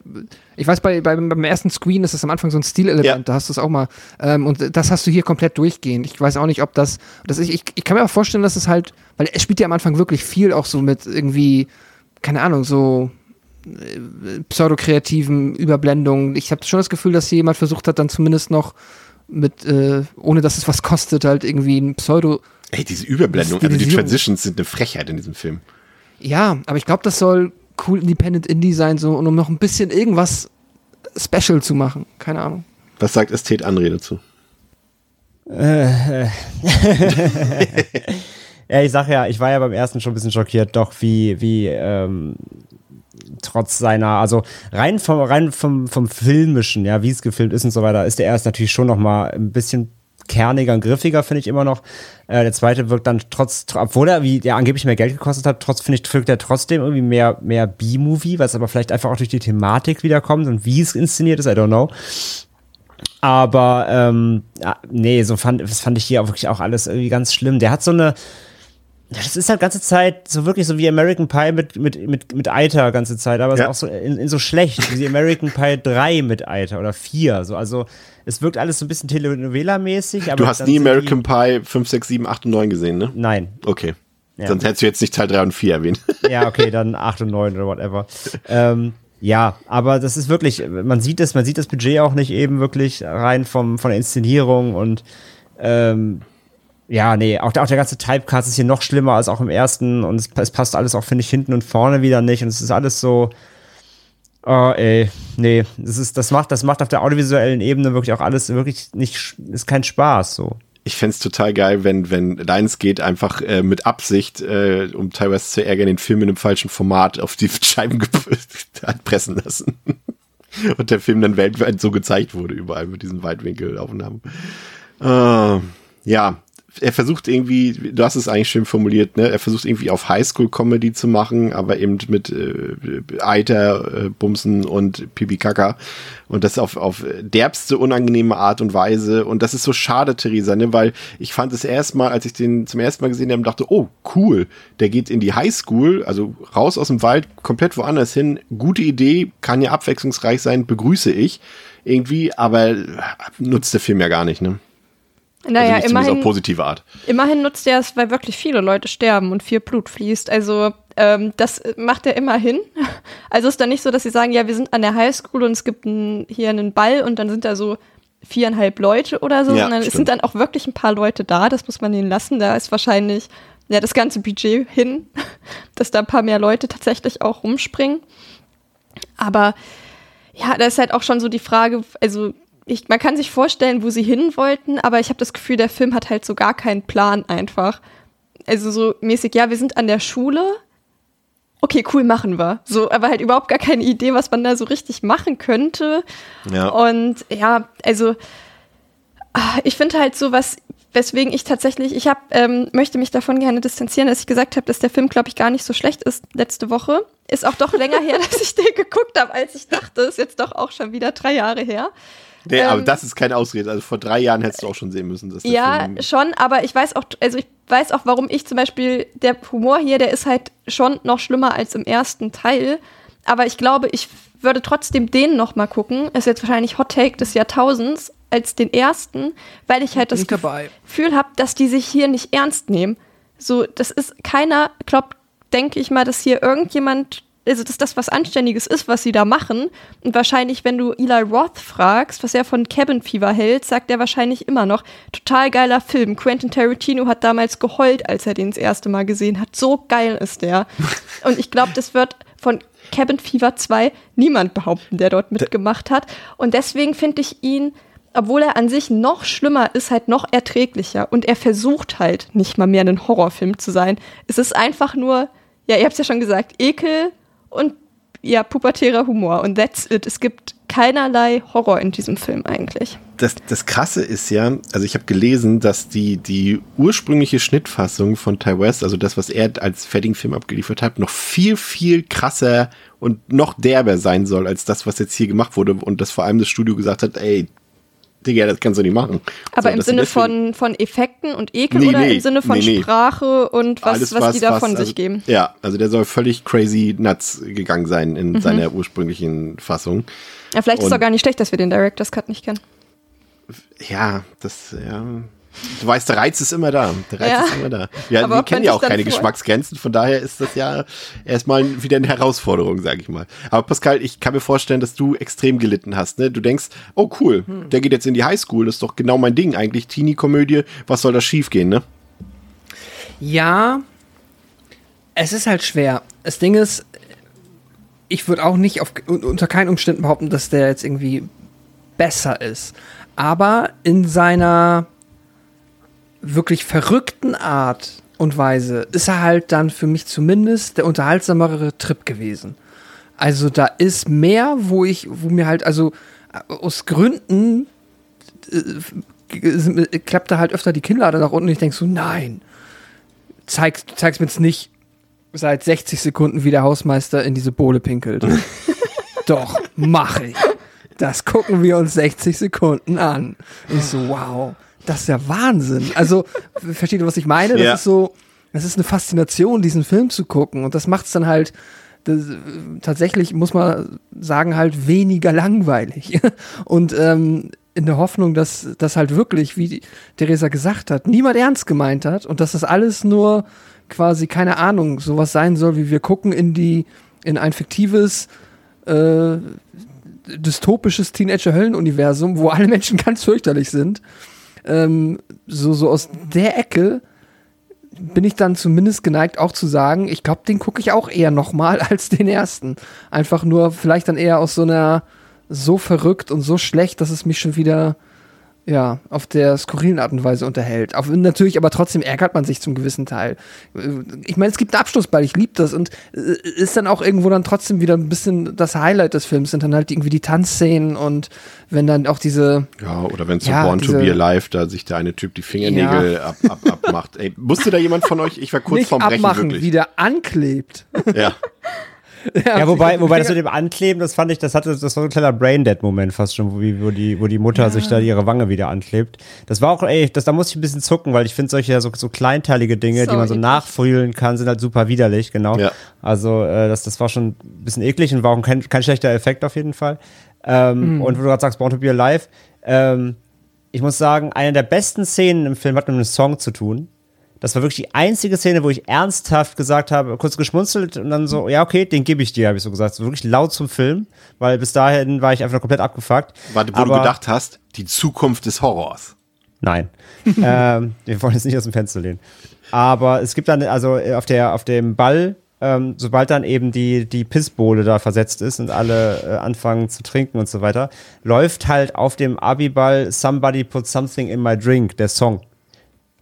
Ich weiß, bei, bei, beim ersten Screen ist das am Anfang so ein Stilelement, Ja. da hast du es auch mal. Ähm, und das hast du hier komplett durchgehend. Ich weiß auch nicht, ob das. das ist, ich, ich kann mir auch vorstellen, dass es halt. Weil er spielt ja am Anfang wirklich viel auch so mit irgendwie. Keine Ahnung, so. Äh, pseudokreativen Überblendungen. Ich habe schon das Gefühl, dass hier jemand versucht hat, dann zumindest noch mit, äh, ohne dass es was kostet, halt irgendwie ein Pseudo. Ey, diese Überblendung, also die. Transitions sind eine Frechheit in diesem Film. Ja, aber ich glaube, das soll cool Independent Indie sein, so, und um noch ein bisschen irgendwas special zu machen. Keine Ahnung. Was sagt Ästhet André dazu? [LAUGHS] Ja, ich sag ja, ich war ja beim ersten schon ein bisschen schockiert, doch wie, wie, ähm, trotz seiner, also rein vom, rein vom, vom Filmischen, ja, wie es gefilmt ist und so weiter, ist der erste natürlich schon noch mal ein bisschen kerniger und griffiger, finde ich immer noch. Äh, der zweite wirkt dann trotz, tr- obwohl er, wie der angeblich mehr Geld gekostet hat, trotz, finde ich, wirkt er trotzdem irgendwie mehr, mehr B-Movie, was aber vielleicht einfach auch durch die Thematik wiederkommt und wie es inszeniert ist, I don't know. Aber ähm, ja, nee, so fand, das fand ich hier auch wirklich auch alles irgendwie ganz schlimm. Der hat so eine, das ist halt ganze Zeit so wirklich so wie American Pie mit, mit, mit, mit Eiter ganze Zeit, aber es Ja. ist auch so in, in so schlecht, wie American Pie 3 mit Eiter oder 4. So, also es wirkt alles so ein bisschen Telenovela-mäßig. Du hast nie American Pie 5, 6, 7, 8 und 9 gesehen, ne? Nein. Okay. Ja. Sonst hättest du jetzt nicht Teil 3 und 4 erwähnt. [LAUGHS] Ja, okay, dann 8 und 9 oder whatever. ähm, ja, aber das ist wirklich, man sieht es, man sieht das Budget auch nicht eben wirklich rein vom, von der Inszenierung und ähm, ja, nee, auch der, auch der ganze Typecast ist hier noch schlimmer als auch im ersten und es, es passt alles auch, finde ich, hinten und vorne wieder nicht und es ist alles so, oh ey, nee, das ist, das macht, das macht auf der audiovisuellen Ebene wirklich auch alles wirklich nicht, ist kein Spaß, so. Ich fänd's total geil, wenn, wenn Lionsgate einfach äh, mit Absicht, äh, um West zu ärgern, den Film in einem falschen Format auf die [LAUGHS] Scheiben [LAUGHS] pressen lassen. [LAUGHS] Und der Film dann weltweit so gezeigt wurde, überall mit diesen Weitwinkelaufnahmen. Äh, ja, er versucht irgendwie, du hast es eigentlich schön formuliert, ne? Er versucht irgendwie auf Highschool-Comedy zu machen, aber eben mit äh, Eiter, äh, Bumsen und Pipi Kaka. Und das auf, auf derbste, unangenehme Art und Weise. Und das ist so schade, Theresa, ne? Weil ich fand es erstmal, als ich den zum ersten Mal gesehen habe, dachte, oh, cool, der geht in die Highschool, also raus aus dem Wald, komplett woanders hin. Gute Idee, kann ja abwechslungsreich sein, begrüße ich irgendwie, aber nutzt der Film ja gar nicht, ne? Naja, also nicht zumindest immerhin, auf positive Art. immerhin nutzt er es, weil wirklich viele Leute sterben und viel Blut fließt. Also ähm, das macht er immerhin. [LAUGHS] Also ist dann nicht so, dass sie sagen, ja, wir sind an der Highschool und es gibt ein, hier einen Ball und dann sind da so viereinhalb Leute oder so, Ja, sondern es stimmt. sind dann auch wirklich ein paar Leute da. Das muss man ihnen lassen. Da ist wahrscheinlich ja das ganze Budget hin, [LAUGHS] dass da ein paar mehr Leute tatsächlich auch rumspringen. Aber ja, da ist halt auch schon so die Frage, also ich, man kann sich vorstellen, wo sie hin wollten, aber ich habe das Gefühl, der Film hat halt so gar keinen Plan einfach. Also so mäßig, ja, wir sind an der Schule. Okay, cool, machen wir. So, aber halt überhaupt gar keine Idee, was man da so richtig machen könnte. Ja. Und ja, also ah, ich finde halt so was, weswegen ich tatsächlich, ich hab, ähm, möchte mich davon gerne distanzieren, dass ich gesagt habe, dass der Film, glaube ich, gar nicht so schlecht ist letzte Woche. ist auch doch länger her, [LAUGHS] dass ich den geguckt habe, als ich dachte. Ist jetzt doch auch schon wieder drei Jahre her. Nee, ähm, aber das ist keine Ausrede. Also vor drei Jahren hättest du auch schon sehen müssen. Dass ja, Film schon, aber ich weiß auch, also ich weiß auch, warum ich zum Beispiel, der Humor hier, der ist halt schon noch schlimmer als im ersten Teil. Aber ich glaube, ich würde trotzdem den noch mal gucken. Ist jetzt wahrscheinlich Hot Take des Jahrtausends als den ersten, weil ich halt das Gefühl habe, dass die sich hier nicht ernst nehmen. So, das ist keiner glaubt, denke ich mal, dass hier irgendjemand also dass das was Anständiges ist, was sie da machen. Und wahrscheinlich, wenn du Eli Roth fragst, was er von Cabin Fever hält, sagt er wahrscheinlich immer noch, total geiler Film. Quentin Tarantino hat damals geheult, als er den das erste Mal gesehen hat. So geil ist der. [LAUGHS] Und ich glaube, das wird von Cabin Fever 2 niemand behaupten, der dort mitgemacht hat. Und deswegen finde ich ihn, obwohl er an sich noch schlimmer ist, halt noch erträglicher. Und er versucht halt nicht mal mehr ein Horrorfilm zu sein. Es ist einfach nur, ja, ihr habt es ja schon gesagt, Ekel, und ja, pubertärer Humor. Und that's it. Es gibt keinerlei Horror in diesem Film eigentlich. Das, das Krasse ist ja, also ich habe gelesen, dass die, die ursprüngliche Schnittfassung von Ty West, also das, was er als Fedding-Film abgeliefert hat, noch viel, viel krasser und noch derber sein soll, als das, was jetzt hier gemacht wurde. Und dass vor allem das Studio gesagt hat, ey, Digga, das kannst du nicht machen. Aber so, im Sinne von, von Effekten und Ekel nee, oder nee, im Sinne von nee, Sprache und was, Alles, was, was die da von also, sich geben? Ja, also der soll völlig crazy nuts gegangen sein in mhm. seiner ursprünglichen Fassung. Ja, vielleicht und, ist es auch gar nicht schlecht, dass wir den Director's Cut nicht kennen. Ja, das, ja. Du weißt, der Reiz ist immer da. Der Reiz ja. ist immer da. Ja, wir kennen ja auch keine Geschmacksgrenzen, von daher ist das ja erstmal wieder eine Herausforderung, sage ich mal. Aber Pascal, ich kann mir vorstellen, dass du extrem gelitten hast. Ne? Du denkst, oh cool, hm. der geht jetzt in die Highschool, das ist doch genau mein Ding eigentlich. Teenie-Komödie, was soll da schiefgehen, ne? Ja, es ist halt schwer. Das Ding ist, ich würde auch nicht auf, unter keinen Umständen behaupten, dass der jetzt irgendwie besser ist. Aber in seiner wirklich verrückten Art und Weise ist er halt dann für mich zumindest der unterhaltsamere Trip gewesen. Also da ist mehr, wo ich, wo mir halt, also aus Gründen äh, klappt da halt öfter die Kinnlade nach unten und ich denke so, nein, zeig, zeig's mir jetzt nicht seit 60 Sekunden, wie der Hausmeister in diese Bohle pinkelt. [LAUGHS] Doch, mach ich. Das gucken wir uns 60 Sekunden an. Ich so, wow das ist ja Wahnsinn. Also, versteht ihr, was ich meine? Das ja. ist so, das ist eine Faszination, diesen Film zu gucken. Und das macht es dann halt das, tatsächlich, muss man sagen, halt weniger langweilig. [LAUGHS] Und ähm, in der Hoffnung, dass das halt wirklich, wie Theresa gesagt hat, niemand ernst gemeint hat und dass das alles nur quasi, keine Ahnung, sowas sein soll, wie wir gucken in die, in ein fiktives, äh, dystopisches Teenager-Höllen-Universum, wo alle Menschen [LAUGHS] ganz fürchterlich sind ähm, so, so aus der Ecke bin ich dann zumindest geneigt auch zu sagen, ich glaube, den gucke ich auch eher nochmal [LAUGHS] als den ersten. Einfach nur vielleicht dann eher aus so einer so verrückt und so schlecht, dass es mich schon wieder ja, auf der skurrilen Art und Weise unterhält. Auf, natürlich, aber trotzdem ärgert man sich zum gewissen Teil. Ich meine, es gibt einen Abschlussball, ich liebe das und äh, ist dann auch irgendwo dann trotzdem wieder ein bisschen das Highlight des Films, sind dann halt irgendwie die Tanzszenen und wenn dann auch diese. Ja, oder wenn zu ja, Born diese, to Be Alive, da sich der eine Typ die Fingernägel ja. ab, ab, abmacht. Ey, musste da jemand von euch, ich war kurz Nicht vorm Brechen, abmachen, wirklich. wie der anklebt. Ja. [LAUGHS] [LAUGHS] Ja, wobei, wobei das mit dem Ankleben, das fand ich, das hatte, das war so ein kleiner Braindead-Moment fast schon, wo, wo, die, wo die Mutter ja. sich da ihre Wange wieder anklebt. Das war auch, ey, das, da musste ich ein bisschen zucken, weil ich finde solche so, so kleinteilige Dinge, so die man so nachfühlen kann, sind halt super widerlich, genau. Ja. Also, äh, das, das war schon ein bisschen eklig und war auch kein, kein schlechter Effekt auf jeden Fall. Ähm, mhm. Und wo du gerade sagst, Born to be Alive, ähm, ich muss sagen, eine der besten Szenen im Film hat mit einem Song zu tun. Das war wirklich die einzige Szene, wo ich ernsthaft gesagt habe, kurz geschmunzelt und dann so, ja, okay, den gebe ich dir, habe ich so gesagt. So wirklich laut zum Film, weil bis dahin war ich einfach komplett abgefuckt. Warte, wo Aber, du gedacht hast, die Zukunft des Horrors. Nein. [LAUGHS] ähm, wir wollen jetzt nicht aus dem Fenster lehnen. Aber es gibt dann, also auf, der, auf dem Ball, ähm, sobald dann eben die, die Pissbohle da versetzt ist und alle äh, anfangen zu trinken und so weiter, läuft halt auf dem Abiball Somebody Put Something in My Drink, der Song.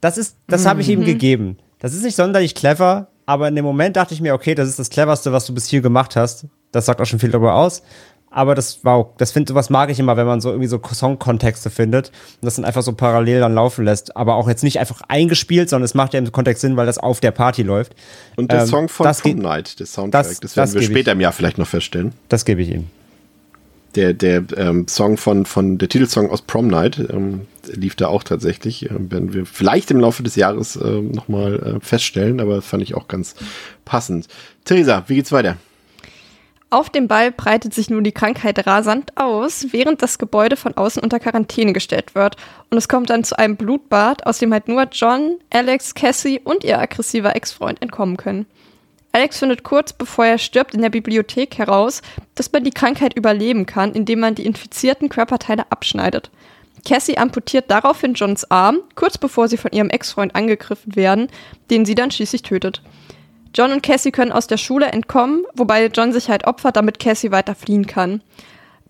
Das ist, das mhm. habe ich ihm mhm. gegeben. Das ist nicht sonderlich clever, aber in dem Moment dachte ich mir, okay, das ist das cleverste, was du bis hier gemacht hast. Das sagt auch schon viel darüber aus. aber das war auch, das finde sowas mag ich immer, wenn man so irgendwie so Songkontexte findet und das dann einfach so parallel dann laufen lässt, aber auch jetzt nicht einfach eingespielt, sondern es macht ja im Kontext Sinn, weil das auf der Party läuft. Und der Ähm, Song von Night, der Soundtrack, das, das- werden das wir später ich. im Jahr vielleicht noch feststellen. Das gebe ich ihm. Der, der ähm, Song von, von der Titelsong aus Prom Night ähm, lief da auch tatsächlich. Ähm, werden wir vielleicht im Laufe des Jahres ähm, nochmal äh, feststellen, aber fand ich auch ganz passend. Theresa, wie geht's weiter? Auf dem Ball breitet sich nun die Krankheit rasant aus, während das Gebäude von außen unter Quarantäne gestellt wird. Und es kommt dann zu einem Blutbad, aus dem halt nur John, Alex, Cassie und ihr aggressiver Ex-Freund entkommen können. Alex findet kurz bevor er stirbt in der Bibliothek heraus, dass man die Krankheit überleben kann, indem man die infizierten Körperteile abschneidet. Cassie amputiert daraufhin Johns Arm, kurz bevor sie von ihrem Ex-Freund angegriffen werden, den sie dann schließlich tötet. John und Cassie können aus der Schule entkommen, wobei John sich halt opfert, damit Cassie weiter fliehen kann.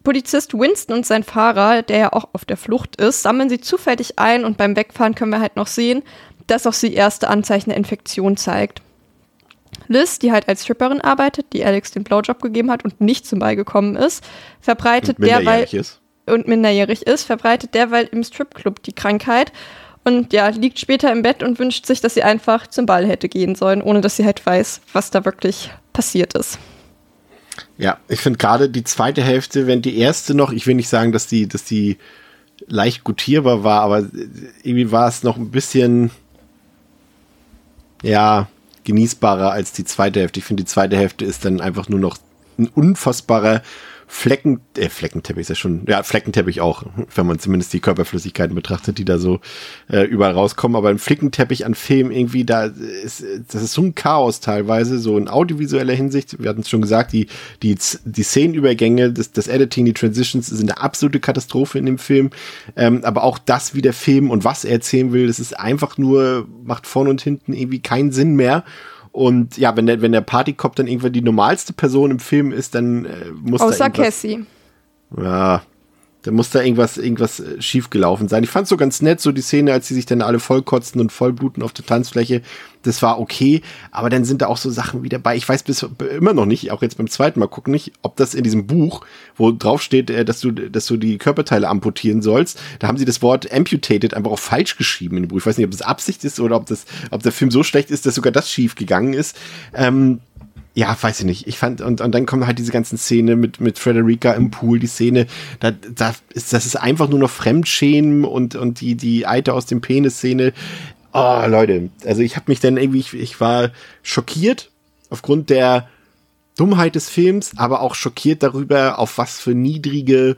Polizist Winston und sein Fahrer, der ja auch auf der Flucht ist, sammeln sie zufällig ein und beim Wegfahren können wir halt noch sehen, dass auch sie erste Anzeichen der Infektion zeigt. Liz, die halt als Stripperin arbeitet, die Alex den Blowjob gegeben hat und nicht zum Ball gekommen ist, verbreitet derweil Minderjährig ist. und minderjährig ist, verbreitet derweil im Stripclub die Krankheit und ja, liegt später im Bett und wünscht sich, dass sie einfach zum Ball hätte gehen sollen, ohne dass sie halt weiß, was da wirklich passiert ist. Ja, ich finde gerade die zweite Hälfte, wenn die erste noch, ich will nicht sagen, dass die, dass die leicht gutierbar war, aber irgendwie war es noch ein bisschen, ja, genießbarer als die zweite Hälfte. Ich finde, die zweite Hälfte ist dann einfach nur noch ein unfassbarer Flecken, äh, Fleckenteppich ist ja schon, ja, Fleckenteppich auch, wenn man zumindest die Körperflüssigkeiten betrachtet, die da so äh, überall rauskommen. Aber ein Flickenteppich an Film irgendwie, da ist, das ist so ein Chaos teilweise, so in audiovisueller Hinsicht. Wir hatten es schon gesagt, die, die, die Szenenübergänge, das, das Editing, die Transitions sind eine absolute Katastrophe in dem Film. Ähm, aber auch das, wie der Film und was er erzählen will, das ist einfach nur, macht vorne und hinten irgendwie keinen Sinn mehr. Und ja, wenn der, wenn der Partykop dann irgendwann die normalste Person im Film ist, dann äh, muss da Außer irgendwas, Cassie. ja, da muss da irgendwas, irgendwas äh, schiefgelaufen sein. Ich fand so ganz nett, so die Szene, als sie sich dann alle vollkotzen und vollbluten auf der Tanzfläche. Das war okay, aber dann sind da auch so Sachen wie dabei. Ich weiß bis immer noch nicht, auch jetzt beim zweiten Mal gucken nicht, ob das in diesem Buch, wo drauf steht, äh, dass du, dass du die Körperteile amputieren sollst, da haben sie das Wort amputated einfach auch falsch geschrieben in dem Buch. Ich weiß nicht, ob das Absicht ist oder ob das, ob der Film so schlecht ist, dass sogar das schief gegangen ist. Ähm, ja, weiß ich nicht. Ich fand, und, und dann kommen halt diese ganzen Szene mit, mit Frederica im Pool, die Szene, da, da ist, das ist einfach nur noch Fremdschämen und, und die, die Eiter aus dem Penis-Szene. Oh, Leute, also ich habe mich dann irgendwie, ich, ich war schockiert aufgrund der Dummheit des Films, aber auch schockiert darüber, auf was für niedrige,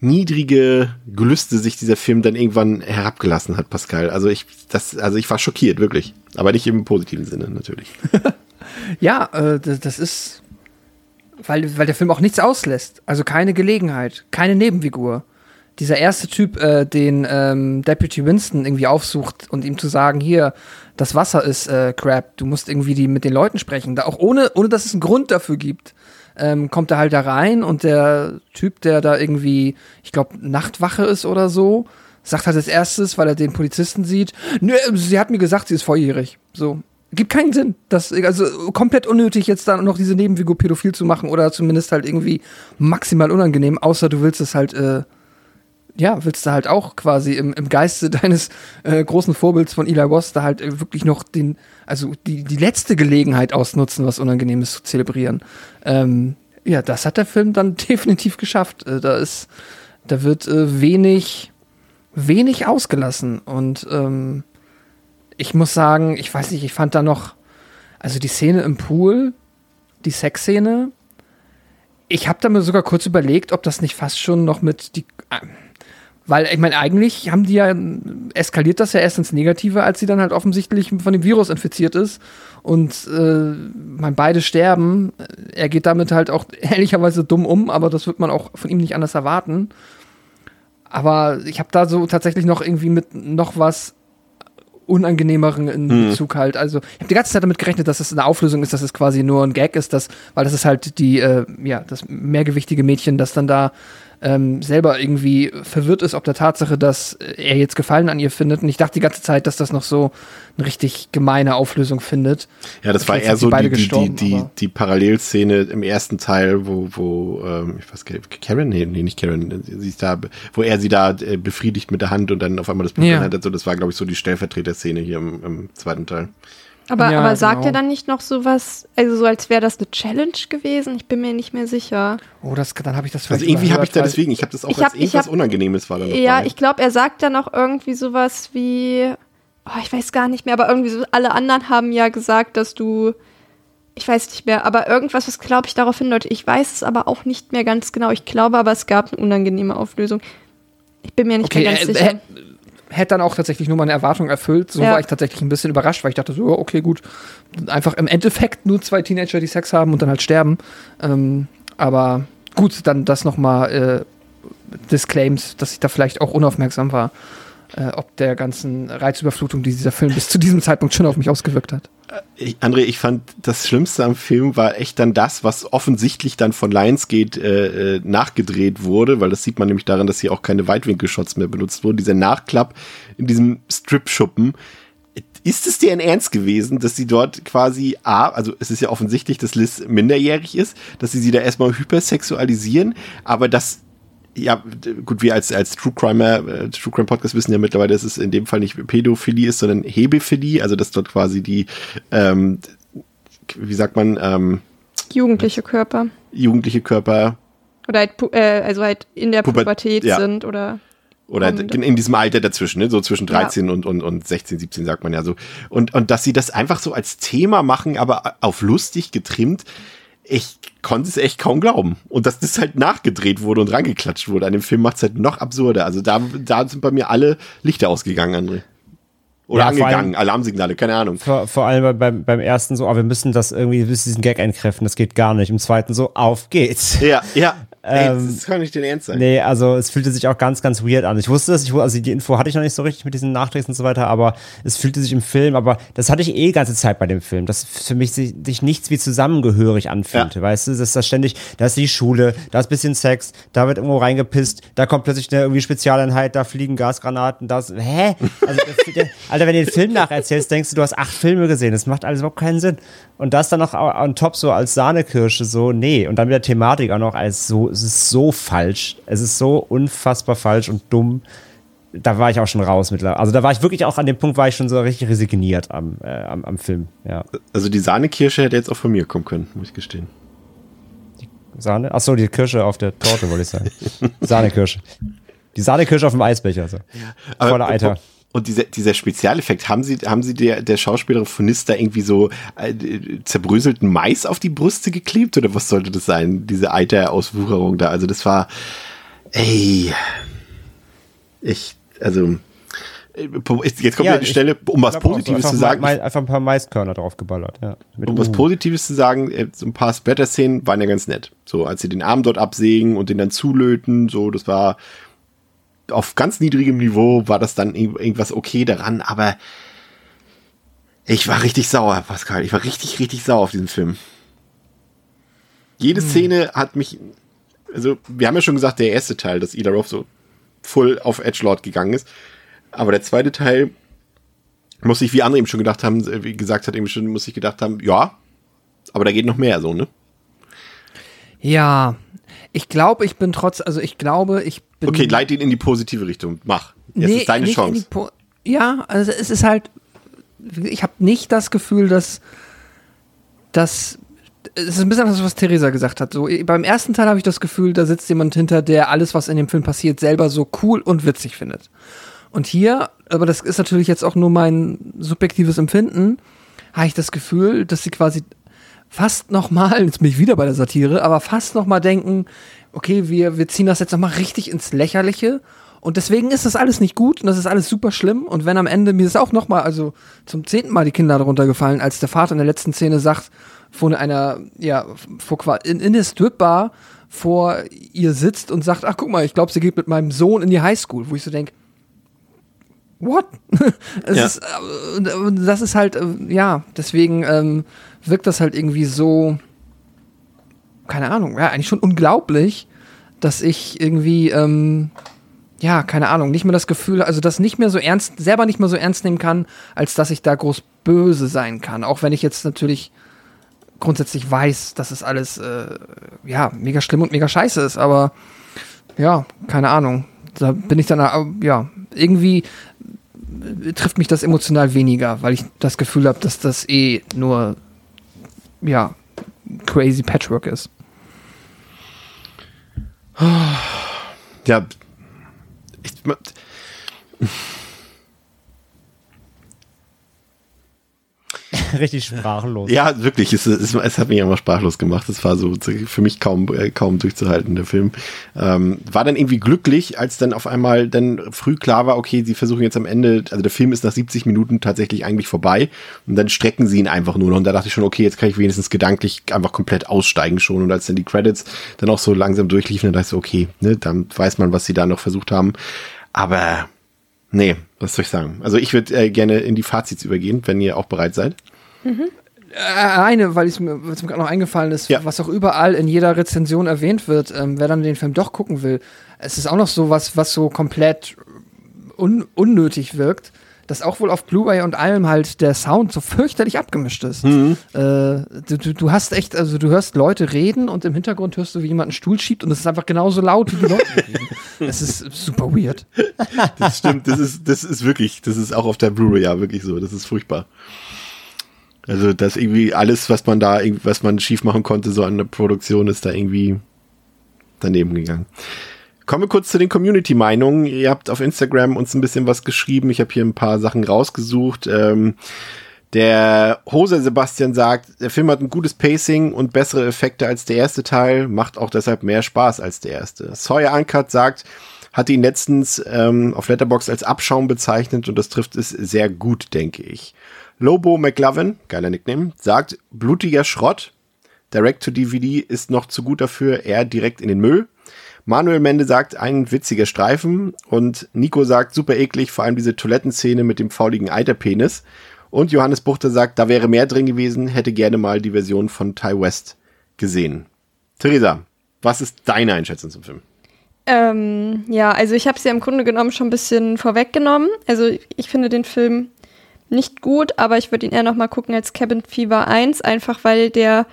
niedrige Gelüste sich dieser Film dann irgendwann herabgelassen hat, Pascal. Also ich, das, also ich war schockiert, wirklich. Aber nicht im positiven Sinne, natürlich. [LAUGHS] Ja, äh, das, ist, weil, weil der Film auch nichts auslässt. Also keine Gelegenheit, keine Nebenfigur. Dieser erste Typ, äh, den ähm, Deputy Winston irgendwie aufsucht und ihm zu sagen, hier, das Wasser ist äh, Crap, du musst irgendwie die, mit den Leuten sprechen. Da auch ohne, ohne dass es einen Grund dafür gibt, ähm, kommt er halt da rein und der Typ, der da irgendwie, ich glaube, Nachtwache ist oder so, sagt halt als erstes, weil er den Polizisten sieht, nö, sie hat mir gesagt, sie ist volljährig. So. Gibt keinen Sinn. Das, also komplett unnötig, jetzt dann noch diese Nebenfigur pädophil zu machen oder zumindest halt irgendwie maximal unangenehm, außer du willst es halt, äh, ja, willst du halt auch quasi im, im Geiste [LAUGHS] deines äh, großen Vorbilds von Eli Ross da halt äh, wirklich noch den, also die, die letzte Gelegenheit ausnutzen, was Unangenehmes zu zelebrieren. Ähm, ja, das hat der Film dann [LAUGHS] definitiv geschafft. Äh, da ist, da wird äh, wenig, wenig ausgelassen und ähm, ich muss sagen, ich weiß nicht, ich fand da noch, also die Szene im Pool, die Sexszene, ich habe da mir sogar kurz überlegt, ob das nicht fast schon noch mit die, äh, weil ich meine, eigentlich haben die ja, eskaliert das ja erst ins Negative, als sie dann halt offensichtlich von dem Virus infiziert ist und äh, man beide sterben. Er geht damit halt auch [LAUGHS] ehrlicherweise dumm um, aber das wird man auch von ihm nicht anders erwarten. Aber ich habe da so tatsächlich noch irgendwie mit noch was unangenehmeren in Hm. Bezug halt. Also ich habe die ganze Zeit damit gerechnet, dass es eine Auflösung ist, dass es quasi nur ein Gag ist, dass, weil das ist halt die, äh, ja, das mehrgewichtige Mädchen, das dann da ähm, selber irgendwie verwirrt ist ob der Tatsache, dass er jetzt Gefallen an ihr findet. Und ich dachte die ganze Zeit, dass das noch so eine richtig gemeine Auflösung findet. Ja, das war eher so die, die, die, die, Parallelszene im ersten Teil, wo, wo ähm, ich weiß gar nicht, Karen, nee, nee, nicht Karen, sie ist da, wo er sie da äh, befriedigt mit der Hand und dann auf einmal das Blut Ja. hat. So, das war, glaube ich, so die Stellvertreterszene hier im, im zweiten Teil. Aber, Ja, aber sagt genau. er dann nicht noch sowas, also so als wäre das eine Challenge gewesen? Ich bin mir nicht mehr sicher. Oh, das, dann habe ich das Also vielleicht irgendwie habe ich da deswegen, ich habe das auch Ich als hab- irgendwas hab- Unangenehmes war da noch Ja, bei. ich glaube, er sagt dann auch irgendwie sowas wie, oh, ich weiß gar nicht mehr, aber irgendwie so, alle anderen haben ja gesagt, dass du, ich weiß nicht mehr, aber irgendwas, was glaube ich darauf hindeutet. Ich weiß es aber auch nicht mehr ganz genau. Ich glaube aber, es gab eine unangenehme Auflösung. Ich bin mir nicht Okay, mehr ganz äh, sicher. äh, hätte dann auch tatsächlich nur meine Erwartung erfüllt. So Ja. war ich tatsächlich ein bisschen überrascht, weil ich dachte so, okay, gut. Einfach im Endeffekt nur zwei Teenager, die Sex haben und dann halt sterben. Ähm, aber gut, dann das nochmal äh, disclaimed, dass ich da vielleicht auch unaufmerksam war, äh, ob der ganzen Reizüberflutung, die dieser Film bis zu diesem Zeitpunkt schon auf mich ausgewirkt hat. Ich, André, ich fand das Schlimmste am Film war echt dann das, was offensichtlich dann von Lionsgate äh, äh, nachgedreht wurde, weil das sieht man nämlich daran, dass hier auch keine Weitwinkelshots mehr benutzt wurden. Dieser Nachklapp in diesem Strip-Schuppen. Ist es deren Ernst gewesen, dass sie dort quasi, A, also es ist ja offensichtlich, dass Liz minderjährig ist, dass sie sie da erstmal hypersexualisieren, aber das ja, gut, wir als, als True Crimer, äh, True Crime Podcast wissen ja mittlerweile, dass es in dem Fall nicht Pädophilie ist, sondern Hebephilie, also dass dort quasi die, ähm, wie sagt man, ähm, Jugendliche Körper. jugendliche Körper Oder halt, äh, also halt in der Puber- Pubertät ja. sind oder. oder Kommende. in diesem Alter dazwischen, ne? so zwischen Ja. 13 und, und, und 16, 17 sagt man ja so. Und, und dass sie das einfach so als Thema machen, aber auf lustig getrimmt, ich konnte es echt kaum glauben. Und dass das halt nachgedreht wurde und rangeklatscht wurde an dem Film macht es halt noch absurder. Also da, da sind bei mir alle Lichter ausgegangen, André. Oder Ja, angegangen, Alarmsignale, keine Ahnung. Vor, vor allem bei- beim, beim ersten so, oh, wir müssen das irgendwie, wir müssen diesen Gag einkräften, das geht gar nicht. Im zweiten so, auf geht's. Ja, ja. Ey, Ähm, das kann nicht den Ernst sein. Nee, also es fühlte sich auch ganz, ganz weird an. Ich wusste das, ich, also die Info hatte ich noch nicht so richtig mit diesen Nachdrehs und so weiter, aber es fühlte sich im Film, aber das hatte ich eh die ganze Zeit bei dem Film, dass für mich sich, sich nichts wie zusammengehörig anfühlte, Ja. weißt du, dass das ständig, da ist die Schule, da ist bisschen Sex, da wird irgendwo reingepisst, da kommt plötzlich eine irgendwie Spezialeinheit, da fliegen Gasgranaten, da ist, hä? Also, der, Alter, wenn du den Film nacherzählst, denkst du, du hast acht Filme gesehen, das macht alles überhaupt keinen Sinn. Und das dann noch on top so als Sahnekirsche, so, nee. Und dann mit der Thematik auch noch als so, es ist so falsch. Es ist so unfassbar falsch und dumm. Da war ich auch schon raus mittlerweile. Also da war ich wirklich auch an dem Punkt, war ich schon so richtig resigniert am, äh, am, am Film. Ja. Also die Sahnekirsche hätte jetzt auch von mir kommen können, muss ich gestehen. Sahne? Achso, die Kirsche auf der Torte, wollte ich sagen. [LAUGHS] Sahnekirsche. Die Sahnekirsche auf dem Eisbecher. So. Voller Eiter. Und dieser, dieser Spezialeffekt, haben Sie, haben Sie der, der Schauspielerin von Nista irgendwie so äh, zerbröselten Mais auf die Brüste geklebt oder was sollte das sein? Diese Eiter-Auswucherung da. Also das war, ey, ich, also, äh, jetzt kommt Ja, die Stelle, um was so. Positives einfach zu sagen. Ma- einfach ein paar Maiskörner draufgeballert. Ja. Um was U. Positives zu sagen, äh, so ein paar Splatter-Szenen waren ja ganz nett. So, als sie den Arm dort absägen und den dann zulöten, so, das war auf ganz niedrigem Niveau, war das dann irg- irgendwas okay daran, aber ich war richtig sauer, Pascal. Ich war richtig, richtig sauer auf diesen Film. Jede Szene hat mich, also, wir haben ja schon gesagt, der erste Teil, dass Ida Roth so full auf Edgelord gegangen ist. Aber der zweite Teil muss ich, wie andere eben schon gedacht haben, äh, wie gesagt hat, eben schon, muss ich gedacht haben, ja, aber da geht noch mehr so, ne? Ja, ich glaube, ich bin trotz, also ich glaube, ich bin. Okay, leit ihn in die positive Richtung. Mach. Jetzt ist deine Chance. ja, also es ist halt, ich habe nicht das Gefühl, dass, dass es ist ein bisschen das, was Theresa gesagt hat. So, beim ersten Teil habe ich das Gefühl, da sitzt jemand hinter, der alles, was in dem Film passiert, selber so cool und witzig findet. Und hier, aber das ist natürlich jetzt auch nur mein subjektives Empfinden, habe ich das Gefühl, dass sie quasi fast nochmal, [LAUGHS] jetzt bin ich wieder bei der Satire, aber fast nochmal denken, okay, wir, wir ziehen das jetzt nochmal richtig ins Lächerliche. Und deswegen ist das alles nicht gut und das ist alles super schlimm. Und wenn am Ende, mir ist auch nochmal, also zum zehnten Mal die Kinder darunter gefallen, als der Vater in der letzten Szene sagt, vor einer, ja, vor in, in der Stripbar vor ihr sitzt und sagt, ach guck mal, ich glaube, sie geht mit meinem Sohn in die Highschool, wo ich so denke, what? [LAUGHS] es Ja. ist, äh, das ist halt, äh, ja, deswegen ähm, wirkt das halt irgendwie so, keine Ahnung, ja, eigentlich schon unglaublich, dass ich irgendwie, ähm, ja, keine Ahnung, nicht mehr das Gefühl, also das nicht mehr so ernst, selber nicht mehr so ernst nehmen kann, als dass ich da groß böse sein kann. Auch wenn ich jetzt natürlich grundsätzlich weiß, dass es alles, äh, ja, mega schlimm und mega scheiße ist, aber ja, keine Ahnung. Da bin ich dann, äh, ja, irgendwie trifft mich das emotional weniger, weil ich das Gefühl habe, dass das eh nur, ja, crazy Patchwork ist. Ja, ich, [LAUGHS] Richtig sprachlos. Ja, wirklich. Es, es, es hat mich immer sprachlos gemacht. Es war so für mich kaum, äh, kaum durchzuhalten, der Film. Ähm, war dann irgendwie glücklich, als dann auf einmal dann früh klar war, okay, sie versuchen jetzt am Ende, also der Film ist nach 70 Minuten tatsächlich eigentlich vorbei und dann strecken sie ihn einfach nur noch. Und da dachte ich schon, okay, jetzt kann ich wenigstens gedanklich einfach komplett aussteigen schon. Und als dann die Credits dann auch so langsam durchliefen, dann dachte ich so, okay, ne, dann weiß man, was sie da noch versucht haben. Aber Nee, was soll ich sagen? Also ich würde äh, gerne in die Fazits übergehen, wenn ihr auch bereit seid. Mhm. Eine, weil es mir, mir gerade noch eingefallen ist, Ja. was auch überall in jeder Rezension erwähnt wird, ähm, wer dann den Film doch gucken will. Es ist auch noch so was, was so komplett un unnötig wirkt, dass auch wohl auf Blu-ray und allem halt der Sound so fürchterlich abgemischt ist. Mhm. Äh, du, du, du hast echt, also du hörst Leute reden und im Hintergrund hörst du, wie jemand einen Stuhl schiebt und es ist einfach genauso laut, wie die Leute [LAUGHS] reden. Es ist super weird. Das stimmt, das ist, das ist wirklich, das ist auch auf der Blu-ray ja wirklich so, das ist furchtbar. Also, dass irgendwie alles, was man da, was man schief machen konnte, so an der Produktion, ist da irgendwie daneben gegangen. Kommen wir kurz zu den Community-Meinungen. Ihr habt auf Instagram uns ein bisschen was geschrieben. Ich habe hier ein paar Sachen rausgesucht. Ähm, der Hose Sebastian sagt, der Film hat ein gutes Pacing und bessere Effekte als der erste Teil, macht auch deshalb mehr Spaß als der erste. Sawyer Uncut sagt, hat ihn letztens ähm, auf Letterbox als Abschaum bezeichnet und das trifft es sehr gut, denke ich. Lobo McLovin, geiler Nickname, sagt, blutiger Schrott. Direct-to-DVD ist noch zu gut dafür, eher direkt in den Müll. Manuel Mende sagt, ein witziger Streifen. Und Nico sagt, super eklig, vor allem diese Toilettenszene mit dem fauligen Eiterpenis. Und Johannes Buchter sagt, da wäre mehr drin gewesen, hätte gerne mal die Version von Ty West gesehen. Theresa, was ist deine Einschätzung zum Film? Ähm, ja, also ich habe es ja im Grunde genommen schon ein bisschen vorweggenommen. Also ich finde den Film nicht gut, aber ich würde ihn eher noch mal gucken als Cabin Fever 1, einfach weil der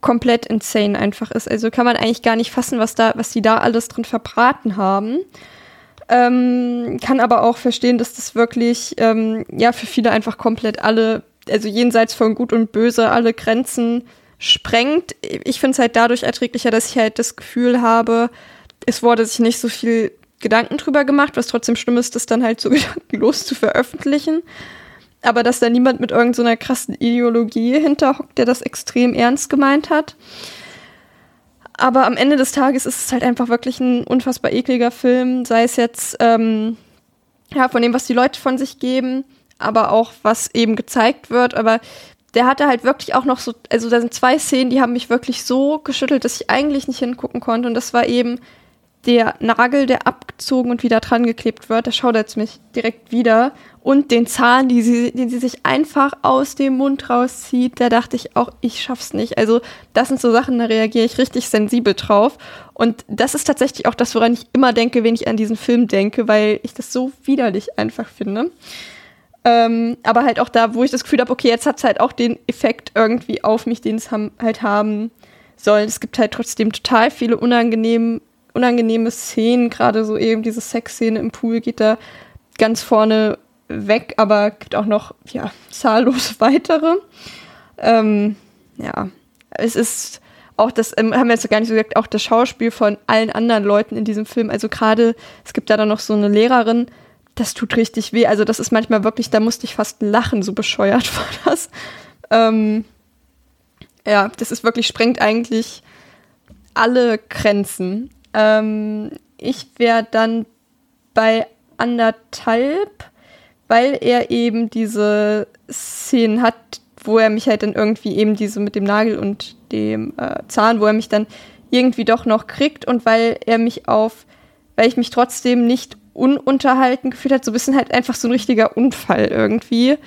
komplett insane einfach ist. Also kann man eigentlich gar nicht fassen, was da, was die da alles drin verbraten haben. Ähm, kann aber auch verstehen, dass das wirklich ähm, ja für viele einfach komplett alle, also jenseits von Gut und Böse, alle Grenzen sprengt. Ich finde es halt dadurch erträglicher, dass ich halt das Gefühl habe, es wurde sich nicht so viel Gedanken drüber gemacht, was trotzdem schlimm ist, das dann halt so [LAUGHS] gedankenlos zu veröffentlichen. Aber dass da niemand mit irgendeiner so krassen Ideologie hinterhockt, der das extrem ernst gemeint hat. Aber am Ende des Tages ist es halt einfach wirklich ein unfassbar ekliger Film, sei es jetzt ähm, ja, von dem, was die Leute von sich geben, aber auch was eben gezeigt wird. Aber der hatte halt wirklich auch noch so, also da sind zwei Szenen, die haben mich wirklich so geschüttelt, dass ich eigentlich nicht hingucken konnte. Und das war eben der Nagel, der abgezogen und wieder dran geklebt wird. Der schaut jetzt mich direkt wieder. Und den Zahn, die sie, den sie sich einfach aus dem Mund rauszieht, da dachte ich auch, ich schaff's nicht. Also, das sind so Sachen, da reagiere ich richtig sensibel drauf. Und das ist tatsächlich auch das, woran ich immer denke, wenn ich an diesen Film denke, weil ich das so widerlich einfach finde. Ähm, aber halt auch da, wo ich das Gefühl habe, okay, jetzt hat es halt auch den Effekt irgendwie auf mich, den es ham halt haben soll. Es gibt halt trotzdem total viele unangenehm, unangenehme Szenen, gerade so eben diese Sexszene im Pool geht da ganz vorne weg, aber gibt auch noch ja, [LAUGHS] zahllos weitere. Ähm, ja, es ist auch das, ähm, haben wir jetzt gar nicht so gesagt, auch das Schauspiel von allen anderen Leuten in diesem Film. Also gerade, es gibt da dann noch so eine Lehrerin, das tut richtig weh. Also das ist manchmal wirklich, da musste ich fast lachen, so bescheuert [LAUGHS] war das. Ähm, ja, das ist wirklich, sprengt eigentlich alle Grenzen. Ähm, ich wäre dann bei anderthalb, weil er eben diese Szenen hat, wo er mich halt dann irgendwie eben diese mit dem Nagel und dem äh, Zahn, wo er mich dann irgendwie doch noch kriegt und weil er mich auf, weil ich mich trotzdem nicht ununterhalten gefühlt hat, so ein bisschen halt einfach so ein richtiger Unfall irgendwie.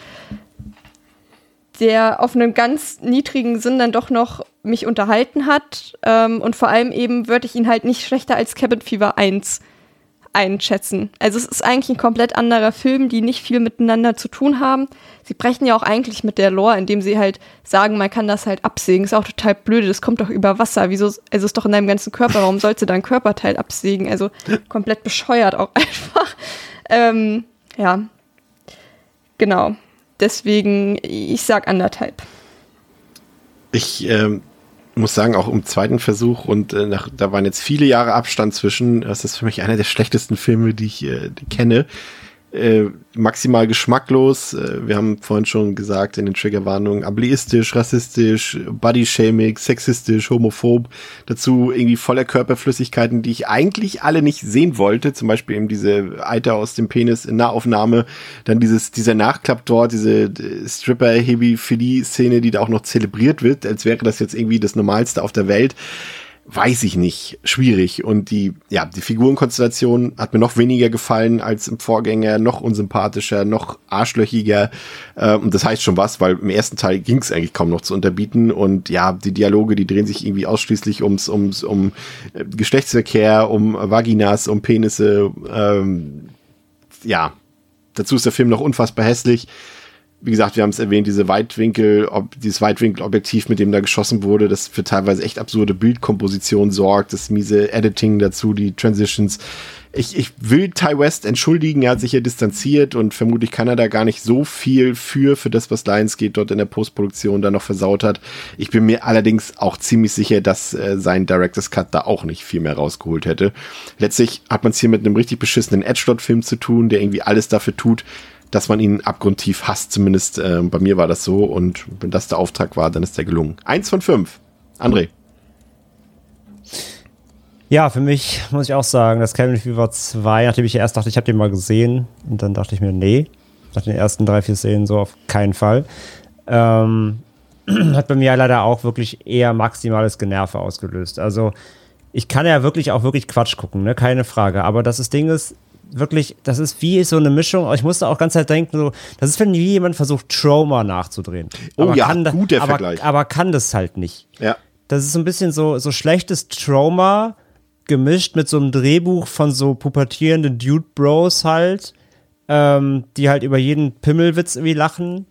Der auf einem ganz niedrigen Sinn dann doch noch mich unterhalten hat. Ähm, und vor allem eben würde ich ihn halt nicht schlechter als Cabin Fever 1 einschätzen. Also es ist eigentlich ein komplett anderer Film, die nicht viel miteinander zu tun haben. Sie brechen ja auch eigentlich mit der Lore, indem sie halt sagen, man kann das halt absägen. Ist auch total blöde, das kommt doch über Wasser. Wieso, also ist doch in deinem ganzen Körper, warum sollst du dein Körperteil absägen? Also komplett bescheuert auch [LAUGHS] einfach. Ähm, ja, genau. Deswegen, ich sag anderthalb. Ich ähm, muss sagen, auch im zweiten Versuch und äh, nach, da waren jetzt viele Jahre Abstand zwischen. Das ist für mich einer der schlechtesten Filme, die ich äh, kenne äh, maximal geschmacklos. Äh, wir haben vorhin schon gesagt in den Triggerwarnungen, ableistisch, rassistisch, bodyshaming, sexistisch, homophob. Dazu irgendwie voller Körperflüssigkeiten, die ich eigentlich alle nicht sehen wollte. Zum Beispiel eben diese Eiter aus dem Penis in Nahaufnahme. Dann dieses, dieser Nachklapp dort, diese äh, Stripper-Hebiphilie-Szene, die da auch noch zelebriert wird, als wäre das jetzt irgendwie das Normalste auf der Welt weiß ich nicht, schwierig. Und die, ja, die Figurenkonstellation hat mir noch weniger gefallen als im Vorgänger, noch unsympathischer, noch arschlöchiger. Äh, und das heißt schon was, weil im ersten Teil ging es eigentlich kaum noch zu unterbieten. Und ja, die Dialoge, die drehen sich irgendwie ausschließlich ums, ums, um äh, Geschlechtsverkehr, um Vaginas, um Penisse. Ähm, ja, dazu ist der Film noch unfassbar hässlich wie gesagt, wir haben es erwähnt, diese Weitwinkel, ob, dieses Weitwinkelobjektiv, mit dem da geschossen wurde, das für teilweise echt absurde Bildkomposition sorgt, das miese Editing dazu, die Transitions. Ich, ich will Ty West entschuldigen, er hat sich ja distanziert und vermutlich kann er da gar nicht so viel für, für das, was Lionsgate dort in der Postproduktion da noch versaut hat. Ich bin mir allerdings auch ziemlich sicher, dass äh, sein Director's Cut da auch nicht viel mehr rausgeholt hätte. Letztlich hat man es hier mit einem richtig beschissenen Edgelord-Film zu tun, der irgendwie alles dafür tut, dass man ihn abgrundtief hasst. Zumindest äh, bei mir war das so. Und wenn das der Auftrag war, dann ist der gelungen. Eins von fünf. André. Ja, für mich muss ich auch sagen, das Cabin Fever 2, nachdem ich erst dachte, ich habe den mal gesehen. Und dann dachte ich mir, nee, nach den ersten drei, vier Szenen so auf keinen Fall. Ähm, [CLEARS THROAT] hat bei mir leider auch wirklich eher maximales Generve ausgelöst. Also ich kann ja wirklich auch wirklich Quatsch gucken, ne? keine Frage. Aber das, Ding ist, wirklich, das ist wie so eine Mischung. Ich musste auch ganz Zeit denken, so, das ist, wenn wie jemand versucht, Trauma nachzudrehen. Oh aber ja, kann, guter aber, Vergleich. Aber kann das halt nicht. Ja. Das ist so ein bisschen so, so schlechtes Trauma gemischt mit so einem Drehbuch von so pubertierenden Dude Bros halt, ähm, die halt über jeden Pimmelwitz irgendwie lachen.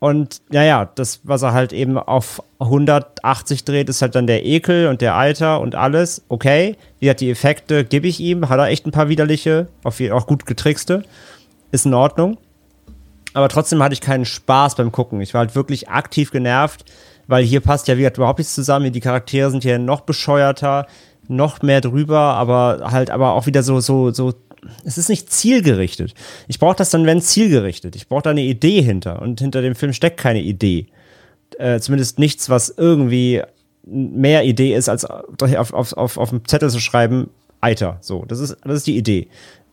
Und naja, das, was er halt eben auf 180 dreht, ist halt dann der Ekel und der Alter und alles. Okay, wie hat die Effekte, gebe ich ihm. Hat er echt ein paar widerliche, auch gut getrickste. Ist in Ordnung. Aber trotzdem hatte ich keinen Spaß beim Gucken. Ich war halt wirklich aktiv genervt, weil hier passt ja wie gesagt überhaupt nichts zusammen. Die Charaktere sind hier noch bescheuerter, noch mehr drüber, aber halt aber auch wieder so, so, so es ist nicht zielgerichtet. Ich brauche das dann, wenn zielgerichtet. Ich brauche da eine Idee hinter. Und hinter dem Film steckt keine Idee. Äh, zumindest nichts, was irgendwie mehr Idee ist, als auf, auf, auf, auf dem Zettel zu schreiben, Eiter. So, das ist, das ist die Idee.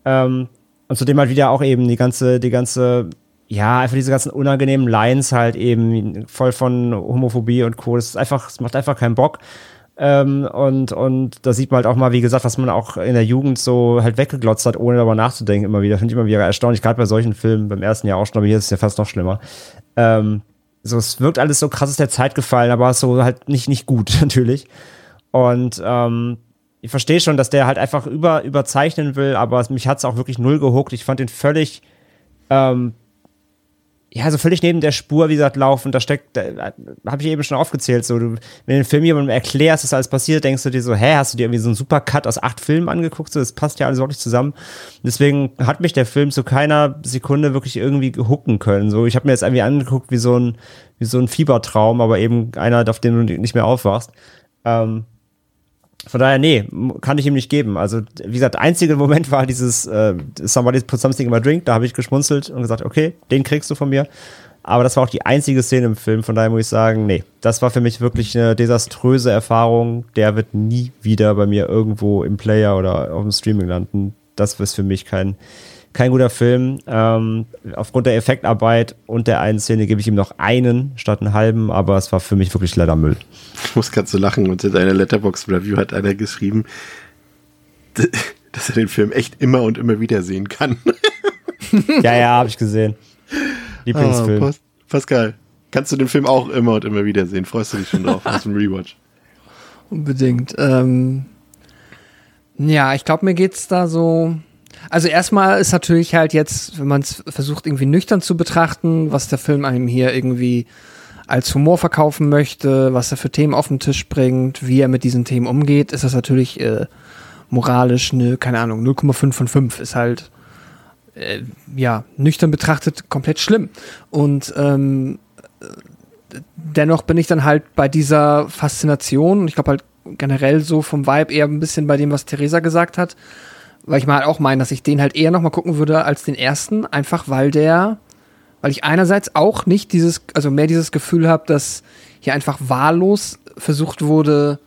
Ähm, und zudem halt wieder auch eben die ganze, die ganze, ja, einfach diese ganzen unangenehmen Lines halt eben voll von Homophobie und Co. Das ist einfach, es macht einfach keinen Bock. Ähm, und, und da sieht man halt auch mal, wie gesagt, was man auch in der Jugend so halt weggeglotzt hat, ohne darüber nachzudenken, immer wieder. Finde ich immer wieder erstaunlich, gerade bei solchen Filmen, beim ersten Jahr auch schon, aber hier ist es ja fast noch schlimmer. Ähm, so, es wirkt alles so krass aus der Zeit gefallen, aber so halt nicht, nicht gut, [LAUGHS] natürlich. Und ähm, ich verstehe schon, dass der halt einfach über, überzeichnen will, aber mich hat es auch wirklich null gehuckt. Ich fand den völlig ähm, ja, so völlig neben der Spur, wie gesagt, laufen. Da steckt, da, habe ich eben schon aufgezählt, so, du, wenn du den Film jemandem erklärst, was alles passiert, denkst du dir so, hä, hast du dir irgendwie so einen super Cut aus acht Filmen angeguckt? So, das passt ja alles wirklich zusammen. Deswegen hat mich der Film zu keiner Sekunde wirklich irgendwie hucken können. So, ich habe mir jetzt irgendwie angeguckt wie so ein, wie so ein Fiebertraum, aber eben einer, auf den du nicht mehr aufwachst. Ähm, von daher, nee, kann ich ihm nicht geben. Also, wie gesagt, einzige Moment war dieses äh, Somebody put something in my drink. Da habe ich geschmunzelt und gesagt, okay, den kriegst du von mir. Aber das war auch die einzige Szene im Film. Von daher muss ich sagen, nee, das war für mich wirklich eine desaströse Erfahrung. Der wird nie wieder bei mir irgendwo im Player oder auf dem Streaming landen. Das ist für mich kein, kein guter Film. Ähm, aufgrund der Effektarbeit und der einen Szene gebe ich ihm noch einen statt einen halben, aber es war für mich wirklich leider Müll. Ich muss gerade so lachen. Unter deiner Letterbox-Review hat einer geschrieben, dass er den Film echt immer und immer wieder sehen kann. [LAUGHS] ja, ja, habe ich gesehen. Lieblingsfilm. Oh, Pascal. kannst du den Film auch immer und immer wieder sehen. Freust du dich schon drauf aus dem Rewatch? Unbedingt. Ähm, ja, ich glaube, mir geht's da so. Also erstmal ist natürlich halt jetzt, wenn man es versucht irgendwie nüchtern zu betrachten, was der Film einem hier irgendwie als Humor verkaufen möchte, was er für Themen auf den Tisch bringt, wie er mit diesen Themen umgeht, ist das natürlich äh, moralisch eine, keine Ahnung, 0,5 von 5 ist halt äh, ja, nüchtern betrachtet komplett schlimm. Und ähm, dennoch bin ich dann halt bei dieser Faszination, ich glaube halt generell so vom Vibe eher ein bisschen bei dem, was Theresa gesagt hat, weil ich mal halt auch meine, dass ich den halt eher nochmal gucken würde als den ersten, einfach weil der, weil ich einerseits auch nicht dieses, also mehr dieses Gefühl habe, dass hier einfach wahllos versucht wurde,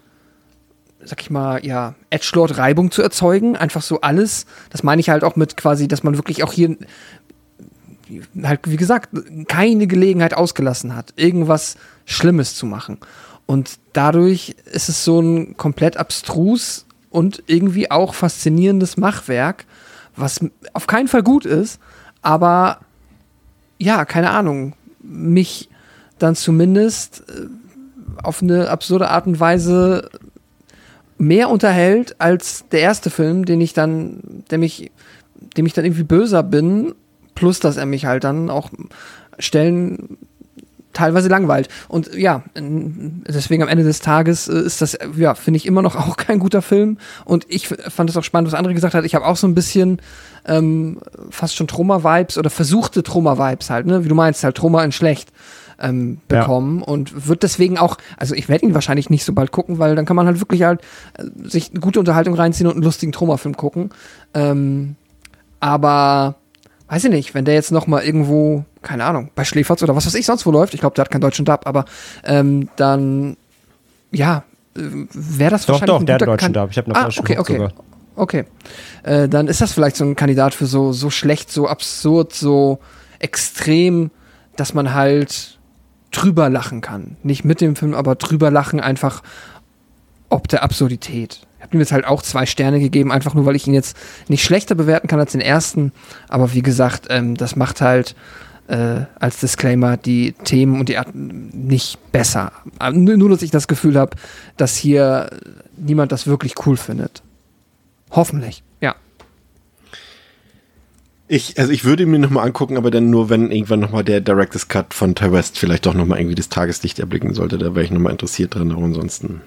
sag ich mal, ja, Edgelord Reibung zu erzeugen. Einfach so alles. Das meine ich halt auch mit quasi, dass man wirklich auch hier halt, wie gesagt, keine Gelegenheit ausgelassen hat, irgendwas Schlimmes zu machen. Und dadurch ist es so ein komplett abstrus und irgendwie auch faszinierendes Machwerk, was auf keinen Fall gut ist, aber ja, keine Ahnung, mich dann zumindest äh, auf eine absurde Art und Weise mehr unterhält als der erste Film, den ich dann, der mich, dem ich dann irgendwie böser bin, plus dass er mich halt dann auch Stellen teilweise langweilt. Und ja, deswegen am Ende des Tages äh, ist das, ja, finde ich immer noch [LAUGHS] auch kein guter Film. Und ich fand es auch spannend, was andere gesagt hat. Ich habe auch so ein bisschen ähm, fast schon Trauma-Vibes oder versuchte Trauma-Vibes halt, ne? Wie du meinst, halt Trauma in schlecht ähm, bekommen ja. und wird deswegen auch, also ich werde ihn wahrscheinlich nicht so bald gucken, weil dann kann man halt wirklich halt äh, sich eine gute Unterhaltung reinziehen und einen lustigen Troma-Film gucken. Ähm, aber weiß ich nicht, wenn der jetzt noch mal irgendwo, keine Ahnung, bei Schläferz oder was weiß ich sonst wo läuft, ich glaube, der hat keinen deutschen Dub, aber ähm, dann, ja, äh, wäre das doch, wahrscheinlich doch, ein der hat deutschen Dub. Ich habe noch ah, okay, okay. Sogar. Okay, äh, dann ist das vielleicht so ein Kandidat für so so schlecht, so absurd, so extrem, dass man halt drüber lachen kann. Nicht mit dem Film, aber drüber lachen einfach ob der Absurdität. Habe ihm jetzt halt auch zwei Sterne gegeben, einfach nur, weil ich ihn jetzt nicht schlechter bewerten kann als den ersten. Aber wie gesagt, ähm, das macht halt äh, als Disclaimer die Themen und die Art nicht besser. Nur, dass ich das Gefühl habe, dass hier niemand das wirklich cool findet. Hoffentlich, ja. Ich, also ich würde mir nochmal angucken, aber dann nur, wenn irgendwann nochmal der Director's Cut von Ty West vielleicht doch nochmal irgendwie das Tageslicht erblicken sollte. Da wäre ich nochmal interessiert dran. Aber ansonsten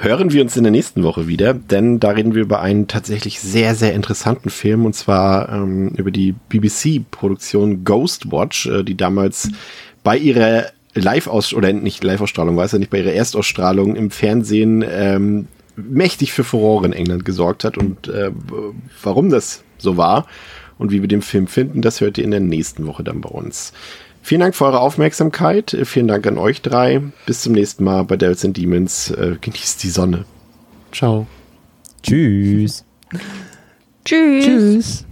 hören wir uns in der nächsten Woche wieder, denn da reden wir über einen tatsächlich sehr, sehr interessanten Film und zwar ähm, über die BBC-Produktion Ghostwatch, äh, die damals bei ihrer Live-Aus- oder nicht Live-Ausstrahlung, weiß ja nicht, bei ihrer Erstausstrahlung im Fernsehen ähm, mächtig für Furore in England gesorgt hat und äh, warum das so war und wie wir den Film finden, das hört ihr in der nächsten Woche dann bei uns. Vielen Dank für eure Aufmerksamkeit. Vielen Dank an euch drei. Bis zum nächsten Mal bei Devils and Demons. Äh, genießt die Sonne. Ciao. Tschüss. Tschüss. Tschüss.